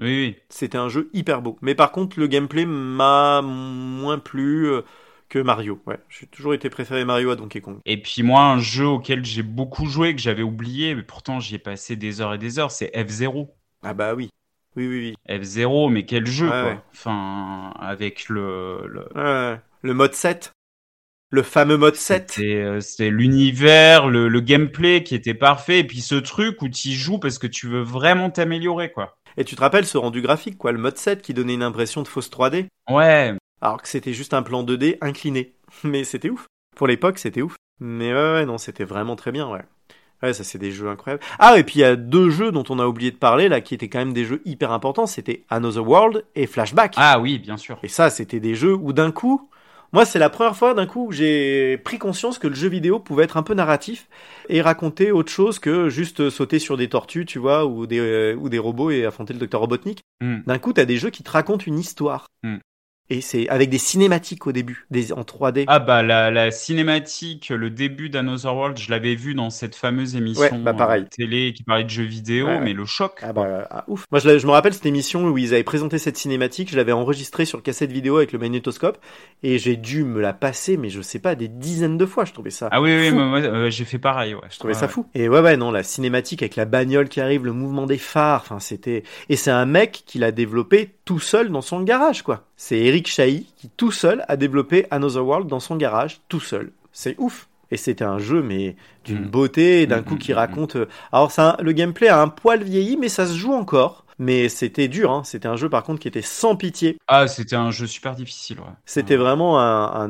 Oui, oui. C'était un jeu hyper beau. Mais par contre, le gameplay m'a moins plu euh, que Mario. Ouais, j'ai toujours été préféré Mario à Donkey Kong. Et puis moi, un jeu auquel j'ai beaucoup joué, que j'avais oublié, mais pourtant j'y ai passé des heures et des heures, c'est F-Zero. Ah bah oui. Oui, oui, oui. F-Zero, mais quel jeu, quoi. ouais. Enfin, avec le... le... Ouais, le mode 7. Le fameux mode 7. C'était euh, c'était l'univers, le, le gameplay qui était parfait, et puis ce truc où tu joues parce que tu veux vraiment t'améliorer, quoi. Et tu te rappelles ce rendu graphique, quoi, le mode 7 qui donnait une impression de fausse 3D, Ouais, alors que c'était juste un plan 2D incliné. Mais c'était ouf. Pour l'époque, c'était ouf. Mais ouais, ouais, non, c'était vraiment très bien, ouais. Ouais, ça c'est des jeux incroyables. Ah, et puis il y a deux jeux dont on a oublié de parler, là, qui étaient quand même des jeux hyper importants, c'était Another World et Flashback. ah oui, bien sûr. Et ça, c'était des jeux où d'un coup, moi, c'est la première fois d'un coup où j'ai pris conscience que le jeu vidéo pouvait être un peu narratif et raconter autre chose que juste sauter sur des tortues, tu vois, ou des, euh, ou des robots et affronter le docteur Robotnik. Hmm. D'un coup, t'as des jeux qui te racontent une histoire. Hmm. Et c'est avec des cinématiques au début, des, en 3D. Ah bah la, la cinématique, le début d'Another World, je l'avais vu dans cette fameuse émission Ouais, bah, pareil. euh, télé qui parlait de jeux vidéo, Ouais, ouais. mais le choc. Ah bah ah, ouf. Moi je, me rappelle cette émission où ils avaient présenté cette cinématique, je l'avais enregistrée sur cassette vidéo avec le magnétoscope et j'ai dû me la passer mais je sais pas des dizaines de fois, je trouvais ça. Ah oui, oui, moi, euh, j'ai fait pareil. Ouais. Je trouvais ça fou. Et ouais, ouais, non, la cinématique avec la bagnole qui arrive, le mouvement des phares, enfin, c'était. Et c'est un mec qui l'a développé tout seul dans son garage, quoi. C'est Eric Chahi qui tout seul a développé Another World dans son garage, tout seul. C'est ouf. Et c'était un jeu, mais d'une Mm. beauté, d'un Mm, coup mm, qui raconte. euh, Alors, ça, le gameplay a un poil vieilli, mais ça se joue encore. Mais c'était dur, hein. C'était un jeu, par contre, qui était sans pitié. Ah, c'était un jeu super difficile. Ouais. C'était vraiment un, un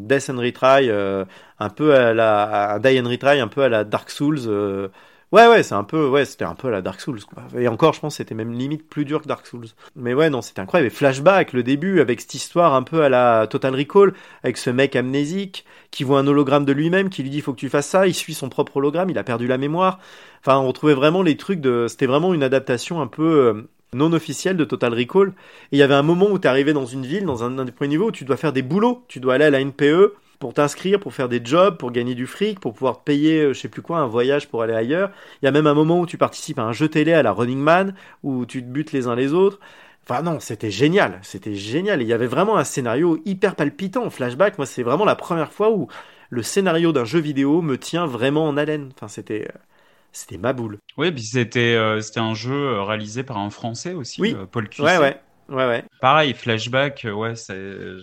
Death and Retry, euh, un peu à la, un Die and Retry, un peu à la Dark Souls. euh. Ouais, ouais, c'est un peu, ouais, c'était un peu la Dark Souls, quoi. Et encore, je pense, c'était même limite plus dur que Dark Souls. Mais ouais, non, c'était incroyable. Et Flashback, le début, avec cette histoire un peu à la Total Recall, avec ce mec amnésique qui voit un hologramme de lui-même, qui lui dit, faut que tu fasses ça. Il suit son propre hologramme, il a perdu la mémoire. Enfin, on retrouvait vraiment les trucs de, c'était vraiment une adaptation un peu, euh, non officielle de Total Recall. Et il y avait un moment où tu arrivé dans une ville, dans un, un des premiers niveaux, où tu dois faire des boulots. Tu dois aller à la NPE pour t'inscrire, pour faire des jobs, pour gagner du fric, pour pouvoir payer, euh, je sais plus quoi, un voyage pour aller ailleurs. Il y a même un moment où tu participes à un jeu télé à la Running Man, où tu te butes les uns les autres. Enfin non, c'était génial, c'était génial. Et il y avait vraiment un scénario hyper palpitant. Flashback, moi c'est vraiment la première fois où le scénario d'un jeu vidéo me tient vraiment en haleine. Enfin c'était, euh, c'était ma boule. Oui, puis c'était euh, c'était un jeu réalisé par un Français aussi, Oui. Paul Cuisset. Ouais ouais, ouais ouais. Pareil, Flashback, ouais, c'est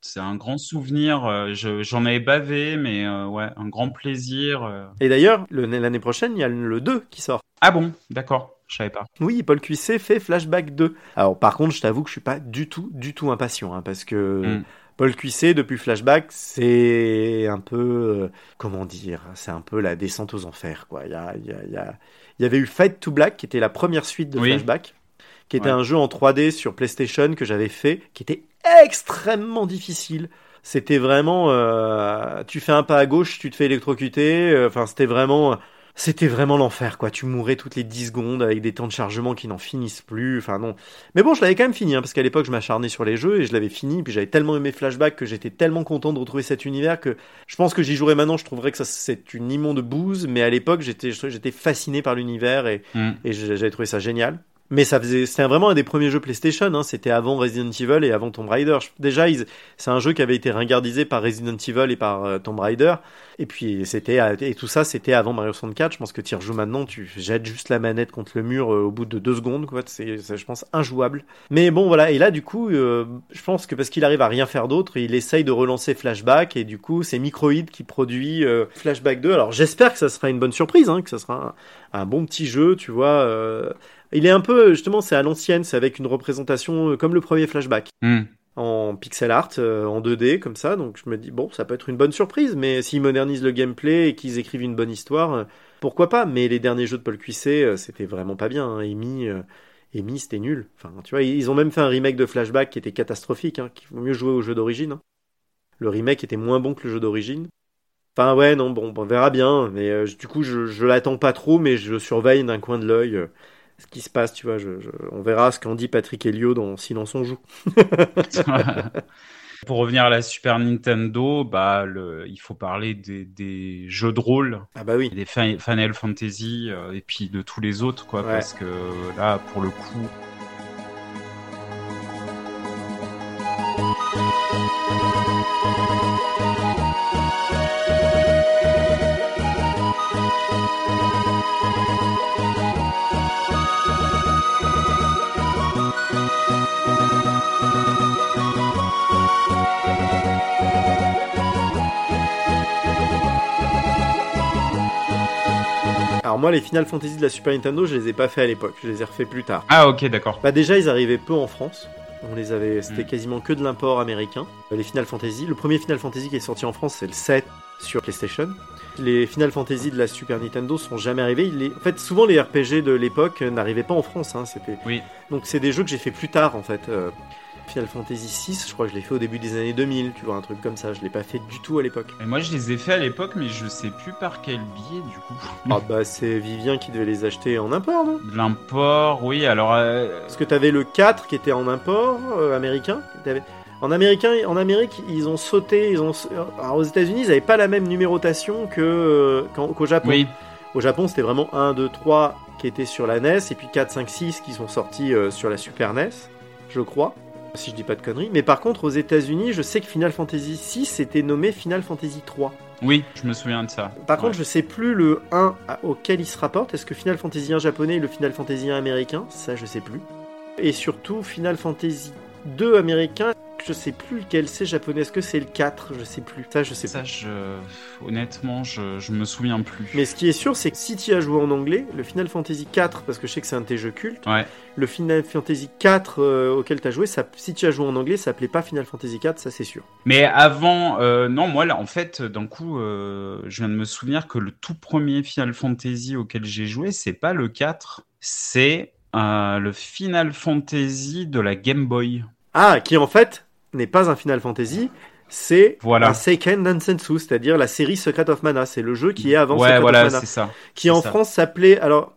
c'est un grand souvenir. euh, je- J'en avais bavé, mais euh, ouais, un grand plaisir. euh. Et d'ailleurs, le- l'année prochaine, il y a le 2 qui sort. Ah bon, d'accord, je savais pas. Oui, Paul Cuisset fait Flashback 2. Alors par contre, je t'avoue que je suis pas du tout, du tout impatient, hein, parce que Mm. Paul Cuisset, depuis Flashback, c'est un peu, euh, comment dire, c'est un peu la descente aux enfers, quoi. Il y a, il y a, il y a, Il y avait eu Fight to Black, qui était la première suite de Oui. Flashback, qui était Ouais. un jeu en 3D sur PlayStation que j'avais fait, qui était extrêmement difficile. C'était vraiment, euh, tu fais un pas à gauche, tu te fais électrocuter. euh, Enfin, c'était vraiment, c'était vraiment l'enfer, quoi. Tu mourais toutes les 10 secondes avec des temps de chargement qui n'en finissent plus. Enfin, non. Mais bon, je l'avais quand même fini, hein, parce qu'à l'époque, je m'acharnais sur les jeux et je l'avais fini. Puis j'avais tellement aimé Flashback que j'étais tellement content de retrouver cet univers que je pense que j'y jouerais maintenant. Je trouverais que ça, c'est une immonde bouse. Mais à l'époque, j'étais, j'étais fasciné par l'univers et, Mm. et j'avais trouvé ça génial. Mais ça faisait, c'était vraiment un des premiers jeux PlayStation. Hein. C'était avant Resident Evil et avant Tomb Raider. Déjà, c'est un jeu qui avait été ringardisé par Resident Evil et par euh, Tomb Raider. Et puis c'était euh, et tout ça, c'était avant Mario 64. Je pense que tu rejoues maintenant, tu jettes juste la manette contre le mur euh, au bout de deux secondes. Quoi, c'est, je pense, injouable. Mais bon, voilà. Et là, du coup, je pense que parce qu'il arrive à rien faire d'autre, il essaye de relancer Flashback. Et du coup, c'est Microïd qui produit Flashback 2. Alors j'espère que ça sera une bonne surprise, hein, que ça sera un, un bon petit jeu, tu vois. Il est un peu, justement, c'est à l'ancienne, c'est avec une représentation euh, comme le premier flashback, Mm. en pixel art, euh, en 2D, comme ça. Donc je me dis, bon, ça peut être une bonne surprise, mais s'ils modernisent le gameplay et qu'ils écrivent une bonne histoire, euh, pourquoi pas? Mais les derniers jeux de Paul Cuisset, euh, c'était vraiment pas bien. Hein. Amy, Amy, c'était nul. Enfin, tu vois, ils ont même fait un remake de Flashback qui était catastrophique, hein, qu'il vaut mieux jouer au jeu d'origine. hein. Le remake était moins bon que le jeu d'origine. Enfin ouais, non, bon, on verra bien. Mais euh, du coup, je, je l'attends pas trop, mais je surveille d'un coin de l'œil euh, ce qui se passe, tu vois. Je, je- on verra ce qu'en dit Patrick Helio dans Silence on joue. Pour revenir à la Super Nintendo, bah, le, il faut parler des, des jeux de rôle, Ah bah oui. des Fi- Final Fantasy euh, et puis de tous les autres, quoi, Ouais. parce que là, pour le coup, Alors moi, les Final Fantasy de la Super Nintendo, je les ai pas fait à l'époque. Je les ai refait plus tard. ah ok, d'accord. Bah déjà, ils arrivaient peu en France. On les avait, c'était Mm. quasiment que de l'import américain. Les Final Fantasy, le premier Final Fantasy qui est sorti en France, c'est le 7 sur PlayStation. Les Final Fantasy de la Super Nintendo sont jamais arrivés. Il est- En fait, souvent les RPG de l'époque euh, n'arrivaient pas en France. hein. C'était Oui. donc c'est des jeux que j'ai fait plus tard en fait. Euh, Final Fantasy 6, je crois que je l'ai fait au début des années 2000. Tu vois un truc comme ça. Je l'ai pas fait du tout à l'époque. Et moi, je les ai fait à l'époque, mais je sais plus par quel biais, du coup. Ah bah c'est Vivien qui devait les acheter en import, non? De L'import, oui, alors... euh, Parce que t'avais le 4 qui était en import euh, américain. T'avais- En américain, en Amérique, ils ont sauté. Ils ont... Alors, aux États-Unis, ils n'avaient pas la même numérotation que euh, qu'en- qu'au Japon. oui, Au Japon, c'était vraiment 1, 2, 3 qui étaient sur la NES, et puis 4, 5, 6 qui sont sortis euh, sur la Super NES, je crois, si je dis pas de conneries. Mais par contre, aux États-Unis, je sais que Final Fantasy 6 était nommé Final Fantasy 3. oui, je me souviens de ça. Par Ouais. contre, je sais plus le 1 à- auquel il se rapporte. Est-ce que Final Fantasy 1 japonais et le Final Fantasy 1 américain? Ça, je sais plus. Et surtout, Final Fantasy 2 américain, je sais plus lequel c'est japonais. Est-ce que c'est le 4 Je sais plus. Ça, je sais Ça, plus. je... honnêtement, je, je me souviens plus. Mais ce qui est sûr, c'est que si tu as joué en anglais, le Final Fantasy 4, parce que je sais que c'est un de tes jeux cultes, Ouais. le Final Fantasy 4 euh, auquel tu as joué, ça, si tu as joué en anglais, ça s'appelait pas Final Fantasy 4, ça c'est sûr. Mais avant, euh, non, moi, là, en fait, d'un coup, euh, je viens de me souvenir que le tout premier Final Fantasy auquel j'ai joué, c'est pas le 4, c'est le Final Fantasy de la Game Boy. Ah, qui en fait n'est pas un Final Fantasy, c'est Voilà. un Seiken Densetsu, c'est-à-dire la série Secret of Mana. C'est le jeu qui est avant ouais, Secret voilà, of Mana, c'est ça. qui en ça. France s'appelait alors.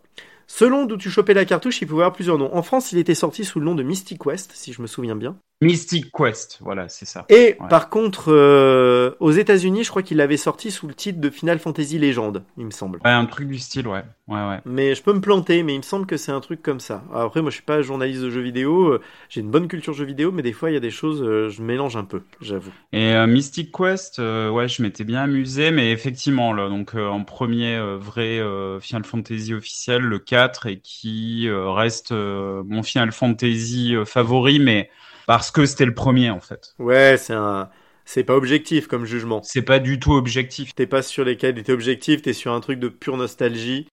Selon d'où tu chopais la cartouche, il pouvait avoir plusieurs noms. En France, il était sorti sous le nom de Mystic Quest, si je me souviens bien. Mystic Quest, voilà, c'est ça. Et Ouais. par contre, euh, aux États-Unis, je crois qu'il l'avait sorti sous le titre de Final Fantasy Legend, il me semble. Ouais, un truc du style, ouais. Ouais, ouais. Mais je peux me planter, mais il me semble que c'est un truc comme ça. Alors après, moi, je suis pas journaliste de jeux vidéo. euh, J'ai une bonne culture jeux vidéo, mais des fois, il y a des choses, euh, je mélange un peu, j'avoue. Et euh, Mystic Quest, ouais, je m'étais bien amusé, mais effectivement, là, donc en premier vrai Final Fantasy officiel, le 4, et qui reste mon Final Fantasy favori, mais parce que c'était le premier, en fait. Ouais, c'est un, c'est pas objectif comme jugement. C'est pas du tout objectif. T'es pas sur lesquels t'es objectif, t'es sur un truc de pure nostalgie.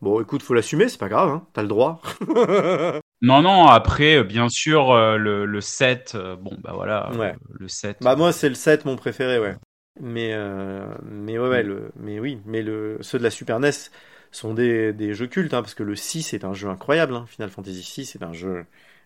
Bon, écoute, faut l'assumer, c'est pas grave, hein, t'as le droit. Non, non, après, euh, bien sûr, euh, le, le 7, euh, bon, bah voilà, Ouais. euh, le 7. bah moi, c'est le 7 mon préféré, ouais. Mais, mais ouais, ouais, le, mais oui, mais le, ceux de la Super NES sont des, des jeux cultes, hein, parce que le 6 est un jeu incroyable. Hein. Final Fantasy 6 est un jeu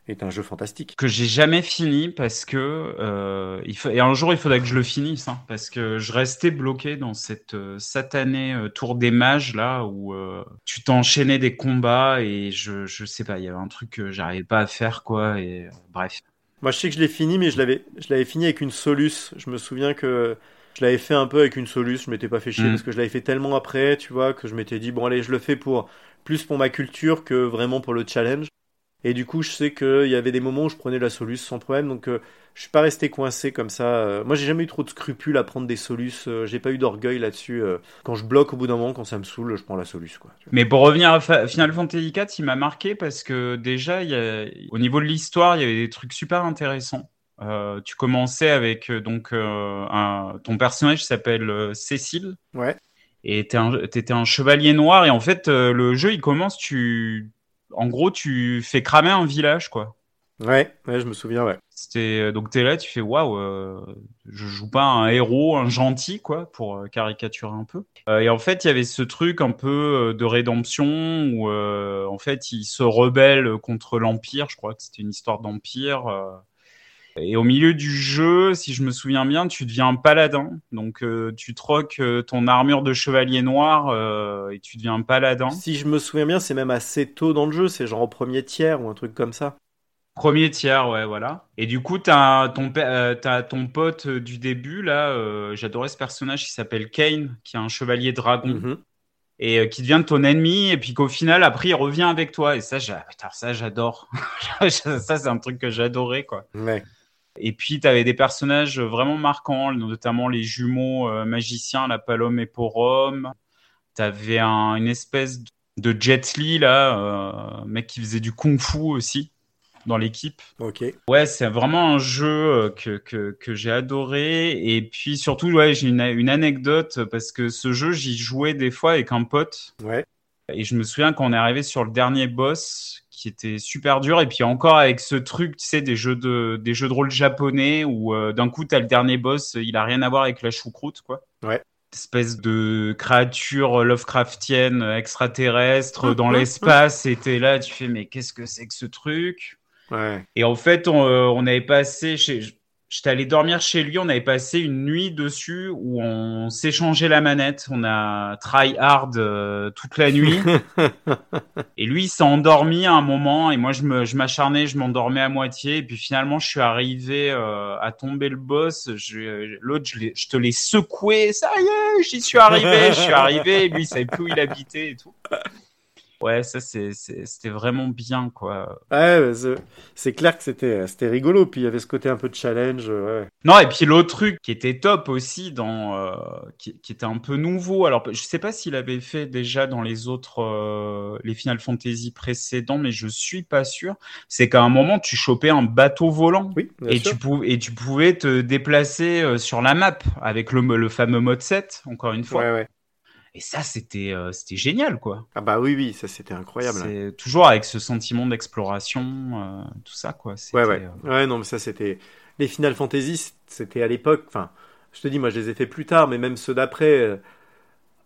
est un jeu fantastique. Que j'ai jamais fini parce que euh, il faut, et un jour il faudrait que je le finisse hein, parce que je restais bloqué dans cette euh, satanée euh, tour des mages là où euh, tu t'enchaînais des combats et je je sais pas il y avait un truc que j'arrivais pas à faire quoi et euh, bref. Moi je sais que je l'ai fini mais je l'avais je l'avais fini avec une Solus. Je me souviens que je l'avais fait un peu avec une Solus, je m'étais pas fait chier Mm. parce que je l'avais fait tellement après, tu vois, que je m'étais dit bon allez, je le fais pour plus pour ma culture que vraiment pour le challenge. Et du coup, je sais qu'il y avait des moments où je prenais la Solus sans problème, donc euh, je suis pas resté coincé comme ça. Euh, moi, j'ai jamais eu trop de scrupules à prendre des Solus, euh, j'ai pas eu d'orgueil là-dessus. euh. Quand je bloque au bout d'un moment, quand ça me saoule, je prends la Solus, quoi. Mais pour revenir à Fa- Final Fantasy IV, il m'a marqué parce que déjà, il y a, au niveau de l'histoire, il y avait des trucs super intéressants. Euh, tu commençais avec euh, donc euh, un, ton personnage s'appelle euh, Cécile Ouais. et t'es un, t'étais un chevalier noir et en fait le jeu il commence tu en gros tu fais cramer un village quoi. Ouais, ouais, je me souviens, ouais. C'était euh, donc t'es là tu fais waouh euh, je joue pas un héros un gentil quoi pour euh, caricaturer un peu. Euh, et en fait il y avait ce truc un peu de rédemption où euh, en fait il se rebelle contre l'empire je crois que c'était une histoire d'empire. Et au milieu du jeu, si je me souviens bien, tu deviens un paladin. Donc euh, tu troques euh, ton armure de chevalier noir euh, et tu deviens un paladin. Si je me souviens bien, c'est même assez tôt dans le jeu, c'est genre au premier tiers ou un truc comme ça. Premier tiers, ouais, voilà. Et du coup, t'as ton, t'as ton pote du début, là, j'adorais ce personnage qui s'appelle Kane, qui est un chevalier dragon, Mhm. et qui devient ton ennemi, et puis qu'au final, après, il revient avec toi. Et ça, j'a- putain, ça j'adore. ça, c'est un truc que j'adorais, quoi. Ouais. Et puis, tu avais des personnages vraiment marquants, notamment les jumeaux euh, magiciens, la Palome et Porom. Tu avais un, une espèce de Jet Li, là, euh, mec qui faisait du kung-fu aussi dans l'équipe. Ok. Ouais, c'est vraiment un jeu euh, que, que, que j'ai adoré. Et puis surtout, ouais, j'ai une, une anecdote parce que ce jeu, j'y jouais des fois avec un pote. Ouais. Et je me souviens quand on est arrivé sur le dernier boss, qui était super dur. Et puis encore avec ce truc, tu sais, des jeux de, des jeux de rôle japonais où euh, d'un coup, t'as le dernier boss, il a rien à voir avec la choucroute, quoi. Ouais. Espèce de créature Lovecraftienne extraterrestre dans l'espace. Et t'es là, tu fais, mais qu'est-ce que c'est que ce truc? Ouais. Et en fait, on, euh, on avait passé chez. J'étais allé dormir chez lui, on avait passé une nuit dessus où on s'échangeait la manette, on a try hard euh, toute la nuit. et lui, il s'est endormi à un moment et moi, je m'acharnais, je m'endormais à moitié. Et puis finalement, je suis arrivé euh, à tomber le boss. L'autre, je, te l'ai secoué, ça y est, j'y suis arrivé, je suis arrivé. Et lui, il savait plus où il habitait et tout. Ouais, ça, c'était vraiment bien, quoi. Ouais, c'est- clair que c'était c'était rigolo. Puis il y avait ce côté un peu de challenge. euh, Ouais. Non, et puis l'autre truc qui était top aussi, dans, euh, qui, qui était un peu nouveau. Alors, je sais pas s'il avait fait déjà dans les autres, euh, les Final Fantasy précédents, mais je suis pas sûr. C'est qu'à un moment, tu chopais un bateau volant. Oui, Et sûr. tu, pouvais, et tu pouvais te déplacer euh, sur la map avec le, le fameux mode 7, encore une fois. Ouais, ouais. Et ça, c'était euh, c'était génial, quoi. Ah bah oui, oui, ça c'était incroyable. C'est toujours avec ce sentiment d'exploration, euh, tout ça, quoi. Ouais, ouais. euh, Ouais, non, mais ça c'était. Les Final Fantasy, c'était à l'époque. Enfin, je te dis, moi je les ai fait plus tard, mais même ceux d'après.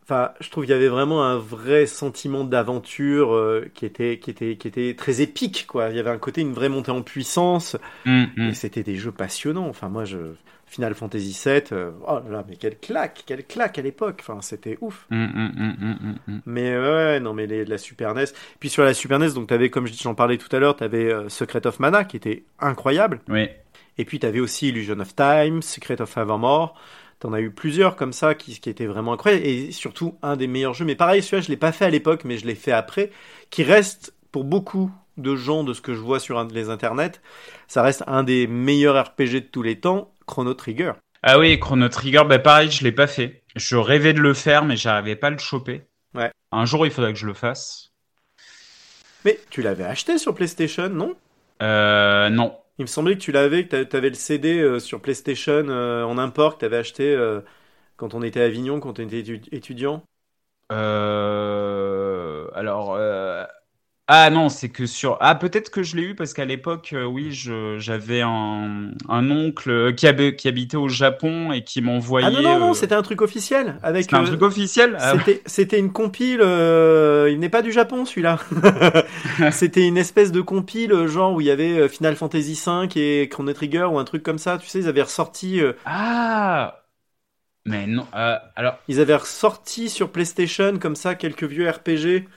Enfin, je trouve qu'il y avait vraiment un vrai sentiment d'aventure euh, qui était qui était qui était très épique, quoi. Il y avait un côté, une vraie montée en puissance, hum, hum. et c'était des jeux passionnants. Enfin, moi, je Final Fantasy VII, euh, oh là là, mais quelle claque, quelle claque à l'époque. Enfin, c'était ouf. Hum, hum, hum. Mais ouais, ouais, non, mais les, la Super NES. Puis sur la Super NES, donc t'avais, comme j'en parlais tout à l'heure, t'avais euh, Secret of Mana qui était incroyable. Oui. Et puis t'avais aussi Illusion of Time, Secret of Evermore. T'en as eu plusieurs comme ça qui, qui étaient vraiment incroyables. Et surtout un des meilleurs jeux. Mais pareil, celui-là, je l'ai pas fait à l'époque, mais je l'ai fait après. Qui reste pour beaucoup de gens de ce que je vois sur les internets, ça reste un des meilleurs RPG de tous les temps, Chrono Trigger. Ah oui, Chrono Trigger, bah pareil, je l'ai pas fait. Je rêvais de le faire, mais j'arrivais pas à le choper. Ouais. Un jour, il faudra que je le fasse. Mais tu l'avais acheté sur PlayStation, non? Euh, non. Il me semblait que tu l'avais, que tu avais le CD euh, sur PlayStation euh, en import que tu avais acheté euh, quand on était à Avignon, quand on était étu- étudiant. Euh, alors, euh, Ah non, c'est que sur. Ah, peut-être que je l'ai eu parce qu'à l'époque, euh, oui, je- j'avais un, un oncle qui, hab- qui habitait au Japon et qui m'envoyait. Ah non, non, non, euh, c'était un truc officiel. Avec, c'était un euh, truc officiel. Ah, C'était, c'était une compile, euh, il n'est pas du Japon celui-là. c'était une espèce de compile, euh, genre où il y avait euh, Final Fantasy V et Chrono Trigger ou un truc comme ça. Tu sais, ils avaient ressorti, euh, Ah Mais non. euh, alors, ils avaient ressorti sur PlayStation comme ça quelques vieux RPG.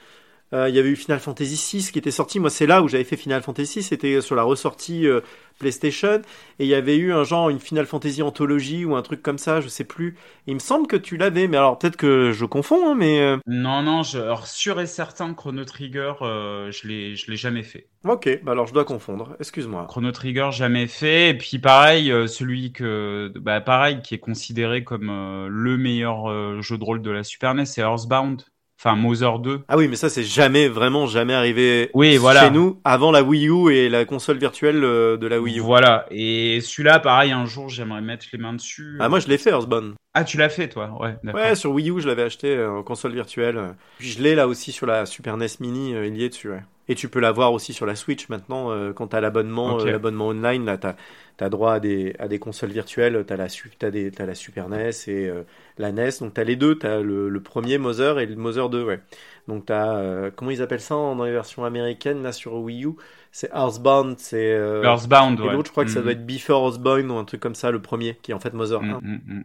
Euh, il y avait eu Final Fantasy VI qui était sorti. Moi, c'est là où j'avais fait Final Fantasy VI. C'était sur la ressortie euh, PlayStation. Et il y avait eu un genre, une Final Fantasy anthologie ou un truc comme ça, je sais plus. Il me semble que tu l'avais, mais alors peut-être que je confonds, hein, mais. euh, non, non, je, alors, sûr et certain, Chrono Trigger, euh, je l'ai, je l'ai jamais fait. Ok, bah alors je dois confondre. Excuse-moi. Chrono Trigger, jamais fait. Et puis pareil, euh, celui que, bah pareil, qui est considéré comme euh, le meilleur jeu de rôle de la Super NES, c'est Earthbound. Enfin, Mother 2. Ah oui, mais ça c'est jamais vraiment jamais arrivé Oui, chez voilà. nous avant la Wii U et la console virtuelle euh, de la Wii U. Voilà. Et celui-là, pareil, un jour, j'aimerais mettre les mains dessus. Ah moi je l'ai fait Earthbound. Ah, tu l'as fait, toi? Ouais. Ouais, sur Wii U je l'avais acheté en console virtuelle. Puis je l'ai là aussi sur la Super NES Mini, euh, il y est dessus. Ouais. Et tu peux l'avoir aussi sur la Switch maintenant euh, quand t'as l'abonnement, Ok. euh, l'abonnement online là t'as as droit à des à des consoles virtuelles. Su- t'as des t'as la Super NES et euh, la NES. Donc t'as les deux. T'as le, le premier Mother et le Mother 2. Ouais. Donc t'as euh, comment ils appellent ça dans les versions américaines là sur Wii U? C'est Earthbound. C'est Earthbound, Et ouais. l'autre, je crois que ça Mm. doit être Before Earthbound ou un truc comme ça, le premier, qui est en fait Mother 1. Mm, mm.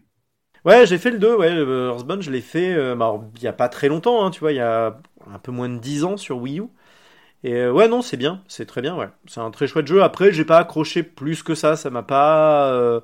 Ouais, j'ai fait le 2, ouais, le Earthbound, je l'ai fait, bah, il y a pas très longtemps, hein, tu vois, il y a un peu moins de 10 ans sur Wii U. Et euh, ouais, non, c'est bien, c'est très bien, ouais. C'est un très chouette jeu. Après, j'ai pas accroché plus que ça, ça m'a pas. euh,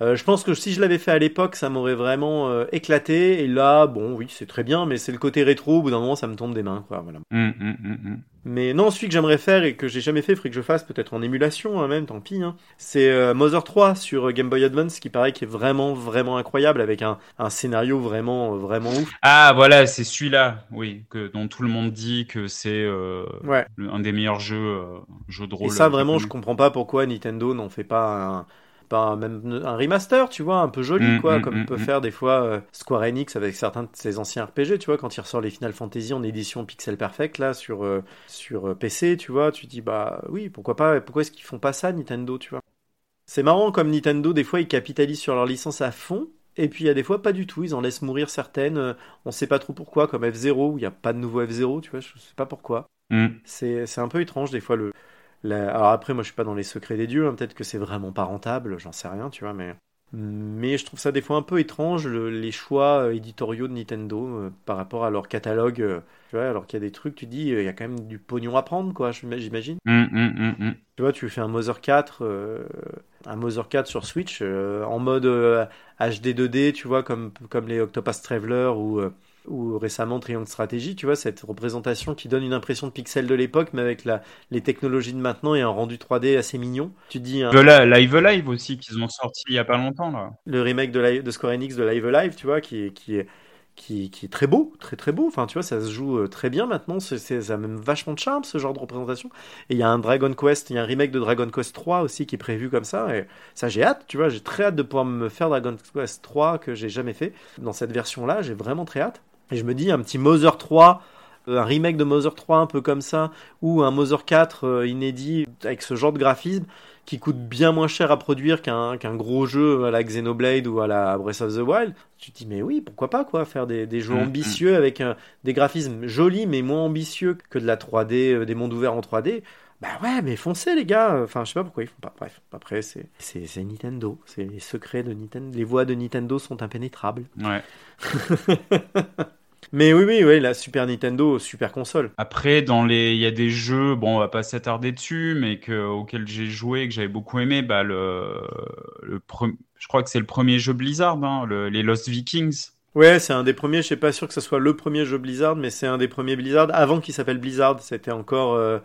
euh, je pense que si je l'avais fait à l'époque, ça m'aurait vraiment éclaté. Et là, bon, oui, c'est très bien, mais c'est le côté rétro. Au bout d'un moment, ça me tombe des mains, quoi. Voilà. Mm, mm, mm, mm. Mais non, celui que j'aimerais faire et que j'ai jamais fait, il faudrait que je fasse peut-être en émulation, hein, même, tant pis. Hein. C'est euh, Mother 3 sur euh, Game Boy Advance, qui paraît qui est vraiment, vraiment incroyable, avec un, un scénario vraiment, euh, vraiment ouf. Ah, voilà, c'est celui-là, oui, que, dont tout le monde dit que c'est euh, Ouais. un des meilleurs jeux, euh, jeux de rôle. Et ça, vraiment, je comprends pas pourquoi Nintendo n'en fait pas un, pas même un remaster, tu vois, un peu joli, Mm, quoi, mm, comme mm, peut mm. faire des fois euh, Square Enix avec certains de ses anciens RPG, tu vois, quand il ressort les Final Fantasy en édition pixel perfect, là, sur, euh, sur euh, PC, tu vois, tu dis, bah oui, pourquoi pas, pourquoi est-ce qu'ils font pas ça, Nintendo, tu vois. C'est marrant comme Nintendo, des fois, ils capitalisent sur leur licence à fond. Et puis il y a des fois pas du tout, ils en laissent mourir certaines, on sait pas trop pourquoi, comme F0 où il n'y a pas de nouveau F0, tu vois, je sais pas pourquoi. C'est un peu étrange des fois le. La- Alors après, moi je suis pas dans les secrets des dieux, hein, peut-être que c'est vraiment pas rentable, j'en sais rien, tu vois, mais. Mais je trouve ça des fois un peu étrange le- les choix euh, éditoriaux de Nintendo euh, par rapport à leur catalogue. euh, tu vois, alors qu'il y a des trucs, tu dis, il y a quand même du pognon à prendre, quoi, j'im- j'imagine. Mm, mm, mm. Tu vois, tu fais un Mother 4, euh, un Mother 4 sur Switch en mode HD 2D, tu vois, comme, comme les Octopus Traveler ou, ou récemment Triangle Strategy, tu vois, cette représentation qui donne une impression de pixel de l'époque, mais avec la, les technologies de maintenant et un rendu 3D assez mignon. Tu dis, hein, Live Alive- Live aussi, qu'ils ont sorti il y a pas longtemps, là. le remake de, Live- de Square Enix de Live Alive, tu vois, qui est, qui est, qui, qui est très beau, très très beau. Enfin, tu vois, ça se joue euh, très bien maintenant. C'est, ça a même vachement de charme, ce genre de représentation. Et il y a un Dragon Quest, il y a un remake de Dragon Quest 3 aussi qui est prévu comme ça. Et ça, j'ai hâte, tu vois, j'ai très hâte de pouvoir me faire Dragon Quest 3 que j'ai jamais fait. Dans cette version-là, j'ai vraiment très hâte. Et je me dis, un petit Mother 3 euh, un remake de Mother 3 un peu comme ça, ou un Mother 4 euh, inédit avec ce genre de graphisme qui coûte bien moins cher à produire qu'un gros jeu à la Xenoblade ou à la Breath of the Wild. Tu te dis mais oui, pourquoi pas quoi, faire des, des jeux Mm, ambitieux avec un- des graphismes jolis mais moins ambitieux que de la 3D, euh, des mondes ouverts en 3D. Bah ouais, mais foncez les gars. Enfin, je sais pas pourquoi ils font pas. Bref, après c'est c'est Nintendo, c'est les secrets de Nintendo, les voies de Nintendo sont impénétrables. Ouais. Mais oui oui oui, la Super Nintendo, super console. Après, dans les, il y a des jeux, bon, on va pas s'attarder dessus, mais que, auxquels j'ai joué, et que j'avais beaucoup aimé, bah, le, le pre- je crois que c'est le premier jeu Blizzard, hein, le- les Lost Vikings. Ouais, c'est un des premiers, je suis pas sûr que ce soit le premier jeu Blizzard, mais c'est un des premiers Blizzard avant qu'il s'appelle Blizzard. C'était encore. euh,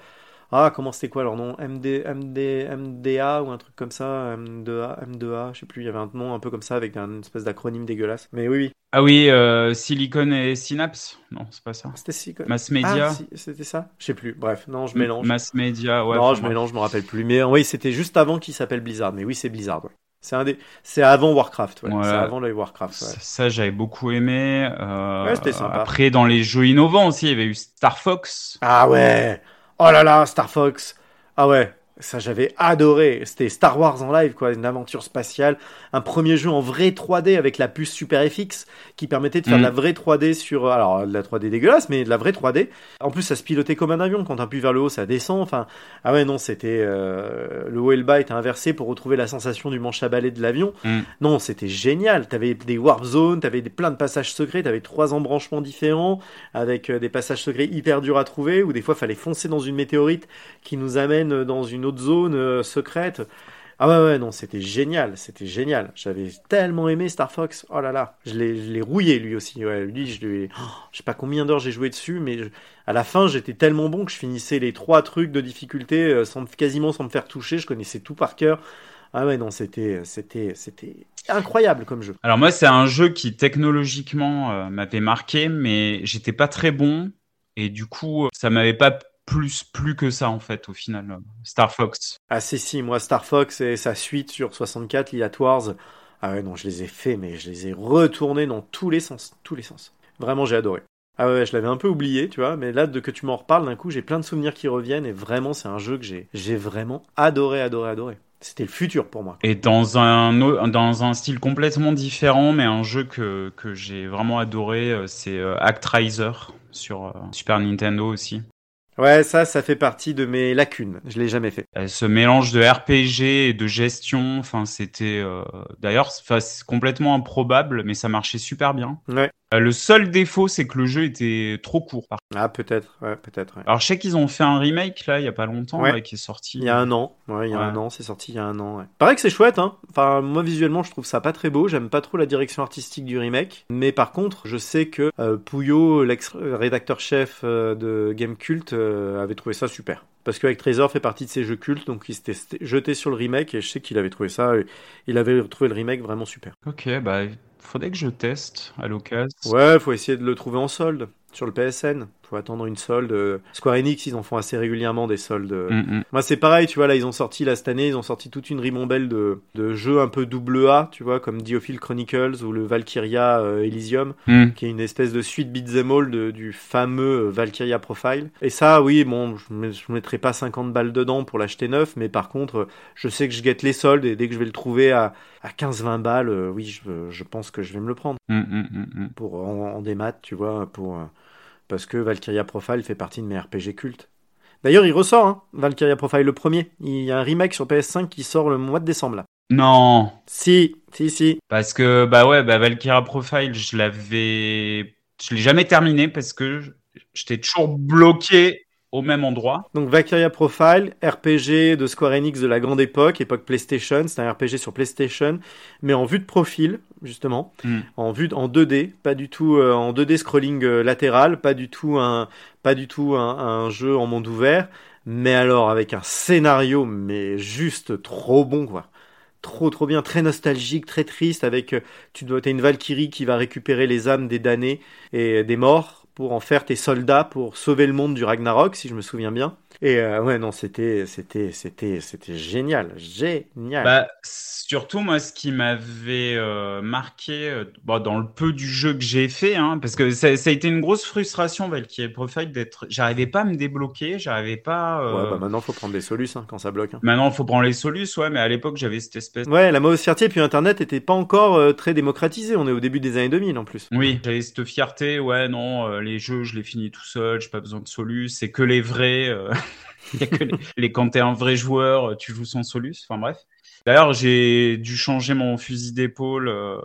Ah, comment c'était quoi leur nom? MD, MD, MDA ou un truc comme ça M2A, M2A, je sais plus, il y avait un nom un peu comme ça avec un espèce d'acronyme dégueulasse. Mais oui, oui. Ah oui, euh, Silicon et Synapse? Non, c'est pas ça. C'était si. quoi. Mass Media. Ah, si, c'était ça? Je sais plus. Bref, non, je mélange. Mass Media, ouais. non, je mélange, je me rappelle plus. Mais oui, c'était juste avant qu'il s'appelle Blizzard. Mais oui, c'est Blizzard. ouais. C'est un des, c'est avant Warcraft, ouais. Ouais. C'est avant le Warcraft. Ouais. Ça, ça, j'avais beaucoup aimé. Euh, Ouais, c'était sympa. Après, dans les jeux innovants aussi, il y avait eu Star Fox. Ah ouais. Oh là là, Star Fox. Ah ouais. Ça, j'avais adoré. C'était Star Wars en live, quoi. Une aventure spatiale. Un premier jeu en vrai 3D avec la puce Super FX qui permettait de faire Mm. de la vraie 3D sur, alors, de la 3D dégueulasse, mais de la vraie 3D. En plus, ça se pilotait comme un avion. Quand t'appuies vers le haut, ça descend. Enfin, ah ouais, non, c'était, euh, le haut et le bas étaient inversés pour retrouver la sensation du manche à balai de l'avion. Mm. Non, c'était génial. T'avais des warp zones, t'avais des, plein de passages secrets, t'avais trois embranchements différents avec euh, des passages secrets hyper durs à trouver où des fois fallait foncer dans une météorite qui nous amène dans une autre zone euh, secrète. Ah ouais non c'était génial c'était génial. J'avais tellement aimé Star Fox. Oh là là je l'ai rouillé lui aussi. Je lui oh, je sais pas combien d'heures j'ai joué dessus mais à la fin j'étais tellement bon que je finissais les trois trucs de difficulté euh, sans me- quasiment sans me faire toucher. Je connaissais tout par cœur. Ah ouais non c'était c'était c'était incroyable comme jeu. Alors moi, c'est un jeu qui technologiquement euh, m'avait marqué, mais j'étais pas très bon. Et du coup, ça m'avait pas plus plus que ça en fait au final. Star Fox. Ah si si, moi Star Fox et sa suite sur 64, Liat Wars, ah ouais non, je les ai fait, mais je les ai retournés dans tous les sens, tous les sens. Vraiment, j'ai adoré. Ah ouais, je l'avais un peu oublié, tu vois, mais là, de que tu m'en reparles, d'un coup, j'ai plein de souvenirs qui reviennent, et vraiment, c'est un jeu que j'ai, j'ai vraiment adoré, adoré, adoré. C'était le futur pour moi. Et dans un dans un style complètement différent, mais un jeu que que j'ai vraiment adoré, euh, c'est euh, Actraiser sur euh, Super Nintendo aussi. Ouais, ça, ça fait partie de mes lacunes. Je l'ai jamais fait. Euh, Ce mélange de RPG et de gestion, enfin c'était euh, d'ailleurs complètement improbable, mais ça marchait super bien. Ouais. Euh, le seul défaut, c'est que le jeu était trop court. par Ah, peut-être, ouais, peut-être. ouais. Alors je sais qu'ils ont fait un remake là il y a pas longtemps Ouais. là, qui est sorti. Il y a un an, ouais, il y a un an, c'est sorti il y a un an. Ouais. Pareil que c'est chouette, hein. Enfin, moi visuellement, je trouve ça pas très beau. J'aime pas trop la direction artistique du remake. Mais par contre, je sais que euh, Pouillot, l'ex-rédacteur chef euh, de Game Cult, euh, avait trouvé ça super. Parce qu'avec Trésor fait partie de ses jeux cultes, donc il s'était jeté sur le remake et je sais qu'il avait trouvé ça. Il avait trouvé le remake vraiment super. Ok bah faudrait que je teste à l'occasion. Ouais, faut essayer de le trouver en solde sur le PSN. Faut attendre une solde. Square Enix, ils en font assez régulièrement des soldes. Mm, mm. Moi, c'est pareil, tu vois, là, ils ont sorti, là, cette année, ils ont sorti toute une ribambelle de, de jeux un peu double A, tu vois, comme Diophile Chronicles ou le Valkyria euh, Elysium, Mm. qui est une espèce de suite beat'em all de- du fameux euh, Valkyria Profile. Et ça, oui, bon, je ne mettrai pas 50 balles dedans pour l'acheter neuf, mais par contre, je sais que je guette les soldes et dès que je vais le trouver à, à 15-20 balles, euh, oui, je, je pense que je vais me le prendre Mm, pour en, en démat, tu vois, pour parce que Valkyria Profile fait partie de mes RPG cultes. D'ailleurs, il ressort, hein, Valkyria Profile le premier. Il y a un remake sur PS5 qui sort le mois de décembre là. Non, Si, si, si. parce que bah ouais, bah Valkyria Profile, je l'avais, je l'ai jamais terminé parce que j'étais toujours bloqué au même endroit. Donc Valkyria Profile, RPG de Square Enix de la grande époque, époque PlayStation. C'est un RPG sur PlayStation, mais en vue de profil justement, Mm. en vue de- en 2D, pas du tout euh, en 2D scrolling euh, latéral, pas du tout un, pas du tout un, un jeu en monde ouvert, mais alors avec un scénario mais juste trop bon quoi. Trop trop bien, très nostalgique, très triste avec euh, tu dois t'as une Valkyrie qui va récupérer les âmes des damnés et des morts pour en faire tes soldats pour sauver le monde du Ragnarok si je me souviens bien. Et euh, ouais non, c'était c'était c'était c'était génial, génial. Bah, surtout, moi, ce qui m'avait euh, marqué euh, bon, dans le peu du jeu que j'ai fait, hein, parce que ça, ça a été une grosse frustration, Valkyrie Profile, d'être. J'arrivais pas à me débloquer, j'arrivais pas. euh, Ouais, bah maintenant faut prendre des solutions quand ça bloque. hein. Maintenant, faut prendre les solutions, ouais, mais à l'époque, j'avais cette espèce. Ouais, la mauvaise fierté puis internet était pas encore euh, très démocratisé, on est au début des années 2000 en plus. Oui, j'avais cette fierté, ouais, non, euh, les jeux, je les finis tout seul, j'ai pas besoin de solus, c'est que les vrais. Il a que les, les- quand t'es un vrai joueur, tu joues sans solus, enfin bref. D'ailleurs, j'ai dû changer mon fusil d'épaule euh,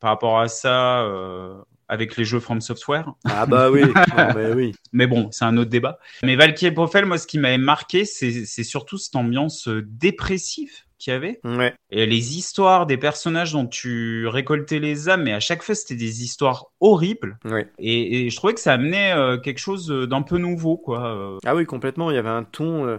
par rapport à ça euh, avec les jeux From Software. Ah bah oui, non, mais oui. Mais bon, c'est un autre débat. Mais Valkyrie Profile, moi, ce qui m'avait marqué, c'est c'est surtout cette ambiance euh, dépressive qu'il y avait. Ouais. Et les histoires des personnages dont tu récoltais les âmes, mais à chaque fois, c'était des histoires horribles. Ouais. Et, et je trouvais que ça amenait euh, quelque chose d'un peu nouveau, quoi. euh. Ah oui, complètement, il y avait un ton euh,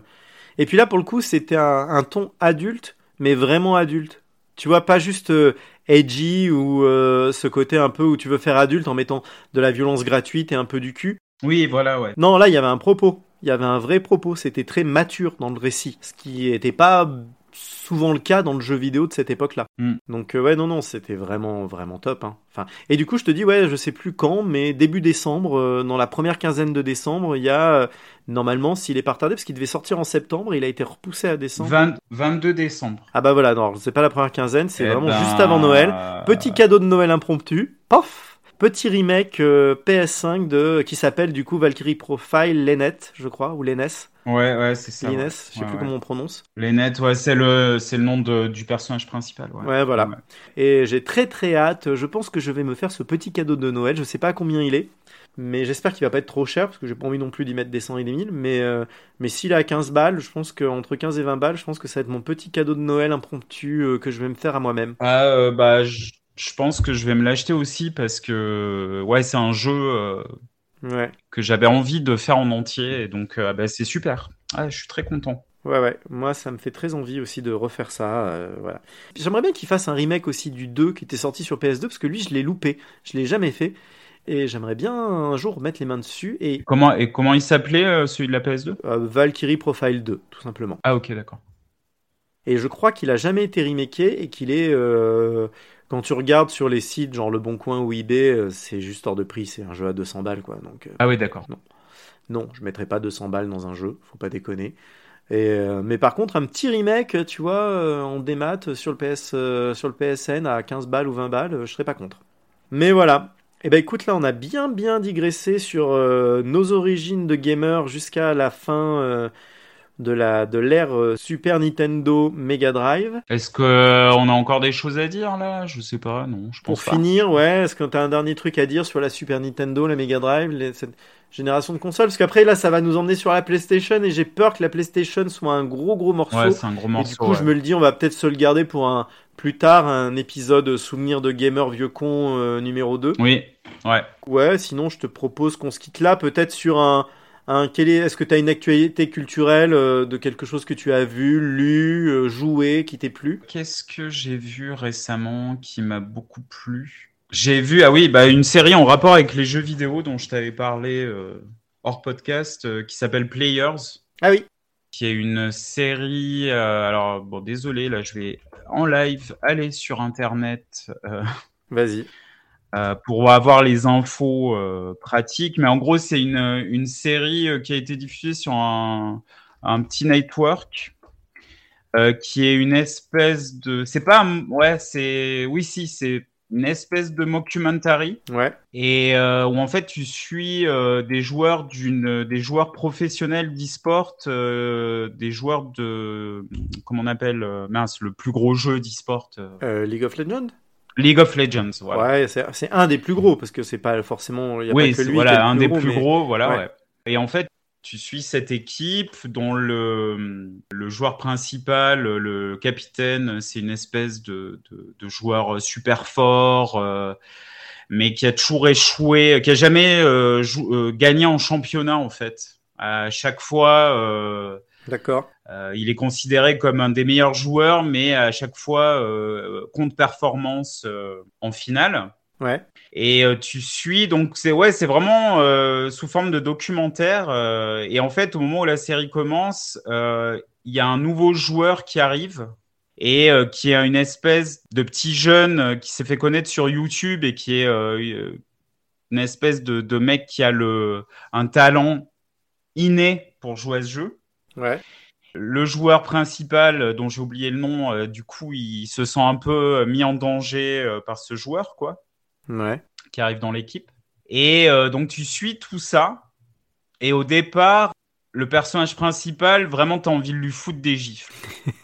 Et puis là pour le coup, c'était un, un ton adulte, mais vraiment adulte. Tu vois, pas juste euh, edgy ou euh, ce côté un peu où tu veux faire adulte en mettant de la violence gratuite et un peu du cul. Oui, voilà, ouais. Non, là, il y avait un propos. Il y avait un vrai propos. C'était très mature dans le récit. Ce qui était pas souvent le cas dans le jeu vidéo de cette époque-là. Mm. Donc euh, ouais, non, non, c'était vraiment, vraiment top. Hein. Enfin, et du coup, je te dis, ouais, je sais plus quand, mais début décembre, euh, dans la première quinzaine de décembre, il y a euh, normalement, s'il est pas retardé, parce qu'il devait sortir en septembre, il a été repoussé à décembre. 20 22 décembre. Ah bah voilà, non, c'est pas la première quinzaine, c'est Eh vraiment ben, juste avant Noël. Petit cadeau de Noël impromptu, pof Petit remake euh, PS5 de qui s'appelle du coup Valkyrie Profile Lenet, je crois, ou Lenes, Ouais, ouais, c'est ça. Lines, ouais. je sais Ouais, plus ouais. comment on prononce. Les nets, ouais, c'est le, c'est le nom de, du personnage principal. Ouais, Ouais, voilà. Et j'ai très très hâte. Je pense que je vais me faire ce petit cadeau de Noël. Je sais pas à combien il est, mais j'espère qu'il va pas être trop cher parce que j'ai pas envie non plus d'y mettre des 100 et des 1000. Mais, euh, mais s'il est à 15 balles, je pense qu'entre 15 et 20 balles, je pense que ça va être mon petit cadeau de Noël impromptu euh, que je vais me faire à moi-même. Ah, bah, je, je pense que je vais me l'acheter aussi parce que, ouais, c'est un jeu euh, Ouais, que j'avais envie de faire en entier et donc, euh, bah, c'est super. Ah, je suis très content. ouais, ouais. Moi, ça me fait très envie aussi de refaire ça. euh, voilà. J'aimerais bien qu'il fasse un remake aussi du 2 qui était sorti sur PS2 parce que lui, je l'ai loupé. Je l'ai jamais fait. Et j'aimerais bien un jour mettre les mains dessus et Comment, et comment il s'appelait, celui de la PS2? euh, Valkyrie Profile 2, tout simplement. Ah, ok, d'accord. Et je crois qu'il a jamais été remaké et qu'il est. quand tu regardes sur les sites, genre Le Bon Coin ou eBay, euh, c'est juste hors de prix. C'est un jeu à 200 balles, quoi. Donc, euh, Ah, oui, d'accord. non, je mettrais pas 200 balles dans un jeu. Faut pas déconner. Et, euh, mais par contre, un petit remake, tu vois, euh, en démat sur le, PS, euh, sur le PSN à 15 balles ou 20 balles, je serais pas contre. Mais voilà. Et ben écoute, là, on a bien bien digressé sur nos origines de gamer jusqu'à la fin de la de l'ère euh, Super Nintendo Mega Drive. Est-ce que euh, on a encore des choses à dire là? Je sais pas, non, je Pour pense pas. finir, ouais, est-ce que tu as un dernier truc à dire sur la Super Nintendo, la Mega Drive, les- cette génération de consoles? Parce qu'après, là, ça va nous emmener sur la PlayStation et j'ai peur que la PlayStation soit un gros gros morceau. Ouais, c'est un gros et morceau. du coup, je me le dis, on va peut-être se le garder pour un plus tard, un épisode souvenir de gamer vieux con euh, numéro 2. Oui, ouais. Ouais, sinon, je te propose qu'on se quitte là, peut-être sur un. Un quel est, est-ce que tu as une actualité culturelle euh, de quelque chose que tu as vu, lu, euh, joué, qui t'est plu? Qu'est-ce que j'ai vu récemment qui m'a beaucoup plu? J'ai vu, ah oui, bah, une série en rapport avec les jeux vidéo dont je t'avais parlé euh, hors podcast qui s'appelle Players, Ah oui, qui est une série. alors, bon, désolé, là, je vais en live aller sur Internet vas-y. Euh, pour avoir les infos euh, pratiques. Mais en gros, c'est une, une série euh, qui a été diffusée sur un, un petit network euh, qui est une espèce de. C'est pas. Ouais, c'est. Oui, si, c'est une espèce de mockumentary Ouais, et euh, où en fait tu suis euh, des joueurs d'une des joueurs professionnels d'e-sport des joueurs de comment on appelle mince le plus gros jeu d'e-sport League of Legends? League of Legends voilà Ouais, c'est un des plus gros parce que c'est pas forcément. Il y a oui, pas que c'est- lui voilà, qui est le un des plus mais- gros, voilà. ouais. ouais. Et en fait, tu suis cette équipe dont le, le joueur principal, le capitaine, c'est une espèce de, de, de joueur super fort, euh, mais qui a toujours échoué, qui a jamais euh, jou- euh, gagné en championnat en fait. À chaque fois, euh, D'accord. euh, il est considéré comme un des meilleurs joueurs, mais à chaque fois, euh, compte performance euh, en finale. Ouais. Et tu suis, donc c'est ouais, c'est vraiment sous forme de documentaire. et en fait, au moment où la série commence, il y a un nouveau joueur qui arrive et euh, qui est une espèce de petit jeune euh, qui s'est fait connaître sur YouTube et qui est euh, une espèce de, de mec qui a le un talent inné pour jouer à ce jeu. Ouais. Le joueur principal, euh, dont j'ai oublié le nom, euh, du coup, il se sent un peu euh, mis en danger euh, par ce joueur, quoi Ouais. qui arrive dans l'équipe. Et euh, donc tu suis tout ça. Et au départ, le personnage principal, vraiment, t'as envie de lui foutre des gifles.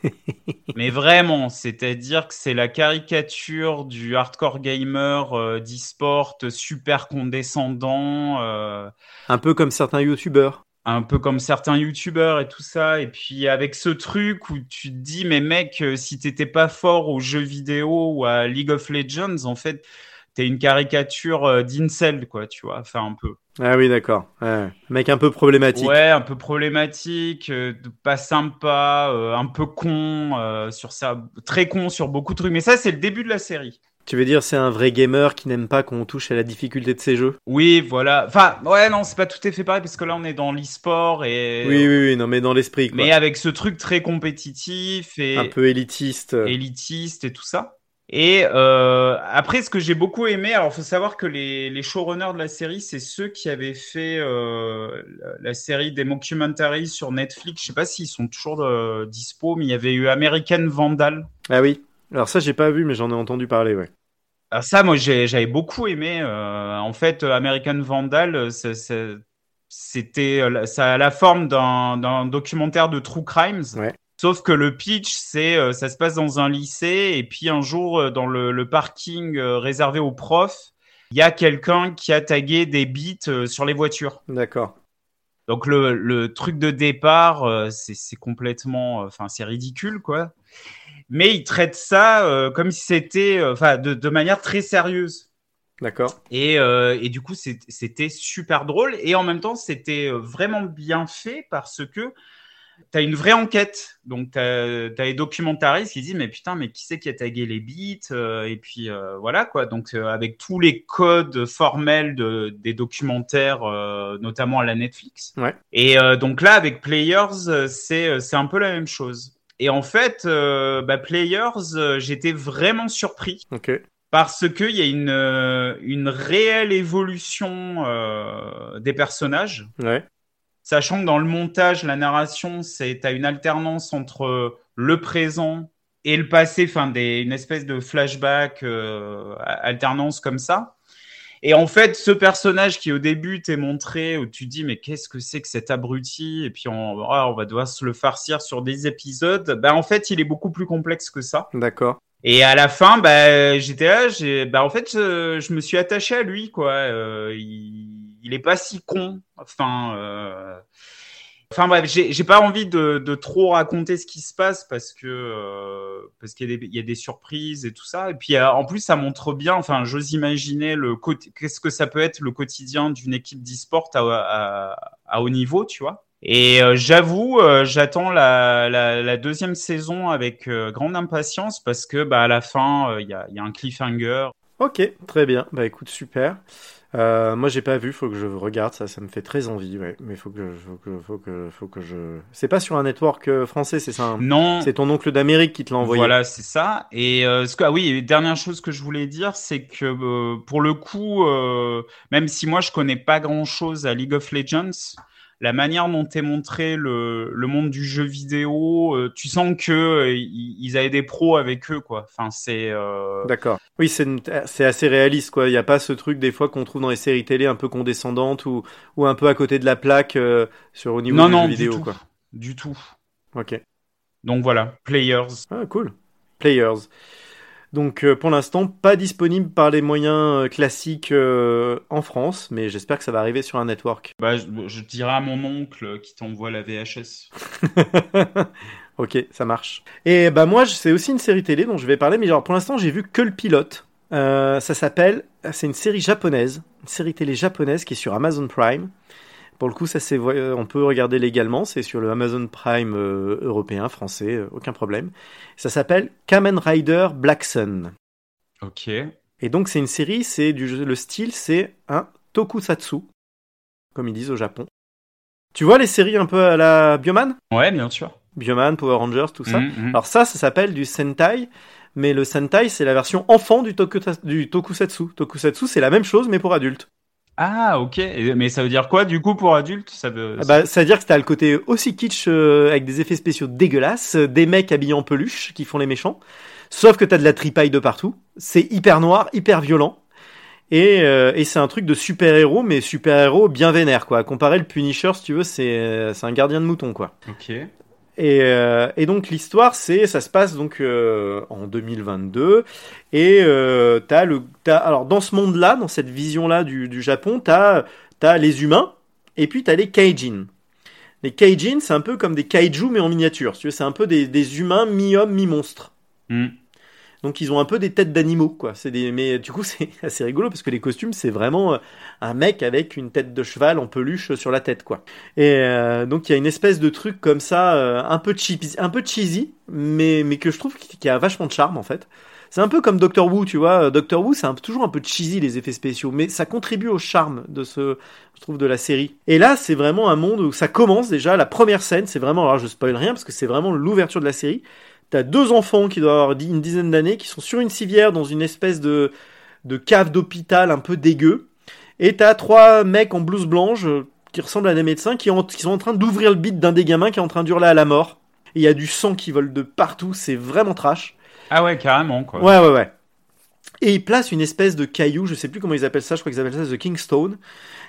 Mais vraiment, c'est-à-dire que c'est la caricature du hardcore gamer euh, d'e-sport super condescendant, euh, Un peu comme certains youtubeurs. Un peu comme certains youtubeurs et tout ça. Et puis avec ce truc où tu te dis, mais mec, euh, si t'étais pas fort aux jeux vidéo ou à League of Legends, en fait, t'es une caricature euh, d'incel, quoi, tu vois, enfin un peu. Ah oui, d'accord. Ouais. Mec un peu problématique. Ouais, un peu problématique, euh, pas sympa, euh, un peu con, euh, sur ça, très con sur beaucoup de trucs. Mais ça, c'est le début de la série. Tu veux dire, c'est un vrai gamer qui n'aime pas qu'on touche à la difficulté de ses jeux? Oui, voilà. Enfin, ouais, non, c'est pas tout à fait pareil parce que là, on est dans l'e-sport et. Oui, oui, oui, non, mais dans l'esprit. Mais avec ce truc très compétitif et. Un peu élitiste. Élitiste et tout ça. Et euh, après, ce que j'ai beaucoup aimé, alors faut savoir que les, les showrunners de la série, c'est ceux qui avaient fait euh, la, série des mockumentaries sur Netflix. Je sais pas s'ils sont toujours euh, dispo, mais il y avait eu American Vandal. Ah oui. Alors ça, j'ai pas vu, mais j'en ai entendu parler, ouais. Alors ça, moi, j'avais beaucoup aimé. Euh, en fait, American Vandal, c'était ça a la forme d'un documentaire de true crimes. Ouais. Sauf que le pitch, c'est euh, ça se passe dans un lycée et puis un jour euh, dans le, le parking euh, réservé aux profs, il y a quelqu'un qui a tagué des bits sur les voitures. D'accord. Donc le, le, truc de départ, c'est complètement, enfin c'est ridicule quoi. Mais il traite ça comme si c'était, enfin de, de, manière très sérieuse. D'accord. Et, et du coup c'était super drôle et en même temps c'était vraiment bien fait parce que tu as une vraie enquête. Donc, tu as, les documentaristes qui disent Mais putain, mais qui c'est qui a tagué les bits euh, Et puis, euh, voilà, quoi. Donc, euh, avec tous les codes formels de, des documentaires, notamment à la Netflix. Ouais. Et donc, là, avec Players, c'est un peu la même chose. Et en fait, bah, Players, j'étais vraiment surpris. Parce qu'il y a une, une réelle évolution des personnages. Ouais sachant que dans le montage, la narration, c'est as une alternance entre le présent et le passé, enfin des, une espèce de flashback, euh, alternance comme ça. Et en fait, ce personnage qui au début t'est montré, où tu dis mais qu'est-ce que c'est que cet abruti, et puis on, oh, on va devoir se le farcir sur des épisodes, bah en fait il est beaucoup plus complexe que ça. D'accord. Et à la fin, bah, j'étais là, bah, en fait, je, je, me suis attaché à lui, quoi. Euh, il, il est pas si con. Enfin, euh... enfin bref, j'ai pas envie de, trop raconter ce qui se passe parce que euh, parce qu'il y, a des surprises et tout ça. Et puis euh, en plus, ça montre bien. Enfin, j'ose imaginer le qu'est-ce que ça peut être le quotidien d'une équipe d'e-sport à, haut niveau, tu vois. Et euh, j'avoue, euh, j'attends la, deuxième saison avec grande impatience parce que bah, à la fin, il y, a, un cliffhanger. Ok, très bien. Bah écoute, super. Euh, moi, j'ai pas vu, faut que je regarde ça, ça me fait très envie, ouais. Mais faut que, faut que, faut que, faut que je. C'est pas sur un network euh, français, c'est ça hein Non. C'est ton oncle d'Amérique qui te l'a envoyé. Voilà, c'est ça. Et euh, ce que, ah oui, dernière chose que je voulais dire, c'est que euh, pour le coup, même si moi je connais pas grand chose à League of Legends, la manière dont est montré le, le, monde du jeu vidéo, euh, tu sens que euh, ils avaient des pros avec eux, quoi. Enfin, c'est. Euh... D'accord. Oui, c'est assez réaliste, quoi. Il n'y a pas ce truc des fois qu'on trouve dans les séries télé un peu condescendantes ou, ou un peu à côté de la plaque sur au niveau non, du non, jeu vidéo, du tout. quoi. Du tout. Ok. Donc voilà, Players. Ah, cool. Players. Donc euh, pour l'instant, pas disponible par les moyens euh, classiques euh, en France, mais j'espère que ça va arriver sur un network. Bah, je, je dirai à mon oncle qui t'envoie la VHS. ok, ça marche. Et bah moi, c'est aussi une série télé dont je vais parler, mais genre pour l'instant, j'ai vu que le pilote. Euh, ça s'appelle, c'est une série japonaise, une série télé japonaise qui est sur Amazon Prime. Pour le coup, ça c'est, on peut regarder légalement, c'est sur le Amazon Prime euh, européen, français, euh, aucun problème. Ça s'appelle Kamen Rider Black Sun. Ok. Et donc c'est une série, c'est du le style, c'est un tokusatsu, comme ils disent au Japon. Tu vois les séries un peu à la Bioman? Ouais, bien sûr. Bioman, Power Rangers, tout ça. Mhm, mhm. Alors ça, ça s'appelle du Sentai, mais le Sentai c'est la version enfant du, toku, du tokusatsu. Tokusatsu c'est la même chose mais pour adultes. Ah, ok. Mais ça veut dire quoi, du coup, pour adultes? Ça veut... Ah bah, ça veut dire que t'as le côté aussi kitsch euh, avec des effets spéciaux dégueulasses, euh, des mecs habillés en peluche qui font les méchants. Sauf que t'as de la tripaille de partout. C'est hyper noir, hyper violent. Et, euh, et c'est un truc de super-héros, mais super-héros bien vénère, quoi. Comparé le Punisher, si tu veux, c'est euh, c'est un gardien de mouton, quoi. Ok. Et, euh, et donc l'histoire, c'est, ça se passe donc euh, en 2022, et euh, t'as le, t'as, alors dans ce monde-là, dans cette vision-là du, du Japon, t'as, t'as les humains, et puis t'as les kaijin. Les kaijin, c'est un peu comme des kaiju mais en miniature. C'est un peu des, des humains mi-hommes mi-monstres. Hmm. Donc ils ont un peu des têtes d'animaux, quoi. C'est des, mais du coup c'est assez rigolo parce que les costumes c'est vraiment euh, un mec avec une tête de cheval en peluche sur la tête, quoi. Et euh, donc il y a une espèce de truc comme ça, euh, un peu cheesy, un peu cheesy, mais mais que je trouve qui a vachement de charme en fait. C'est un peu comme Doctor Who, tu vois. Doctor Who, c'est toujours un peu cheesy les effets spéciaux, mais ça contribue au charme de ce, je trouve, de la série. Et là, c'est vraiment un monde où ça commence déjà. La première scène, c'est vraiment, alors je spoil rien parce que c'est vraiment l'ouverture de la série. T'as deux enfants qui doivent avoir une dizaine d'années, qui sont sur une civière dans une espèce de, de cave d'hôpital un peu dégueu. Et t'as trois mecs en blouse blanche euh, qui ressemblent à des médecins qui, qui sont en train d'ouvrir le bit d'un des gamins qui est en train d'hurler à la mort. Et il y a du sang qui vole de partout, c'est vraiment trash. Ah ouais, carrément quoi. Ouais, ouais, ouais. Et il place une espèce de caillou, je sais plus comment ils appellent ça, je crois qu'ils appellent ça The Kingstone,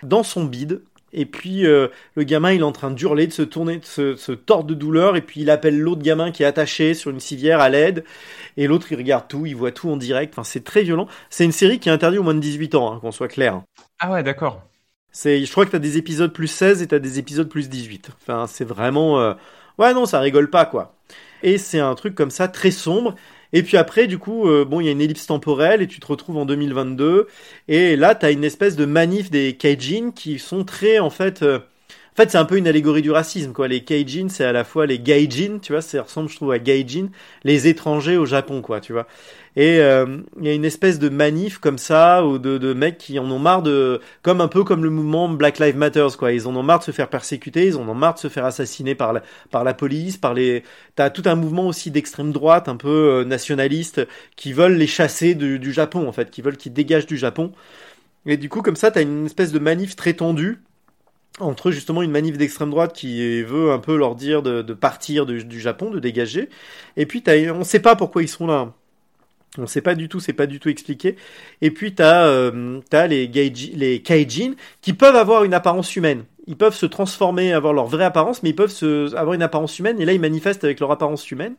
dans son bide. Et puis euh, le gamin, il est en train d'hurler, de se tourner, de se, tordre de douleur. Et puis il appelle l'autre gamin qui est attaché sur une civière à l'aide. Et l'autre, il regarde tout, il voit tout en direct. Enfin, c'est très violent. C'est une série qui est interdite au moins de 18 ans, hein, qu'on soit clair. Ah ouais, d'accord. C'est, je crois que t'as des épisodes plus 16 et t'as des épisodes plus 18. Enfin, c'est vraiment, euh, ouais, non, ça rigole pas quoi. Et c'est un truc comme ça très sombre. Et puis après, du coup, euh, bon, il y a une ellipse temporelle et tu te retrouves en 2022. Et là, tu as une espèce de manif des Kaijin qui sont très, en fait, euh, en fait, c'est un peu une allégorie du racisme, quoi. Les Kaijin, c'est à la fois les Gaijin, tu vois, ça ressemble, je trouve, à Gaijin, les étrangers au Japon, quoi, tu vois. Et euh, il y a une espèce de manif comme ça, ou de, mecs qui en ont marre de, comme un peu comme le mouvement Black Lives Matter, quoi. Ils en ont marre de se faire persécuter, ils en ont marre de se faire assassiner par la, police, par les. T'as tout un mouvement aussi d'extrême droite, un peu euh, nationaliste, qui veulent les chasser du, Japon, en fait, qui veulent qu'ils dégagent du Japon. Et du coup, comme ça, t'as une espèce de manif très tendue entre justement une manif d'extrême droite qui veut un peu leur dire de, partir du, Japon, de dégager, et puis as, on ne sait pas pourquoi ils sont là. On sait pas du tout, c'est pas du tout expliqué. Et puis euh, as les, les kaijin qui peuvent avoir une apparence humaine. Ils peuvent se transformer, avoir leur vraie apparence, mais ils peuvent se, avoir une apparence humaine. Et là, ils manifestent avec leur apparence humaine.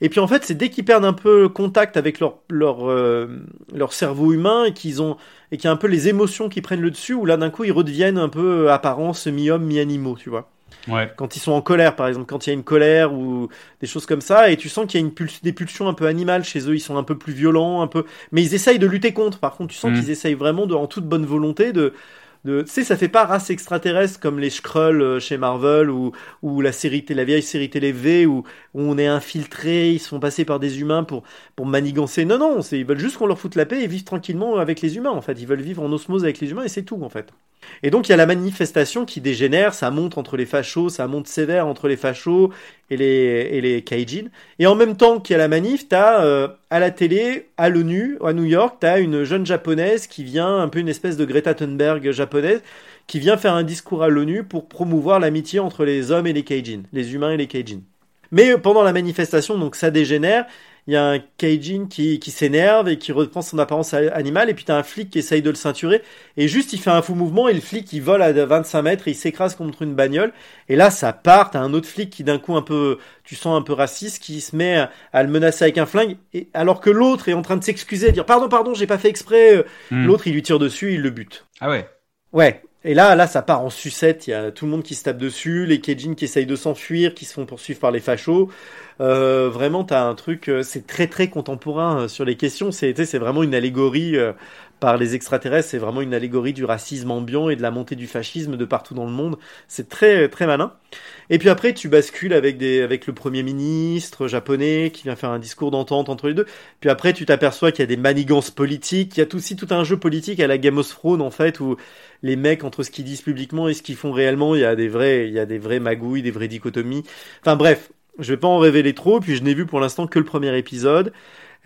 Et puis en fait, c'est dès qu'ils perdent un peu contact avec leur leur euh, leur cerveau humain et qu'ils ont et qu'il y a un peu les émotions qui prennent le dessus, où là d'un coup ils redeviennent un peu apparence mi-homme mi-animaux, tu vois. Quand ils sont en colère, par exemple, quand il y a une colère ou des choses comme ça, et tu sens qu'il y a une des pulsions un peu animales chez eux, ils sont un peu plus violents, un peu, mais ils essayent de lutter contre. Par contre, tu sens mm. qu'ils essayent vraiment de, en toute bonne volonté de, de, tu sais, ça fait pas race extraterrestre comme les Skrulls euh, chez Marvel ou, ou la série, la vieille série télé V où, où on est infiltré, ils sont passés par des humains pour, pour manigancer. Non, non, ils veulent juste qu'on leur foute la paix et vivre tranquillement avec les humains, en fait. Ils veulent vivre en osmose avec les humains et c'est tout, en fait. Et donc il y a la manifestation qui dégénère, ça monte entre les fachos, ça monte sévère entre les fachos et les, et les. Et en même temps qu'il y a la manif, t'as euh, à la télé, à l'ONU, à New York, t'as une jeune japonaise qui vient, un peu une espèce de Greta Thunberg japonaise, qui vient faire un discours à l'ONU pour promouvoir l'amitié entre les hommes et les kaijin, les humains et les kaijin. Mais pendant la manifestation, donc ça dégénère, il y a un Kaijin qui, qui s'énerve et qui reprend son apparence animale, et puis t'as un flic qui essaye de le ceinturer, et juste il fait un fou mouvement, et le flic il vole à 25 mètres, et il s'écrase contre une bagnole, et là ça part, t'as un autre flic qui d'un coup un peu, tu sens un peu raciste, qui se met à, le menacer avec un flingue, et alors que l'autre est en train de s'excuser, dire pardon, pardon, j'ai pas fait exprès, euh, hmm. l'autre il lui tire dessus, il le bute. Ah ouais. Ouais, et là, là, ça part en sucette. Il y a tout le monde qui se tape dessus, les Kejin qui essayent de s'enfuir, qui se font poursuivre par les fachos. Euh, vraiment, t'as un truc, euh, c'est très très contemporain euh, sur les questions. C'est, c'est vraiment une allégorie euh, par les extraterrestres. C'est vraiment une allégorie du racisme ambiant et de la montée du fascisme de partout dans le monde. C'est très très malin. Et puis après, tu bascules avec des, avec le premier ministre japonais qui vient faire un discours d'entente entre les deux. Puis après, tu t'aperçois qu'il y a des manigances politiques. Il y a aussi tout un jeu politique à la Game of Thrones en fait où les mecs entre ce qu'ils disent publiquement et ce qu'ils font réellement, il y a des vrais, il y a des vrais magouilles, des vraies dichotomies. Enfin bref, je vais pas en révéler trop. Puis je n'ai vu pour l'instant que le premier épisode.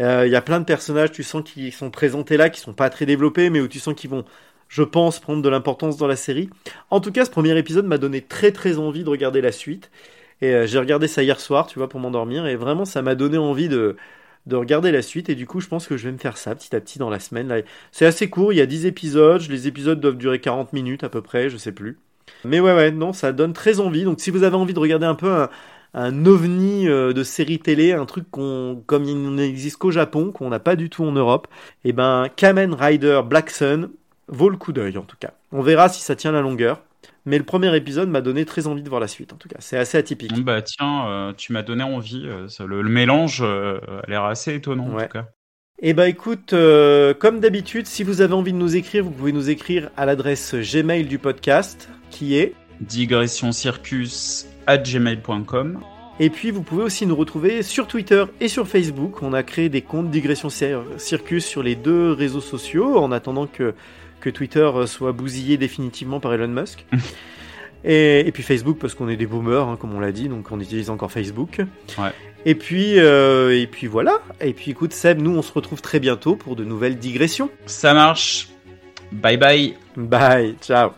Euh, il y a plein de personnages, tu sens qui sont présentés là, qui sont pas très développés, mais où tu sens qu'ils vont, je pense, prendre de l'importance dans la série. En tout cas, ce premier épisode m'a donné très très envie de regarder la suite. Et euh, j'ai regardé ça hier soir, tu vois, pour m'endormir, et vraiment, ça m'a donné envie de de regarder la suite et du coup je pense que je vais me faire ça petit à petit dans la semaine. C'est assez court, il y a 10 épisodes, les épisodes doivent durer 40 minutes à peu près, je sais plus. Mais ouais ouais, non, ça donne très envie. Donc si vous avez envie de regarder un peu un, ovni euh, de série télé, un truc qu'on comme il n'existe qu'au Japon, qu'on n'a pas du tout en Europe, et eh ben Kamen Rider Black Sun vaut le coup d'œil en tout cas. On verra si ça tient la longueur. Mais le premier épisode m'a donné très envie de voir la suite, en tout cas. C'est assez atypique. Bah tiens, euh, tu m'as donné envie. euh, ça- le, le mélange euh, a l'air assez étonnant Ouais. en tout cas. Eh ben écoute, comme d'habitude, si vous avez envie de nous écrire, vous pouvez nous écrire à l'adresse Gmail du podcast, qui est... Digressioncircus at gmail.com. Et puis vous pouvez aussi nous retrouver sur Twitter et sur Facebook. On a créé des comptes Digression Cir- Circus sur les deux réseaux sociaux en attendant que, que Twitter euh, soit bousillé définitivement par Elon Musk. et, et puis Facebook parce qu'on est des boomers, hein, comme on l'a dit, donc on utilise encore Facebook. Ouais. Et puis, euh, et puis voilà. Et puis écoute Seb, nous on se retrouve très bientôt pour de nouvelles digressions. Ça marche. Bye bye. Bye, ciao.